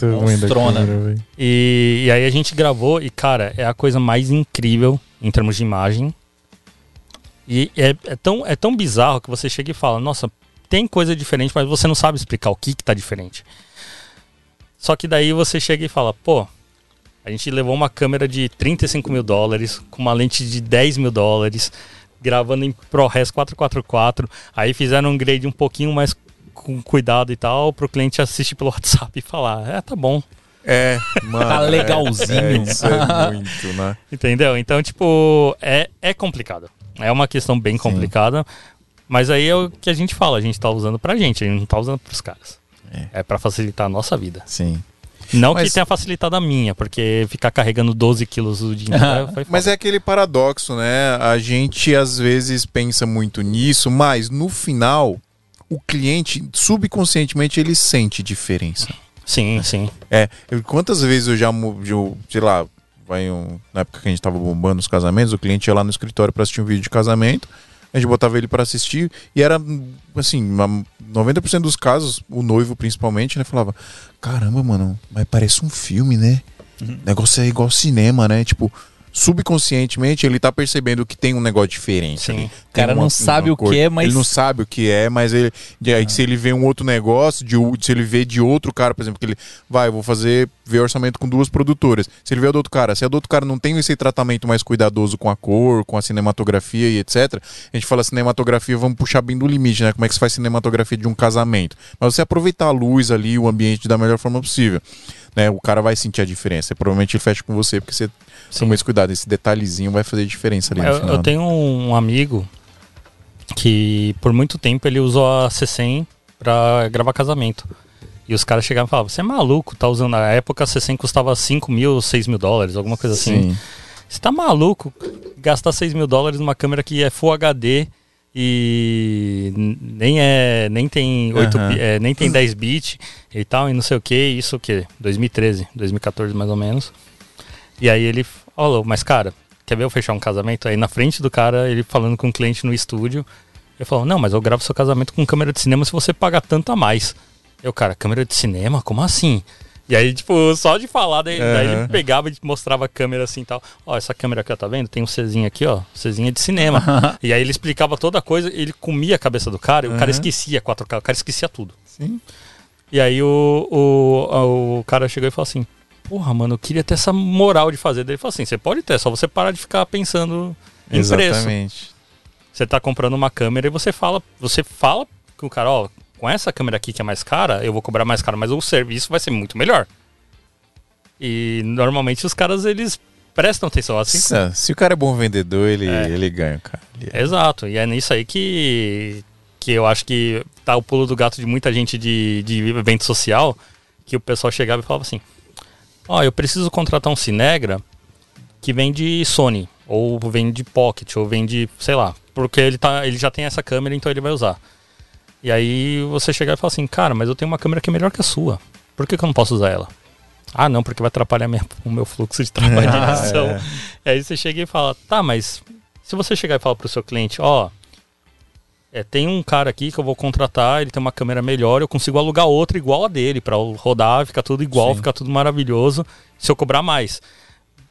Monstrona. câmera. E, e aí a gente gravou e, cara, é a coisa mais incrível em termos de imagem. E é, é tão, é tão bizarro que você chega e fala, nossa, tem coisa diferente, mas você não sabe explicar o que, que tá diferente. Só que daí você chega e fala, pô, a gente levou uma câmera de 35 mil dólares, com uma lente de 10 mil dólares, gravando em ProRes 444, aí fizeram um grade um pouquinho mais com cuidado e tal, pro cliente assistir pelo WhatsApp e falar, é, tá bom. É, mano. Tá é- legalzinho. É, isso é muito, né? Entendeu? Então, tipo, é, é complicado. É uma questão bem complicada. Mas aí é o que a gente fala, a gente tá usando pra gente, a gente não tá usando pros caras. É. É, pra facilitar a nossa vida. Sim. Não Mas- que tenha facilitado a minha, porque ficar carregando 12 quilos o dia inteiro foi Mas é aquele paradoxo, né? A gente às vezes pensa muito nisso, mas no final, o cliente, subconscientemente, ele sente diferença. Sim, sim. É, eu- quantas vezes eu já, eu, sei lá, vai um, na época que a gente tava bombando os casamentos, o cliente ia lá no escritório pra assistir um vídeo de casamento, a gente botava ele pra assistir e era, assim, uma- 90% dos casos, o noivo principalmente, né, falava, caramba, mano, mas parece um filme, né? Uhum. O negócio é igual cinema, né? Tipo, subconscientemente ele tá percebendo que tem um negócio diferente. Sim. O cara não sabe o que é, mas- Ele não sabe o que é, mas ele. aí, se ele vê um outro negócio, de, o- se ele vê de outro cara, por exemplo, que ele. Vai, vou fazer. ver orçamento com duas produtoras. Se ele vê o do outro cara, se a do outro cara não tem esse tratamento mais cuidadoso com a cor, com a cinematografia e etc. A gente fala cinematografia, vamos puxar bem do limite, né? Como é que se faz cinematografia de um casamento? Mas você aproveitar a luz ali, o ambiente da melhor forma possível. Né, o cara vai sentir a diferença. Provavelmente ele fecha com você porque você toma esse cuidado. Esse detalhezinho vai fazer diferença ali no Eu, final. eu né? tenho um amigo que por muito tempo ele usou a C100 pra gravar casamento. E os caras chegavam e falavam, você é maluco, tá usando. Na época a C100 custava 5 mil, 6 mil dólares, alguma coisa assim. Sim. Você tá maluco gastar 6 mil dólares numa câmera que é Full HD e nem é nem tem 8 Aham. bi- é, nem tem 10 bit e tal e não sei o que isso o que 2013 2014 mais ou menos e aí ele falou mas cara quer ver eu fechar um casamento aí na frente do cara ele falando com o cliente no estúdio ele falou não mas eu gravo seu casamento com câmera de cinema se você pagar tanto a mais eu cara câmera de cinema como assim e aí, tipo, só de falar, daí, daí ele pegava e mostrava a câmera assim e tal. Ó, essa câmera aqui, ó, tá vendo? Tem um Czinho aqui, ó. Czinho é de cinema. e aí ele explicava toda a coisa, ele comia a cabeça do cara e o cara esquecia 4K, o cara esquecia tudo. Sim. E aí o, o, o cara chegou e falou assim: Porra, mano, eu queria ter essa moral de fazer. Daí ele falou assim: Você pode ter, é só você parar de ficar pensando em preço. Exatamente. Você tá comprando uma câmera e você fala, você fala com o cara, ó, com essa câmera aqui que é mais cara, eu vou cobrar mais caro, mas o serviço vai ser muito melhor. E normalmente os caras eles prestam atenção assim. Se, se o cara é bom vendedor, ele, É. ele ganha, cara. Ele é- Exato. E é nisso aí que que eu acho que tá o pulo do gato de muita gente de, de evento social, que o pessoal chegava e falava assim: Ó, eu preciso contratar um Cinegra que vende Sony, ou vende Pocket, ou vende, sei lá, porque ele, tá, ele já tem essa câmera, então ele vai usar. E aí você chegar e falar assim, cara, mas eu tenho uma câmera que é melhor que a sua. Por que, que eu não posso usar ela? Ah, não, porque vai atrapalhar minha- o meu fluxo de trabalho de Ah, edição. é. Aí você chega e fala, tá, mas Se você chegar e falar pro seu cliente, ó, é, tem um cara aqui que eu vou contratar, ele tem uma câmera melhor, eu consigo alugar outra igual a dele para rodar, ficar tudo igual, Sim. ficar tudo maravilhoso, se eu cobrar mais.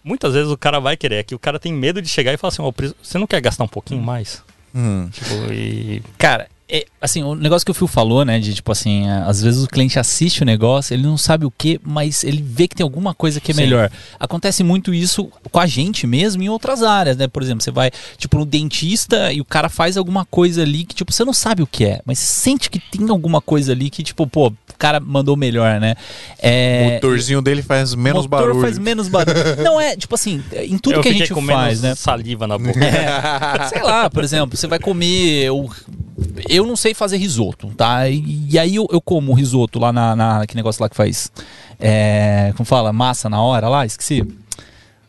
Muitas vezes o cara vai querer, é que o cara tem medo de chegar e falar assim, pre- você não quer gastar um pouquinho mais? Hum. Tipo, e Cara, é, assim, o negócio que o Phil falou, né? De tipo assim, é, às vezes o cliente assiste o negócio, ele não sabe o que, mas ele vê que tem alguma coisa que é Sim. melhor. Acontece muito isso com a gente mesmo em outras áreas, né? Por exemplo, você vai, tipo, no dentista e o cara faz alguma coisa ali que, tipo, você não sabe o que é, mas você sente que tem alguma coisa ali que, tipo, pô, o cara mandou melhor, né? O É, motorzinho dele faz menos motor barulho. faz menos barulho. não é, tipo assim, em tudo eu que a gente com faz, menos né? saliva na boca. É, sei lá, por exemplo, você vai comer. Eu, eu não sei fazer risoto, tá? E, e aí eu, eu como risoto lá na, na. Que negócio lá que faz. É, como fala? Massa na hora lá? Esqueci.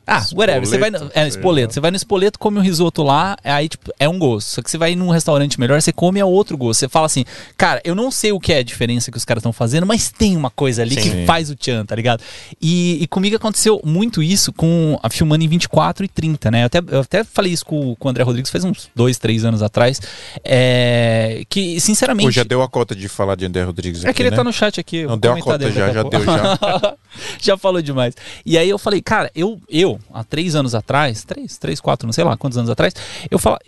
Ah, whatever. Você vai no, Espoleto, é, espoleto. Você vai no espoleto, come um risoto lá, aí, tipo, é um gosto. Só que você vai num restaurante melhor, você come é outro gosto. Você fala assim, cara, eu não sei o que é a diferença que os caras estão fazendo, mas tem uma coisa ali Sim. que faz o tchan, tá ligado? E, e comigo aconteceu muito isso com a filmando em 24 e 30, né? Eu até, eu até falei isso com, com o André Rodrigues faz uns dois, três anos atrás. É, que, sinceramente. Pô, já deu a cota de falar de André Rodrigues É aqui, que ele né? tá no chat aqui. Não, deu a cota já, já deu, já. já falou demais. E aí eu falei, cara, eu, eu há três anos atrás, três, três, quatro, não sei lá quantos anos atrás, eu falo,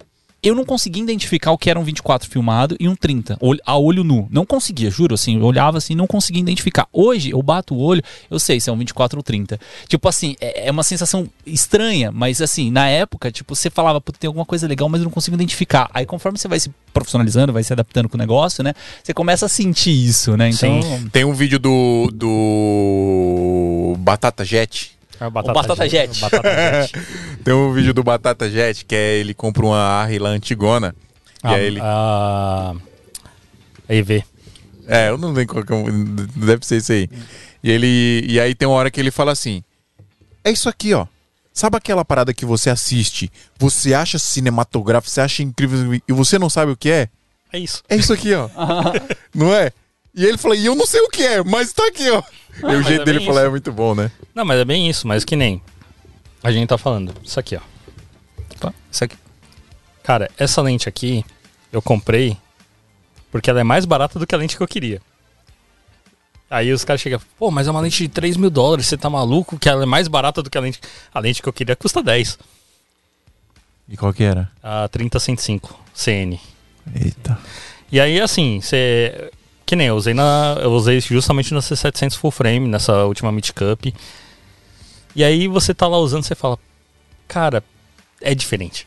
eu não conseguia identificar o que era um 24 filmado e um 30, olho- a olho nu. Não conseguia, juro, assim, eu olhava assim, não conseguia identificar. Hoje eu bato o olho, eu sei se é um 24 ou 30. Tipo assim, é, é uma sensação estranha, mas assim, na época, tipo, você falava, puta, tem alguma coisa legal, mas eu não consigo identificar. Aí conforme você vai se profissionalizando, vai se adaptando com o negócio, né, você começa a sentir isso, né? Então, Tem um vídeo do, do Batata Jet. A Batata Jet. Batata Jet. Tem um vídeo do Batata Jet que é ele compra uma Arri lá antigona. E a, aí ele. a, a EV. É, eu não lembro qual que é. um- Deve ser isso aí. E ele. E aí tem uma hora que ele fala assim: É isso aqui, ó. Sabe aquela parada que você assiste, você acha cinematográfico, você acha incrível e você não sabe o que é? É isso. É isso aqui, ó. não é? E ele fala, e eu não sei o que é, mas tá aqui, ó. e o jeito é dele bem falar isso. é muito bom, né? Não, mas é bem isso, mas que nem a gente tá falando. Isso aqui, ó. Opa, isso aqui. Cara, essa lente aqui eu comprei porque ela é mais barata do que a lente que eu queria. Aí os caras chegam, pô, mas é uma lente de 3 mil dólares, você tá maluco? Que ela é mais barata do que a lente. A lente que eu queria custa 10. E qual que era? A 30105 CN. Eita. E aí, assim, você. Que nem eu usei na. Eu usei justamente na C700 Full Frame, nessa última Meet Cup. E aí você tá lá usando, você fala, cara, é diferente.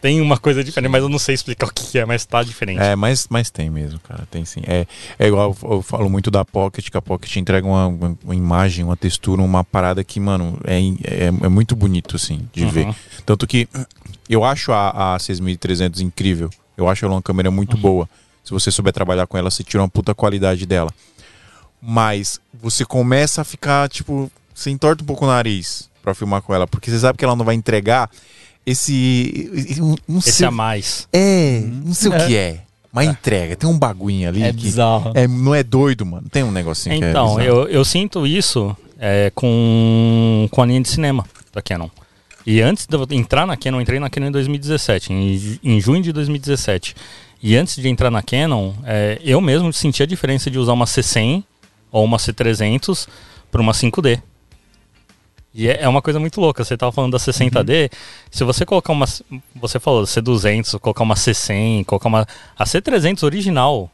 Tem uma coisa diferente, mas eu não sei explicar o que é, mas tá diferente. É, mas, mas tem mesmo, cara. Tem sim. É, é igual eu, eu falo muito da Pocket, que a Pocket entrega uma, uma, imagem, uma textura, uma parada que, mano, é, é, é muito bonito, assim, de Uhum. ver. Tanto que eu acho a, a 6300 incrível. Eu acho ela uma câmera muito boa. Se você souber trabalhar com ela, você tira uma puta qualidade dela. Mas você começa a ficar, tipo, você entorta um pouco o nariz pra filmar com ela, porque você sabe que ela não vai entregar esse. Não Esse sei, a mais. é, não sei o que é. Mas entrega, tem um bagulho ali É que. bizarro. É, não é doido, mano. Tem um negocinho Então, que é. bizarro. eu, eu sinto isso é, com, com a linha de cinema da Canon. E antes de eu entrar na Canon, eu entrei na Canon em 2017, em, em junho de 2017. E antes de entrar na Canon, é, eu mesmo senti a diferença de usar uma C100 ou uma C300 para uma 5D. E é, é uma coisa muito louca. Você tava falando da 60D. Se você colocar uma. Você falou C200, colocar uma C100, colocar uma. A C300 original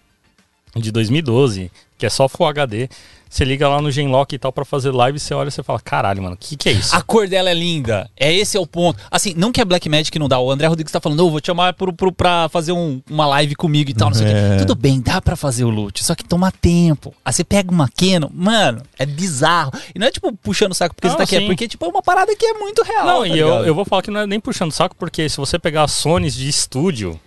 de 2012, que é só Full HD. Você liga lá no Genlock e tal pra fazer live, você olha e você fala, caralho, mano, o que, que é isso? A cor dela é linda. É esse é o ponto. Assim, não que a Black Magic não dá. O André Rodrigues tá falando, "Ô, vou te chamar pro, pro, pra fazer um- uma live comigo e tal, não sei o É. quê. Tudo bem, dá pra fazer o loot, só que toma tempo. Aí você pega uma Canon, mano, é bizarro. E não é tipo puxando o saco porque Não, você tá aqui, é sim. porque tipo é uma parada que é muito real. Não, tá e eu, ligado? eu vou falar que não é nem puxando saco, porque se você pegar as Sonys de estúdio,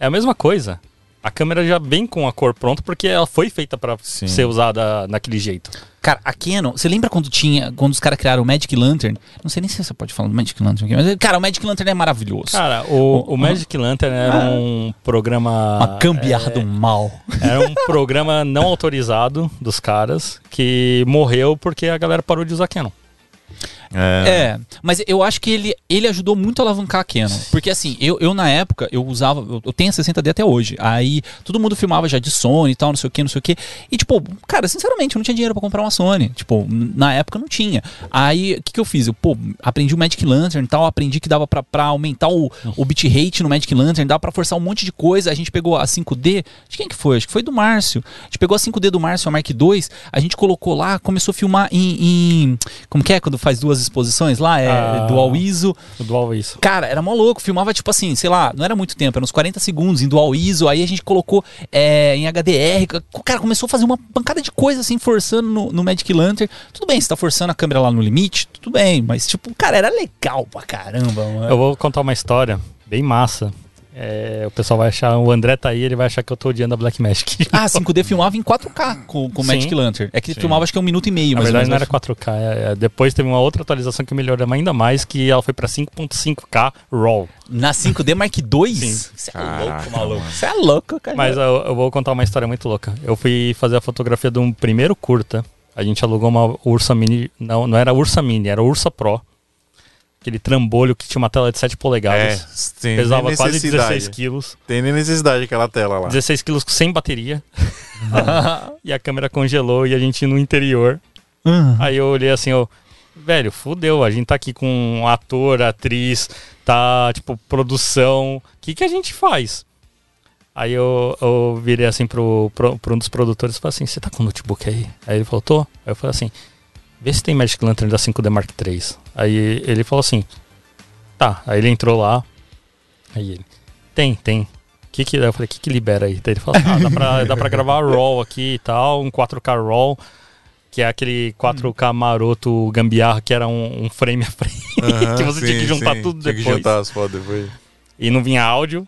é a mesma coisa. A câmera já vem com a cor pronta porque ela foi feita pra Sim. ser usada daquele jeito. Cara, a Canon, você lembra quando tinha, quando os caras criaram o Magic Lantern? Não sei nem se você pode falar do Magic Lantern aqui, mas, cara, o Magic Lantern é maravilhoso. Cara, o, o Magic Lantern era um programa. uma gambiarra é, do mal. Era um programa não autorizado dos caras que morreu porque a galera parou de usar Canon. É. É, mas eu acho que ele, ele ajudou muito a alavancar a Canon. Porque assim, eu, eu na época, eu usava. Eu, eu tenho a 60D até hoje. Aí todo mundo filmava já de Sony e tal, não sei o que, não sei o que. E tipo, cara, sinceramente, eu não tinha dinheiro pra comprar uma Sony. Tipo, na época não tinha. Aí o que, que eu fiz? Eu, pô, aprendi o Magic Lantern e tal, aprendi que dava pra aumentar o, o bitrate no Magic Lantern, dava pra forçar um monte de coisa. A gente pegou a 5D, de quem que foi? Acho que foi do Márcio. A gente pegou a 5D do Márcio, a Mark II, a gente colocou lá, começou a filmar em. em- como que é quando faz duas exposições lá? É Ah. dual ISO. Dual isso. Cara, era mó louco. Filmava, tipo assim, sei lá, não era muito tempo, era uns 40 segundos em dual ISO. Aí a gente colocou é, em HDR. Cara, começou a fazer uma pancada de coisa, assim, forçando no, no Magic Lantern. Tudo bem, você tá forçando a câmera lá no limite, tudo bem. Mas, tipo, cara, era legal pra caramba, mano. Eu vou contar uma história bem massa. É, o pessoal vai achar, o André tá aí, ele vai achar que eu tô odiando a Black Magic. Ah, 5D filmava em 4K com, com o Sim. Magic Lantern. É que filmava acho que é um minuto e meio, Na mais ou verdade não era 4K. é, é, depois teve uma outra atualização que melhorou ainda mais, que ela foi pra 5.5K RAW. Na 5D Mark II? Você é louco, maluco. Você é louco, cara. Mas eu, eu vou contar uma história muito louca. Eu fui fazer a fotografia de um primeiro curta. A gente alugou uma Ursa Mini. Não, não era Ursa Mini, era Ursa Pro. Aquele trambolho que tinha uma tela de 7 É, polegadas. tem Pesava nem quase necessidade. 16 quilos. Tem nem necessidade aquela tela lá. 16 quilos sem bateria. e a câmera congelou e a gente no interior. Ah. Aí eu olhei assim, ó. Velho, fudeu. A gente tá aqui com um ator, atriz, tá, tipo, produção. O que, que a gente faz? Aí eu, eu virei assim pro, pro, pro um dos produtores e falei assim: Você tá com o notebook aí? Aí ele falou: Tô. Aí eu falei assim: Vê se tem Magic Lantern da 5D Mark III. Aí ele falou assim: Tá. Aí ele entrou lá. Aí ele: Tem, tem. Que que, eu falei: Que que libera aí? Daí ele falou: Ah, dá pra, dá pra gravar RAW aqui e tal, um 4K RAW. Que é aquele 4K maroto gambiarra que era um, um frame a frame. Que você tinha que sim, juntar sim. tudo Tinha que depois. juntar as fotos depois. E não vinha áudio.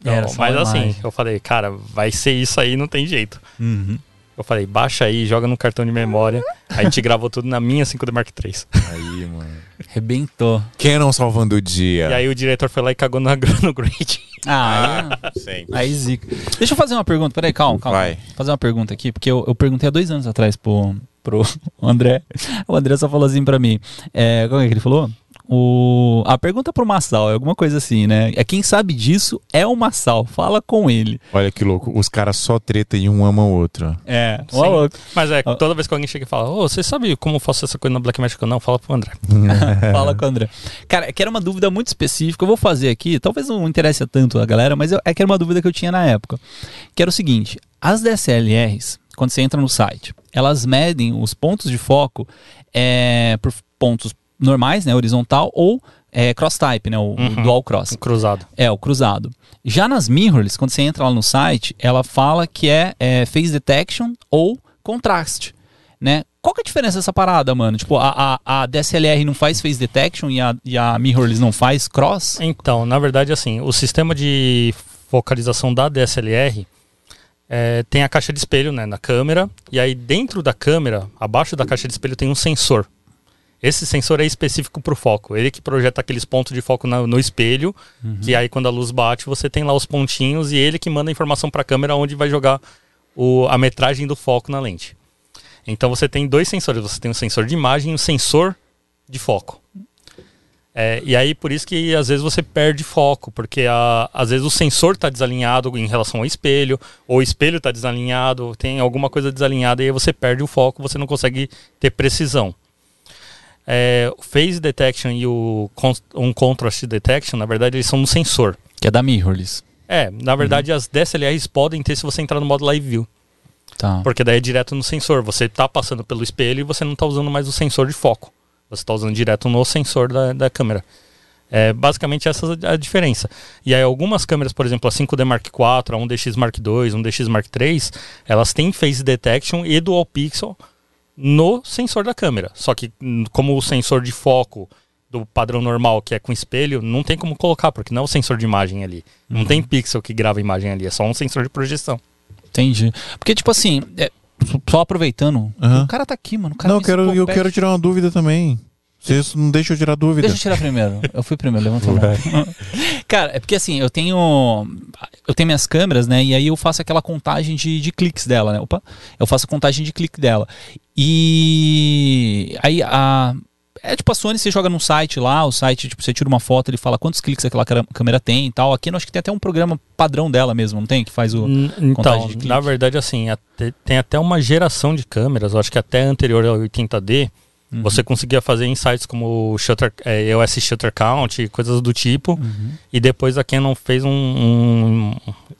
Então, mas assim, imagem. eu falei, cara, vai ser isso aí, não tem jeito. Uhum. Eu falei, baixa aí, joga no cartão de memória. a gente gravou tudo na minha 5D Mark III. Aí, mano. Rebentou. Canon salvando o dia. E aí o diretor foi lá e cagou na, no grade. Ah, Sempre. aí zica. Deixa eu fazer uma pergunta. Peraí, calma, calma. Vai. Vou fazer uma pergunta aqui, porque eu, eu perguntei há dois anos atrás pro, pro André. O André só falou assim pra mim. É, como é que ele falou? O, a pergunta pro Massal é alguma coisa assim, né? É quem sabe disso é o Massal. Fala com ele. Olha que louco. Os caras só treta e um ama o outro. É, Sim. ó, louco. Mas é, Ah. toda vez que alguém chega e fala, ô, você sabe como eu faço essa coisa na Black Magic? Não, fala pro André. Fala com o André. Cara, é que era uma dúvida muito específica. Eu vou fazer aqui, talvez não interesse tanto a galera, mas eu- é que era uma dúvida que eu tinha na época. Que era o seguinte: as DSLRs, quando você entra no site, elas medem os pontos de foco é, por pontos normais, né? Horizontal, ou é, cross-type, né? O, o Uhum. dual cross. Um cruzado. É, o cruzado. Já nas mirrorless, quando você entra lá no site, ela fala que é, é phase detection ou contrast, né? Qual que é a diferença dessa parada, mano? Tipo, a, a, a DSLR não faz phase detection e a, e a mirrorless não faz cross? Então, na verdade, assim, o sistema de focalização da DSLR é, tem a caixa de espelho né, na câmera, e aí dentro da câmera, abaixo da caixa de espelho, tem um sensor. Esse sensor é específico para o foco. Ele que projeta aqueles pontos de foco na- no espelho, que aí quando a luz bate, você tem lá os pontinhos e ele que manda a informação para a câmera onde vai jogar o- a metragem do foco na lente. Então você tem dois sensores, você tem um sensor de imagem e um sensor de foco. É, e aí por isso que às vezes você perde foco, porque a- às vezes o sensor está desalinhado em relação ao espelho, ou o espelho está desalinhado, tem alguma coisa desalinhada e aí você perde o foco, você não consegue ter precisão. É, o phase detection e o um contrast detection, na verdade, eles são um sensor. Que é da mirrorless. É, na verdade as DSLRs podem ter se você entrar no modo live view, Tá. porque daí é direto no sensor. Você está passando pelo espelho e você não está usando mais o sensor de foco. Você está usando direto no sensor da, da câmera. É basicamente essa a diferença. E aí algumas câmeras, por exemplo, a 5D Mark IV, a 1DX Mark II, 1DX Mark III, elas têm phase detection e dual pixel no sensor da câmera. Só que hum, como o sensor de foco do padrão normal, que é com espelho, não tem como colocar, porque não é o sensor de imagem ali. Não tem pixel que grava a imagem ali, é só um sensor de projeção. Entendi. Porque, tipo assim, é, só aproveitando, Aham. o cara tá aqui, mano. O cara Não, eu quero, eu quero tirar uma dúvida também. Vocês não deixam eu tirar dúvida. Deixa eu tirar primeiro. Eu fui primeiro, levanta a mão. Cara, é porque assim, eu tenho. Eu tenho minhas câmeras, né? E aí eu faço aquela contagem de, de cliques dela, né? Opa! Eu faço a contagem de clique dela. E aí a. É tipo a Sony, você joga num site lá, o site, tipo, você tira uma foto, ele fala quantos cliques aquela câ- câmera tem e tal. Aqui eu acho que tem até um programa padrão dela mesmo, não tem? Que faz o. Então, na verdade, assim, tem até uma geração de câmeras, eu acho que até anterior ao 80D, Uhum. você conseguia fazer insights como shutter, é, EOS Shutter Count e coisas do tipo. Uhum. E depois a Canon fez um, um-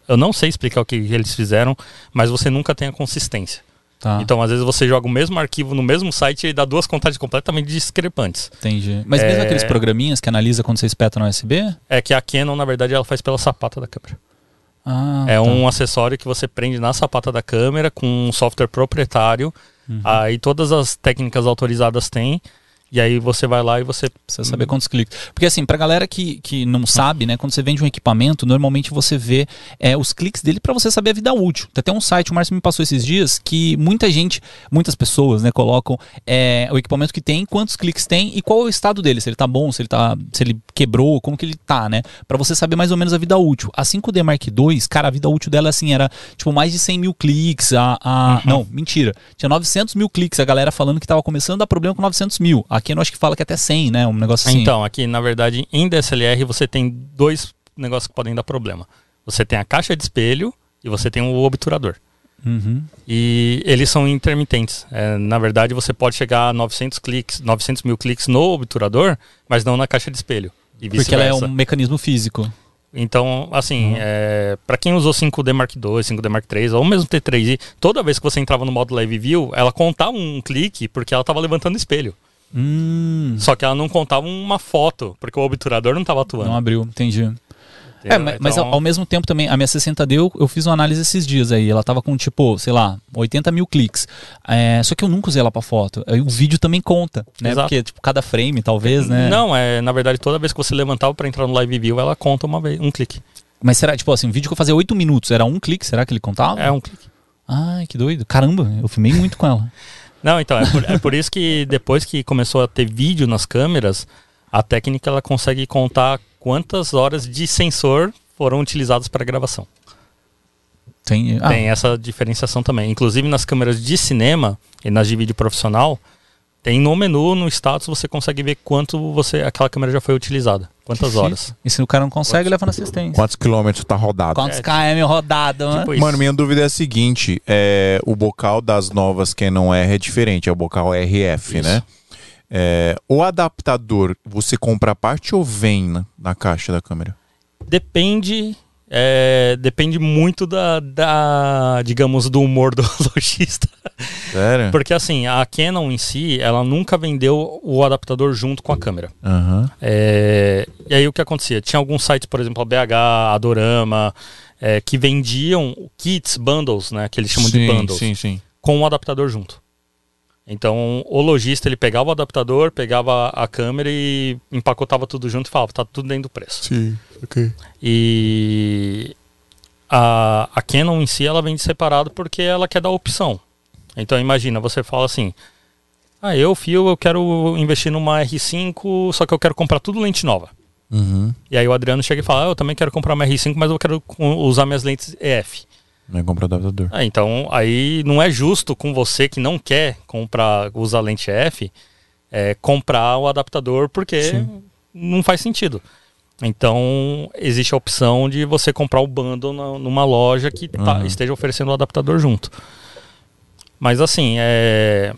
Eu não sei explicar o que eles fizeram, mas você nunca tem a consistência. Tá, Então, às vezes, você joga o mesmo arquivo no mesmo site e dá duas contagens completamente discrepantes. entendi. Mas mesmo É. aqueles programinhas que analisa quando você espeta no USB? É que a Canon, na verdade, ela faz pela sapata da câmera. Ah, É tá. um acessório que você prende na sapata da câmera com um software proprietário. Uhum. Aí todas as técnicas autorizadas têm. E aí você vai lá e você. Precisa saber quantos cliques. Porque assim, pra galera que, que não sabe, né? Quando você vende um equipamento, normalmente você vê é, os cliques dele pra você saber a vida útil. Tem até um site, o Márcio me passou esses dias, que muita gente, muitas pessoas, né, colocam é, o equipamento que tem, quantos cliques tem e qual é o estado dele. Se ele tá bom, se ele tá. Se ele quebrou, como que ele tá, né? Pra você saber mais ou menos a vida útil. A 5D Mark II, cara, a vida útil dela assim era tipo mais de 100 mil cliques. A, a- Não, mentira. Tinha 900 mil cliques. A galera falando que tava começando a dar problema com 900 mil. Aqui eu acho que fala que é até 100, né? Um negócio assim. Então, aqui, na verdade, em DSLR você tem dois negócios que podem dar problema. Você tem a caixa de espelho e você tem o obturador. Uhum. E eles são intermitentes. É, na verdade, você pode chegar a 900 cliques, 900 mil cliques no obturador, mas não na caixa de espelho. Porque ela é um mecanismo físico. Então, assim, é, para quem usou 5D Mark II, 5D Mark III, ou mesmo T3i, toda vez que você entrava no modo Live View, ela contava um clique porque ela estava levantando espelho. Hum. Só que ela não contava uma foto, porque o obturador não estava atuando. Não abriu, entendi. É, mas, mas Então, ao, ao mesmo tempo também, a minha 60D eu, eu fiz uma análise esses dias aí. Ela tava com tipo, sei lá, 80 mil cliques. É, só que eu nunca usei ela pra foto. Aí O vídeo também conta, né? Exato. Porque, tipo, cada frame, talvez, né? Não, é, na verdade, toda vez que você levantava para entrar no Live View, ela conta uma vez, um clique. Mas será, tipo assim, um vídeo que eu fazia 8 minutos, era um clique? Será que ele contava? É um clique. Ai, que doido. Caramba, eu filmei muito com ela. Não, então, é por, é por isso que depois que começou a ter vídeo nas câmeras, a técnica ela consegue contar quantas horas de sensor foram utilizadas para gravação. Tem, ah, Tem essa diferenciação também. Inclusive nas câmeras de cinema e nas de vídeo profissional, tem no menu, no status, você consegue ver quanto você aquela câmera já foi utilizada. Quantas que horas. E se o cara não consegue, leva na assistência. Quantos quilômetros tá rodado? Quantos É, KM rodado, né? Tipo. Mano, minha dúvida é a seguinte: é, o bocal das novas Canon R é diferente, é o bocal RF, Isso. né? É, o adaptador, você compra a parte ou vem na, na caixa da câmera? Depende. É, depende muito da, da, digamos, do humor do lojista. Sério? Porque assim, a Canon em si, ela nunca vendeu o adaptador junto com a câmera. Aham. É, e aí o que acontecia? Tinha alguns sites, por exemplo, a BH, Adorama, é, que vendiam kits, bundles, né? Que eles chamam de Sim, bundles, Sim, sim. com o adaptador junto. Então o lojista ele pegava o adaptador, pegava a câmera e empacotava tudo junto e falava, tá tudo dentro do preço. Sim, ok. E a, a Canon em si ela vende separado porque ela quer dar opção. Então imagina, você fala assim: Ah, eu, Fio, eu quero investir numa R5, só que eu quero comprar tudo lente nova. Uhum. E aí o Adriano chega e fala: ah, Eu também quero comprar uma R5, mas eu quero usar minhas lentes EF. É comprar adaptador. Ah, então aí não é justo com você que não quer comprar, usar lente EF, é, comprar o adaptador porque Sim. não faz sentido. Então existe a opção de você comprar o bundle na- numa loja que tá- Uhum. esteja oferecendo o adaptador junto. Mas assim, é...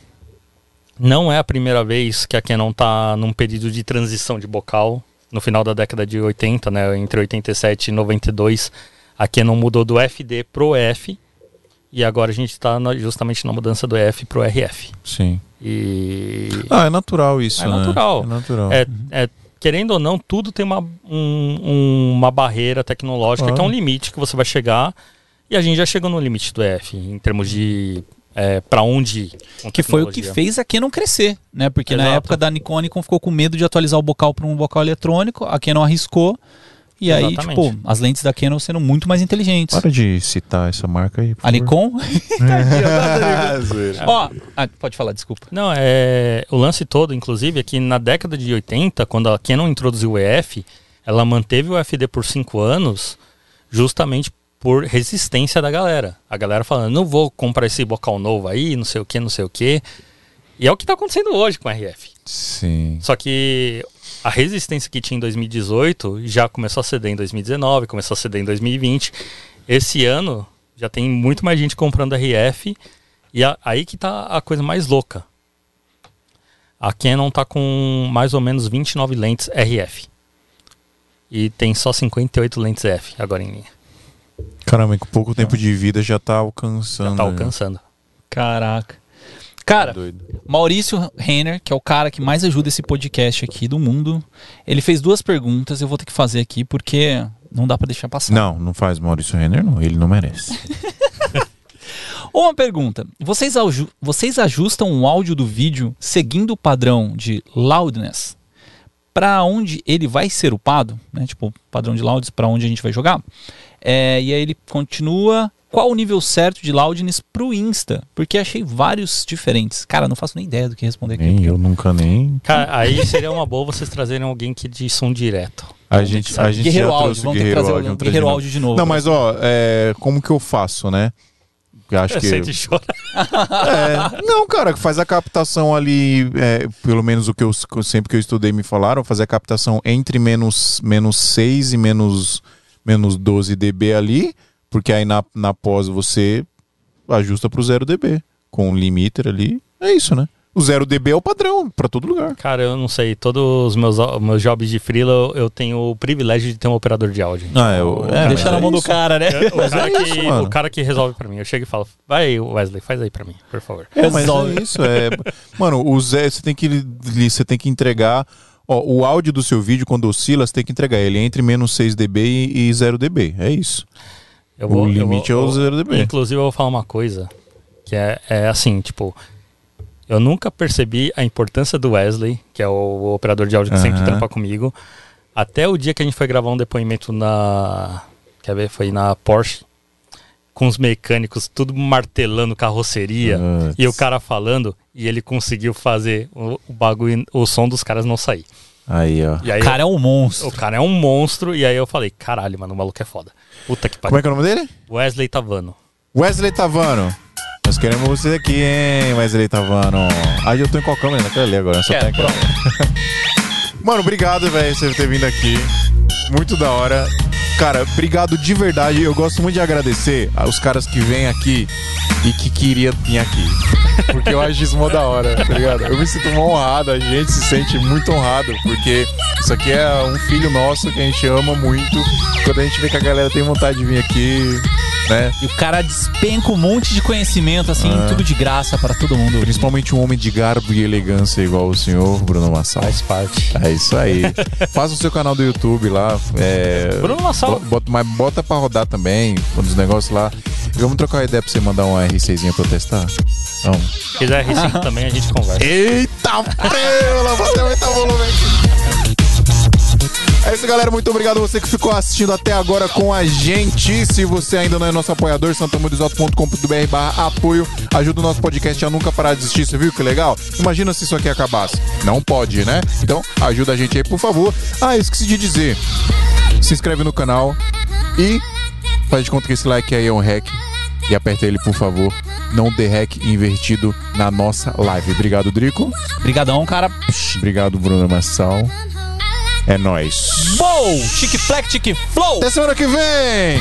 não é a primeira vez que a Canon está num período de transição de bocal. No final da década de 80, né, entre 87 e 92, a Canon mudou do FD pro F. E agora a gente está justamente na mudança do F pro RF. Sim. E Ah, é natural isso, É né? natural. É natural. é, é, querendo ou não, tudo tem uma, um- um- uma barreira tecnológica que é um Claro. limite que você vai chegar. E a gente já chegou no limite do F, em termos de é, para onde ir. Que foi o que fez a Canon crescer, né? Porque na Exato. época da Nikon, a Nikon ficou com medo de atualizar o bocal para um bocal eletrônico, a Canon arriscou. E aí, Exatamente. tipo, as lentes da Canon sendo muito mais inteligentes. Para de citar essa marca aí. A. Nikon? Zoeira. Ó, ah, pode falar, desculpa. Não, é, o lance todo, inclusive, é que na década de 80, quando a Canon introduziu o EF, ela manteve o FD por 5 anos justamente por resistência da galera. A galera falando, não vou comprar esse bocal novo aí, não sei o que, não sei o que. E é o que tá acontecendo hoje com o RF. Sim. Só que a resistência que tinha em 2018 já começou a ceder em 2019, começou a ceder em 2020. Esse ano já tem muito mais gente comprando RF e a- aí que tá a coisa mais louca. A Canon tá com mais ou menos 29 lentes RF. E tem só 58 lentes F agora em linha. Caramba, com pouco tempo de vida já tá alcançando. Já tá alcançando. Caraca. Cara, Doido. Maurício Renner, que é o cara que mais ajuda esse podcast aqui do mundo, ele fez duas perguntas, eu vou ter que fazer aqui porque não dá pra deixar passar. Não, não faz Maurício Renner, não. Ele não merece. Uma pergunta: vocês, vocês ajustam o áudio do vídeo seguindo o padrão de loudness para onde ele vai ser upado, né? Tipo, padrão de loudness para onde a gente vai jogar. É, e aí ele continua. Qual o nível certo de loudness pro Insta? Porque achei vários diferentes. Cara, não faço nem ideia do que responder aqui. nem eu nunca nem. Cara, aí seria uma boa vocês trazerem alguém que de som direto. A gente, a gente Guerreiro já áudio, trouxe o vamos ter que Guerreiro trazer Áudio. o Guerreiro áudio de novo. Não, mas ó, é, como que eu faço, né? Eu acho Eu que. sei de. É, não, cara, que faz a captação ali, é, pelo menos o que eu sempre que eu estudei me falaram, fazer a captação entre menos, menos 6 e menos, menos 12 dB ali, porque aí na, na pós você ajusta pro 0 dB. Com o limiter ali, é isso, né? O 0 dB é o padrão pra todo lugar. Cara, eu não sei. Todos os meus, meus jobs de freela, eu, eu tenho o privilégio de ter um operador de áudio. Ah, eu- Então, é, Deixa mas na é mão do isso. cara, né? o, cara é que, mano. o cara que resolve pra mim. Eu chego e falo, vai, Wesley, faz aí pra mim, por favor. Não, mas Resolve. é isso. É... Mano, o Zé, você tem que você tem que entregar. Ó, o áudio do seu vídeo, quando oscila, você tem que entregar ele entre menos 6 dB e, e 0 dB. É isso. Eu O limite é o 0 dB. Inclusive, eu vou falar uma coisa que é, é assim, tipo, eu nunca percebi a importância do Wesley, que é o, operador de áudio que sempre Aham. trampa comigo, até o dia que a gente foi gravar um depoimento na. Quer ver? Foi na Porsche, com os mecânicos tudo martelando carroceria. Putz. E o cara falando, e ele conseguiu fazer o, o bagulho, o som dos caras não sair. Aí, ó. E aí O cara é um monstro. o cara é um monstro, e aí eu falei, caralho, mano, o maluco é foda. Puta que Como é pariu. que é o nome dele? Wesley Tavano. Wesley Tavano. Nós queremos você aqui, hein, Wesley Tavano. Aí eu tô em qual câmera? Naquela ali agora. Só Quer, tem. Mano, obrigado, velho, por você ter vindo aqui. Muito da hora. Cara, obrigado de verdade. Eu gosto muito de agradecer aos caras que vêm aqui e que queria vir aqui. Porque eu acho isso da hora, tá ligado? Eu me sinto honrado, a gente se sente muito honrado, porque isso aqui é um filho nosso que a gente ama muito. Quando a gente vê que a galera tem vontade de vir aqui, né? E o cara despenca um monte de conhecimento, assim, É. tudo de graça para todo mundo. Principalmente um homem de garbo e elegância igual o senhor, Bruno Massal. Faz parte. É isso aí. Faça o seu canal do YouTube lá. É, Bruno Massal. bo- Bota, mas bota pra rodar também, os negócios lá. Vamos trocar uma ideia pra você mandar um R6zinho pra eu testar? Não. Se quiser R5 também, a gente conversa. Eita, pela, você vai estar volume É isso, galera. Muito obrigado a você que ficou assistindo até agora com a gente. Se você ainda não é nosso apoiador, santamurizoto.com.br barra apoio. Ajuda o nosso podcast a nunca parar de existir. Você viu que legal? Imagina se isso aqui acabasse. Não pode, né? Então, ajuda a gente aí, por favor. Ah, eu esqueci de dizer. Se inscreve no canal e faz de conta que esse like aí é um hack. E aperta ele, por favor. Não dê hack invertido na nossa live. Obrigado, Drico. Obrigadão, cara. Obrigado, Bruno Massal. É nóis. Bow! Chique Fleck, Chique Flow! Até semana que vem!